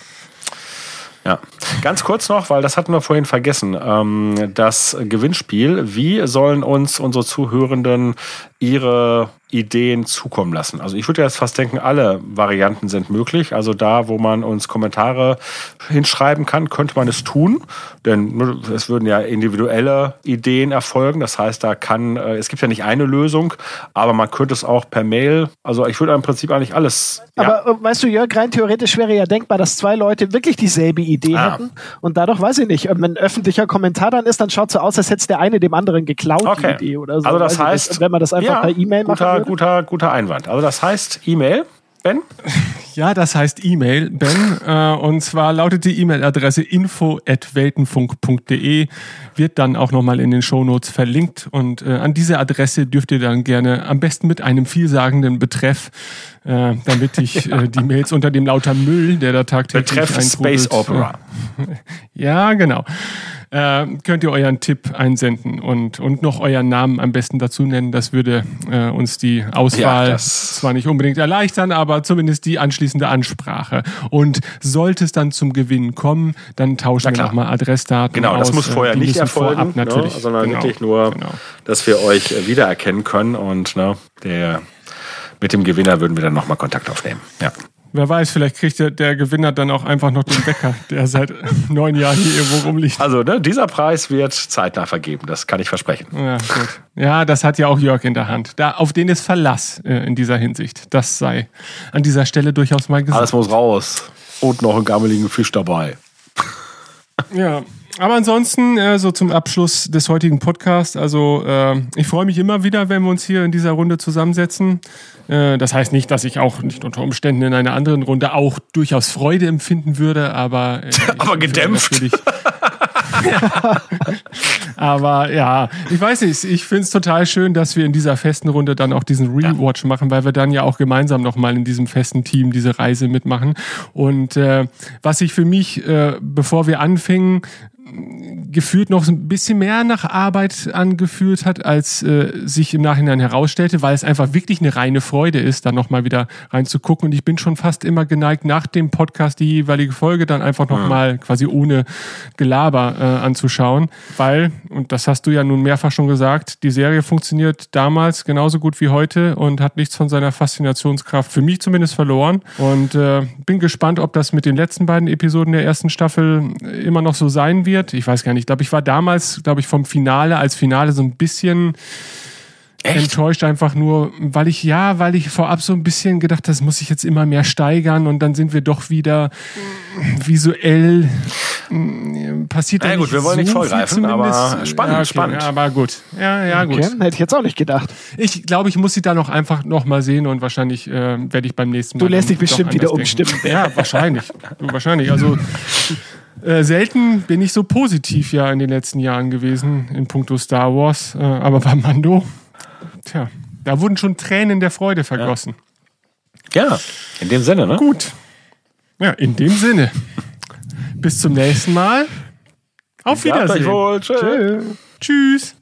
Ja, ganz kurz noch, weil das hatten wir vorhin vergessen. Ähm, das Gewinnspiel. Wie sollen uns unsere Zuhörenden ihre Ideen zukommen lassen? Also ich würde jetzt fast denken, alle Varianten sind möglich. Also da, wo man uns Kommentare hinschreiben kann, könnte man es tun. Denn es würden ja individuelle Ideen erfolgen. Das heißt, da kann, äh, es gibt ja nicht eine Lösung, aber man könnte es auch per Mail. Also ich würde im Prinzip eigentlich alles. ja. Aber äh, weißt du, Jörg, rein theoretisch wäre ja denkbar, dass zwei Leute wirklich dieselbe Idee Ah. hätten. Und dadurch weiß ich nicht, wenn ein öffentlicher Kommentar dann ist, dann schaut so aus, als hätte es der eine dem anderen geklaut, Okay. die Idee oder so. Also das heißt, wenn man das einfach ja, per E-Mail machen guter, würde. guter, guter Einwand. Also das heißt E-Mail, Ben? Ja, das heißt E-Mail, Ben. Äh, und zwar lautet die E-Mail-Adresse info.weltenfunk.de, wird dann auch nochmal in den Shownotes verlinkt. Und äh, an diese Adresse dürft ihr dann gerne am besten mit einem vielsagenden Betreff, äh, damit ich äh, die Mails unter dem lauter Müll, der da tagtäglich Betreff Space Opera. Ja, genau. Äh, könnt ihr euren Tipp einsenden und, und noch euren Namen am besten dazu nennen. Das würde äh, uns die Auswahl Ja, das- zwar nicht unbedingt erleichtern, aber zumindest die anschließende Ansprache. Und sollte es dann zum Gewinn kommen, dann tauschen wir nochmal Adressdaten Genau, das aus. muss Äh, vorher die nicht erfolgen, vorab natürlich. ne, sondern Genau, wirklich nur, Genau. dass wir euch äh, wiedererkennen können und ne, der, mit dem Gewinner würden wir dann nochmal Kontakt aufnehmen. Ja. Wer weiß, vielleicht kriegt der, der Gewinner dann auch einfach noch den Bäcker, der seit neun Jahren hier irgendwo rumliegt. Also ne, dieser Preis wird zeitnah vergeben, das kann ich versprechen. Ja, gut. Ja, das hat ja auch Jörg in der Hand. Da, auf den ist Verlass äh, in dieser Hinsicht. Das sei an dieser Stelle durchaus mal gesagt. Alles muss raus. Und noch einen gammeligen Fisch dabei. Ja, aber ansonsten, äh, so zum Abschluss des heutigen Podcasts, also äh, ich freue mich immer wieder, wenn wir uns hier in dieser Runde zusammensetzen. Äh, das heißt nicht, dass ich auch nicht unter Umständen in einer anderen Runde auch durchaus Freude empfinden würde, aber. Äh, aber gedämpft. aber ja, ich weiß nicht, ich finde es total schön, dass wir in dieser festen Runde dann auch diesen Rewatch ja. machen, weil wir dann ja auch gemeinsam nochmal in diesem festen Team diese Reise mitmachen. Und äh, was ich für mich, äh, bevor wir anfingen, gefühlt noch ein bisschen mehr nach Arbeit angefühlt hat, als äh, sich im Nachhinein herausstellte, weil es einfach wirklich eine reine Freude ist, da nochmal wieder reinzugucken. Und ich bin schon fast immer geneigt, nach dem Podcast die jeweilige Folge dann einfach nochmal quasi ohne Gelaber äh, anzuschauen, weil, und das hast du ja nun mehrfach schon gesagt, die Serie funktioniert damals genauso gut wie heute und hat nichts von seiner Faszinationskraft für mich zumindest verloren. Und äh, bin gespannt, ob das mit den letzten beiden Episoden der ersten Staffel immer noch so sein wird passiert. Ich weiß gar nicht. Ich glaube, ich war damals, glaube ich, vom Finale als Finale so ein bisschen Echt? enttäuscht einfach nur, weil ich ja, weil ich vorab so ein bisschen gedacht, das muss ich jetzt immer mehr steigern und dann sind wir doch wieder visuell mm, passiert. Ja, gut, wir wollen so nicht vorgreifen, aber spannend, ja, okay, spannend. Ja, aber gut, ja, ja gut. Okay, hätte ich jetzt auch nicht gedacht. Ich glaube, ich muss sie da noch einfach noch mal sehen und wahrscheinlich äh, werde ich beim nächsten Mal. Du lässt dich bestimmt wieder umstimmen. Ja, wahrscheinlich, wahrscheinlich. Also äh, selten bin ich so positiv ja in den letzten Jahren gewesen in puncto Star Wars, äh, aber bei Mando, tja, da wurden schon Tränen der Freude vergossen. Ja, ja in dem Sinne, ne? Gut. Ja, in dem Sinne. Bis zum nächsten Mal. Auf Wiedersehen. Wohl. Tschö. Tschüss.